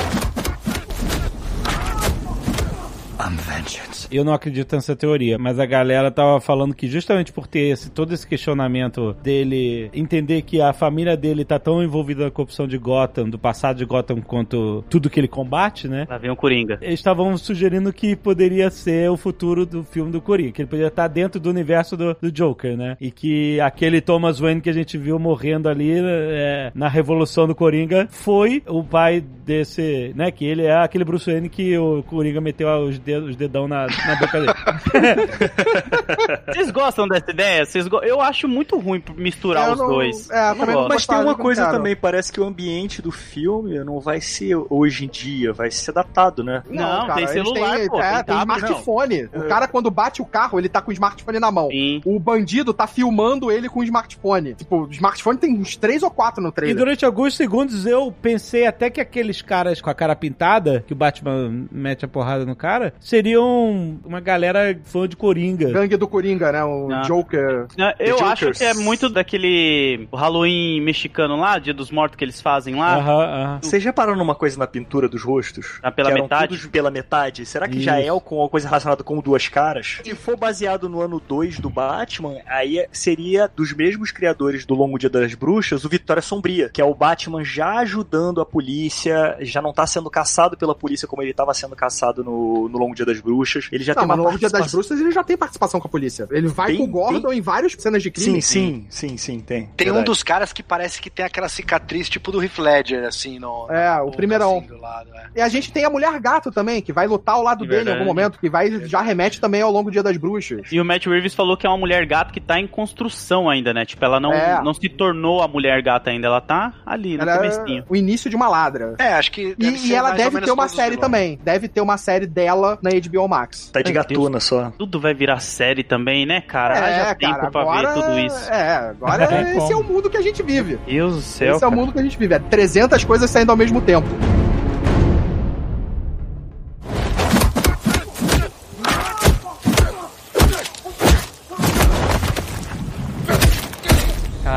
Eu não acredito nessa teoria, mas a galera tava falando que justamente por ter esse, todo esse questionamento dele entender que a família dele tá tão envolvida na corrupção de Gotham, do passado de Gotham, quanto tudo que ele combate, né? Lá vem o Coringa. Eles estavam sugerindo que poderia ser o futuro do filme do Coringa, que ele poderia estar dentro do universo do, do Joker, né? E que aquele Thomas Wayne que a gente viu morrendo ali é, na Revolução do Coringa foi o pai desse, né? Que ele é aquele Bruce Wayne que o Coringa meteu os, dedos, os dedão na, na boca dele. (laughs) (laughs) Vocês gostam dessa ideia? Vocês go- Eu acho muito ruim misturar Eu os não- dois. é, Não. Mas tem uma coisa cara. também, parece que o ambiente do filme não vai ser hoje em dia, vai ser datado, né? Não, tem eles celular, têm- pô, É, tem tem, tablet, smartphone. O cara, quando bate o carro, ele tá com o smartphone na mão. Sim. O bandido tá filmando ele com o smartphone. Tipo, o smartphone tem uns três ou quatro no E trailer. durante alguns segundos eu pensei até que aqueles caras com a cara pintada, que o Batman mete a porrada no cara, seriam uma galera fã de Coringa. Gangue do Coringa, né? O Ah. Joker. Não, Eu The acho Jokers. que é muito daquele Halloween mexicano lá, Dia dos Mortos que eles fazem lá. Aham, aham. Vocês já pararam numa coisa na pintura dos rostos? Ah, pela Que eram metade? todos pela metade? Será que já Isso. é com alguma coisa relacionada com duas caras? Se for baseado no ano 2 do Batman, aí seria dos mesmos criadores do Longo Dia das Bruxas, o Vitória Sombria, que é o Batman já ajudando a polícia, já não tá sendo caçado pela polícia como ele tava sendo caçado no, no Longo Dia das Bruxas. Ele já Não, tem uma no Longo Dia das participação- Bruxas ele já tem participação com a polícia. Ele vai Tem- com o Gordon em várias cenas de crime. Sim, sim, sim, sim, tem. Tem um Verdade. dos caras que parece que tem aquela cicatriz tipo do Heath Ledger, assim, no... É, o primeirão. assim, do lado, é. E a gente tem a Mulher Gato também, que vai lutar ao lado É dele em algum momento, que vai já remete também ao Longo Dia das Bruxas. E o Matt Reeves falou que é uma mulher gato que tá em construção ainda, né? Tipo, ela não, É. não se tornou a mulher gata ainda, ela tá ali no Ela comecinho. é o início de uma ladra. É, acho que E, deve e ser ela mais ou deve menos ter uma série também. Deve ter uma série dela na HBO Max. Tá de Meu gatuna só. Tudo vai virar série também, né, cara? Haja tempo pra ver tudo isso. É, agora Tem esse é o mundo que a gente vive. Deus do céu, esse é o cara. mundo que a gente vive. É 300 coisas saindo ao mesmo tempo.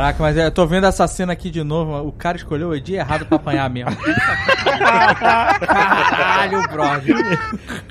Caraca, mas eu tô vendo essa cena aqui de novo. O cara escolheu o dia errado pra apanhar mesmo. Caralho, brother.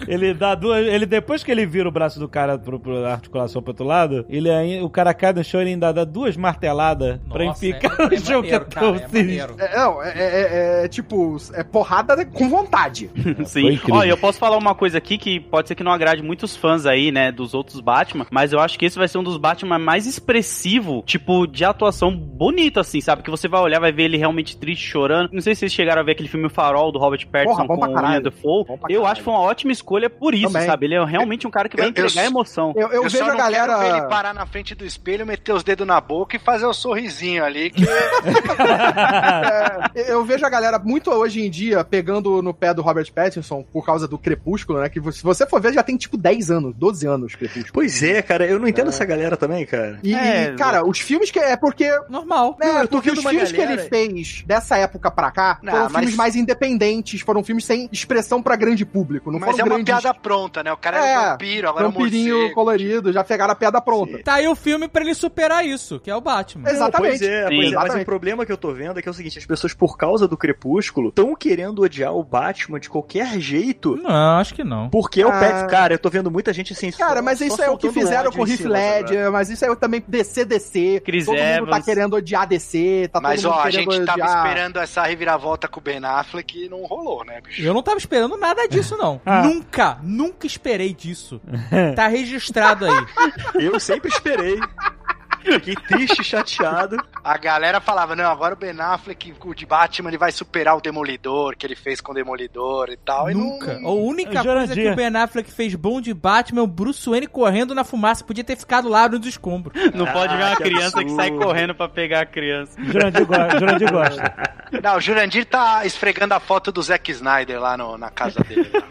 Ele dá duas. Ele, depois que ele vira o braço do cara pro, pro articulação pro outro lado, ele aí, o cara cai no chão e ele ainda dá duas marteladas pra Nossa, ficar é- no é chão que é maneiro, tão cara, é. É, não, é, é- é tipo, é porrada com vontade. (laughs) Sim. Olha, eu posso falar uma coisa aqui que pode ser que não agrade muitos fãs aí, né, dos outros Batman, mas eu acho que esse vai ser um dos Batman mais expressivo, tipo, de atuação bonito, assim, sabe? Que você vai olhar, vai ver ele realmente triste, chorando. Não sei se vocês chegaram a ver aquele filme O Farol, do Robert Pattinson Porra, com o. William Dafoe. Eu acho que foi uma ótima escolha por isso, Também. sabe? Ele é realmente um cara que vai Eu- eu entregar s- emoção. Eu, eu, Eu, vejo só a não galera. quero ver ele parar na frente do espelho, meter os dedos na boca e fazer o sorrisinho ali, que (laughs) É, eu vejo a galera muito hoje em dia pegando no pé do Robert Pattinson por causa do Crepúsculo, né? Que se você for ver, já tem tipo 10 anos, 12 anos Crepúsculo. Pois é, cara, eu não entendo essa galera também, cara. E, É, e, cara, os filmes que. É porque. Normal. Né, Não, eu tô porque os filmes que galera- ele fez dessa época pra cá Não, foram mas- filmes mais independentes, foram filmes sem expressão pra grande público. Não Mas é foram uma grandes piada pronta, né? O cara é, É, um vampiro, agora é um vampirinho colorido, já pegaram a piada pronta. Tá aí o filme pra ele superar isso, que é o Batman. Exato. Exatamente. Pois é, Sim. pois é, mas Exatamente. o problema que eu tô vendo é que é o seguinte, as pessoas, por causa do Crepúsculo, estão querendo odiar o Batman de qualquer jeito. Não, acho que não. Porque é o Ah. Pat, cara, eu tô vendo muita gente assim. Cara, só- mas isso é o que fizeram com o Heath? Ledger, mas isso é também DC, DC. Chris todo mundo tá querendo odiar DC, tá Mas todo mundo ó, a gente tava odiar... esperando essa reviravolta com o Ben Affleck e não rolou, né, bicho? Eu não tava esperando nada disso, não. (laughs) Ah. Nunca, nunca esperei disso. Tá registrado aí. (laughs) Eu sempre esperei. Fiquei triste, chateado. A galera falava, não, agora o Ben Affleck, o de Batman, ele vai superar o Demolidor, que ele fez com o Demolidor e tal. e não- Nunca. A única É coisa que o Ben Affleck fez bom de Batman é o Bruce Wayne correndo na fumaça. Podia ter ficado lá nos escombros. Não pode ver uma que criança que sai absurdo. correndo pra pegar a criança. Jurandir, go Jurandir gosta. Não, o Jurandir tá esfregando a foto do Zack Snyder lá no- na casa dele. (laughs)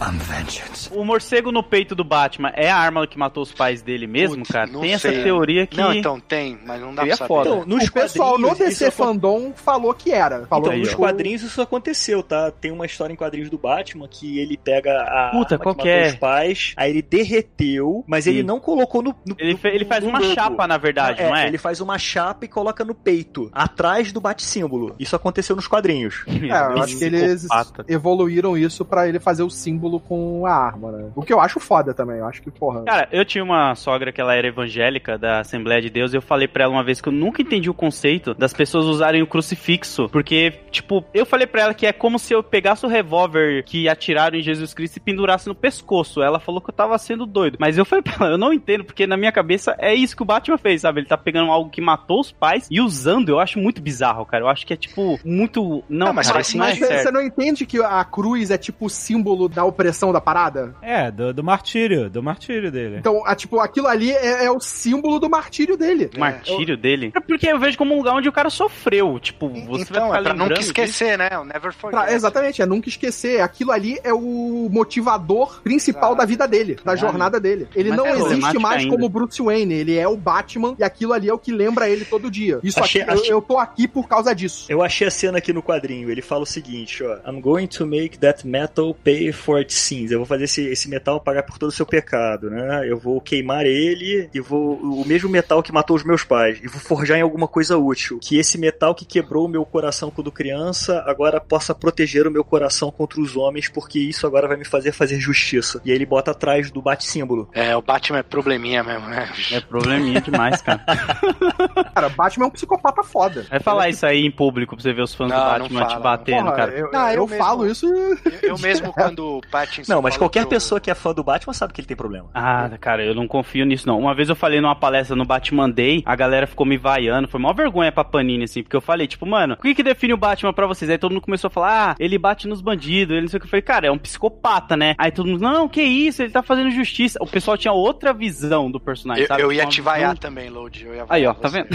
I'm vengeance. O morcego no peito do Batman é a arma que matou os pais dele mesmo, Putz, cara? não Tem essa sei. teoria que. Não, então tem, mas não dá Seria pra saber. foda. Então, nos o pessoal no quadrinhos, DC Fandom falou que era. Falou Então, Aí, nos ó. quadrinhos isso aconteceu, tá? Tem uma história em quadrinhos do Batman que ele pega a Puta, arma qual que matou é? os pais, aí ele derreteu, mas ele Sim. não colocou no, no- Ele, fe- ele faz no uma logo. chapa, na verdade, não é? Ele faz uma chapa e coloca no peito, atrás do bate-símbolo. Isso aconteceu nos quadrinhos. (laughs) É, eu acho que eles evoluíram isso pra ele fazer o símbolo com a arma, né? O que eu acho foda também. Eu acho que, porra. Cara, eu tinha uma sogra que ela era evangélica da Assembleia de Deus e eu falei pra ela uma vez que eu nunca entendi o conceito das pessoas usarem o crucifixo, porque, tipo, eu falei pra ela que é como se eu pegasse o revólver que atiraram em Jesus Cristo e pendurasse no pescoço. Ela falou que eu tava sendo doido, mas eu falei pra ela, eu não entendo, porque na minha cabeça é isso que o Batman fez, sabe? Ele tá pegando algo que matou os pais e usando, eu acho muito bizarro, cara. Eu acho que é, tipo, muito... Não, Não, mas cara, isso não é Mas você certo. não entende que a cruz é tipo o símbolo da opressão da parada? É, do, do martírio, do martírio dele. Então, a, tipo, aquilo ali é, é o símbolo do martírio dele. O martírio dele. É porque eu vejo como um lugar onde o cara sofreu. Tipo, você então, vai é ficar pra lembrando nunca disso. esquecer, né? O Never Pra- Forget. exatamente, é nunca esquecer. Aquilo ali é o motivador principal Exato. da vida dele, da jornada dele. Ele Mas não é existe mais ainda. como Bruce Wayne, ele é o Batman e aquilo ali é o que lembra ele todo dia. Isso Achei- aqui, eu- achei- eu, tô aqui por causa disso. Eu achei a cena aqui no quadrinho. Ele fala o seguinte, ó. I'm going to make that metal pay for its sins. Eu vou fazer esse, esse metal pagar por todo o seu pecado, né? Eu vou queimar ele e vou... O mesmo metal que matou os meus pais. E vou forjar em alguma coisa útil. Que esse metal que quebrou o meu coração quando criança agora possa proteger o meu coração contra os homens, porque isso agora vai me fazer fazer justiça. E aí ele bota atrás do bate-símbolo. É, o Batman é probleminha mesmo, né? É probleminha demais, cara. (laughs) Cara, Batman é um psicopata foda. Vai falar isso aí em público pra você ver os fãs Não, do não Batman fala, te não. batendo, Porra, cara. eu, Não, eu eu mesmo- falo isso. Eu, eu mesmo, (laughs) quando Não, mas qualquer pessoa que é fã do Batman sabe que ele tem problema. Ah, cara, eu não confio nisso, não. Uma vez eu falei numa palestra no Batman Day, a galera ficou me vaiando, foi maior vergonha pra Panini, assim, porque eu falei, tipo, mano, o que que define o Batman pra vocês? Aí todo mundo começou a falar, ah, ele bate nos bandidos, ele não sei o que. Eu falei, cara, é um psicopata, né? Aí todo mundo, não, que isso, ele tá fazendo justiça. O pessoal tinha outra visão do personagem, Eu, sabe? eu ia Uma te vaiar também, Load. Eu ia Aí, ó, tá você. vendo?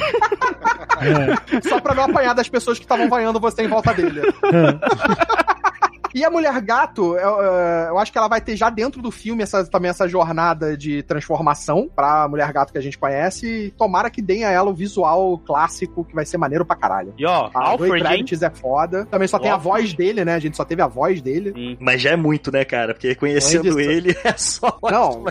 (laughs) Só pra não apanhar das pessoas que estavam vaiando você em volta dele. (laughs) E a Mulher Gato, eu, eu acho que ela vai ter já dentro do filme essa, também essa jornada de transformação pra Mulher Gato que a gente conhece. E tomara que deem a ela o visual clássico, que vai ser maneiro pra caralho. E ó, A Zoe Alfred? Kravitz é foda. Também só tem a Alfred. voz dele, né? A gente só teve a voz dele. Sim. Mas já é muito, né, cara? Porque conhecendo Andy- ele (laughs) é só Não.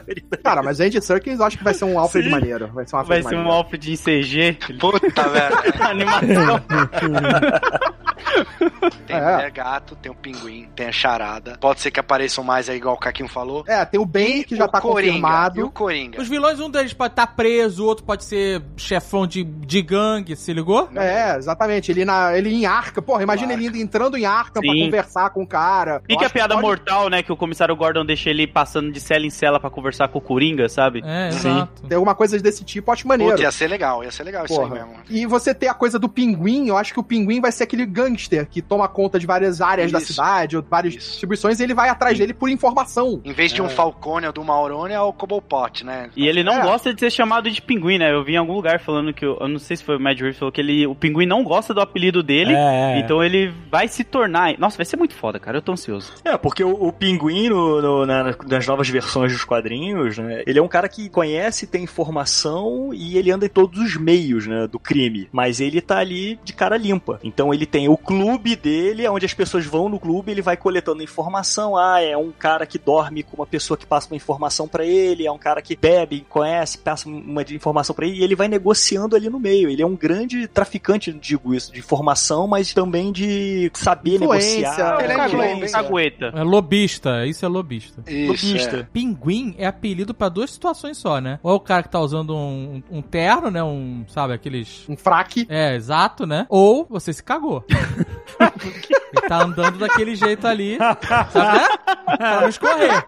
Cara, mas Andy Serkis eu acho que vai ser um Alfred Sim. maneiro. Vai ser um Vai Alfred ser um maneiro. Alfred em CG. Puta, velho. (laughs) Animação. (laughs) Tem É. mulher gato, tem o pinguim, tem a charada. Pode ser que apareçam mais aí, igual o Caquinho falou. É, tem o Ben, que já o tá Coringa, E confirmado. o Coringa. Os vilões, um deles pode estar preso, o outro pode ser chefão de, de gangue, se ligou? É, exatamente. Ele, na, ele em arca. Porra, imagina Arca. ele entrando em arca pra Sim. conversar com o cara. E Eu que a acho piada pode- mortal, né? Que o comissário Gordon deixa ele passando de cela em cela pra conversar com o Coringa, sabe? É, Sim. exato. Tem alguma coisa desse tipo, acho maneiro. Puta, ia ser legal, ia ser legal isso Porra. aí mesmo. E você ter a coisa do pinguim, eu acho que o pinguim vai ser aquele gangster que toma conta de várias áreas da Isso. cidade, ou várias Isso. distribuições, e ele vai atrás dele por informação. Em vez de um Falcone ou do Maurone, é o Cobblepot, né? E ele não É. gosta de ser chamado de pinguim, né? Eu vi em algum lugar falando que, eu, não sei se foi o Mad Reeves, falou que ele, o pinguim não gosta do apelido dele, É, é. então ele vai se tornar... Nossa, vai ser muito foda, cara, eu tô ansioso. É, porque o, o Pinguim, no, no- na- nas novas versões dos quadrinhos, né, ele é um cara que conhece, tem informação e ele anda em todos os meios, né, do crime. Mas ele tá ali de cara limpa. Então ele tem o clube dele, onde as pessoas vão no clube, ele vai coletando informação. Ah, é um cara que dorme com uma pessoa que passa uma informação pra ele, é um cara que bebe, conhece, passa uma informação pra ele, e ele vai negociando ali no meio. Ele é um grande traficante, digo isso, de informação, mas também de saber Influência. negociar. Ele é Cagu- influencer. Cagueta. É lobista, isso é lobista. Isso, é. Lobista. Pinguim é apelido pra duas situações só, né? Ou é o cara que tá usando um, um terno, né? Um, sabe, aqueles. Um fraque. É, exato, né? Ou você se cagou. (laughs) Ele tá andando daquele jeito ali, sabe? né? Pra não escorrer.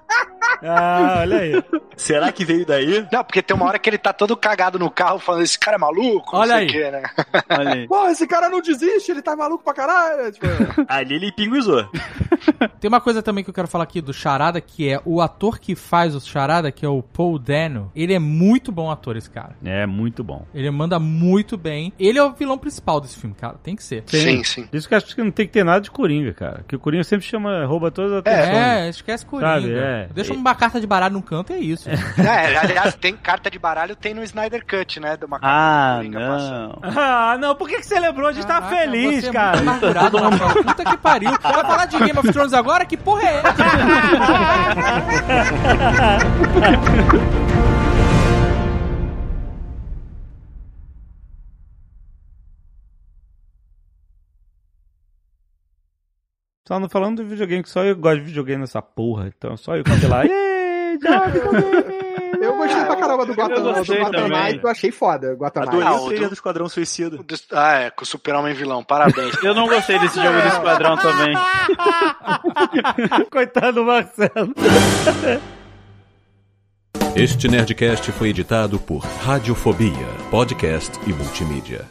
Ah, olha aí. Será que veio daí? Não, porque tem uma hora que ele tá todo cagado no carro falando, esse cara é maluco, Olha não sei aí. o quê, né? Olha aí. (laughs) Pô, esse cara não desiste, ele tá maluco pra caralho. Tipo, (laughs) Ali ele pinguizou. Tem uma coisa também que eu quero falar aqui do Charada, que é o ator que faz o Charada, que é o Paul Dano. Ele é muito bom ator, esse cara. É, muito bom. Ele manda muito bem. Ele é o vilão principal desse filme, cara. Tem que ser. Sim, sim. Isso que eu acho que não tem que ter nada de Coringa, cara. Que o Coringa sempre chama, rouba todas as atenções. É, esquece Coringa. Sabe, é. Deixa uma carta de baralho num canto e é isso. É, (laughs) aliás, tem carta de baralho, tem no Snyder Cut, né? De uma carta Ah, do Coringa passando. não. Ah, não, por que, que você lembrou? A gente tá Caraca, feliz, você é cara. muito amargurado, Rafael. Puta que pariu. Vai falar de Game of Thrones agora? Que porra é essa? (laughs) Só não falando do videogame, que só eu gosto de videogame nessa porra. Então só eu que lá. (laughs) Ê, já (laughs) videogame! Eu gostei pra caramba do. Knight, eu achei foda. Gotham Adorei. Ah, o do- do Esquadrão Suicida. Ah, é, com o Super-Homem vilão. Parabéns. Eu não gostei desse jogo do Esquadrão também. (laughs) Coitado do Marcelo. Este Nerdcast foi editado por Radiofobia, podcast e multimídia.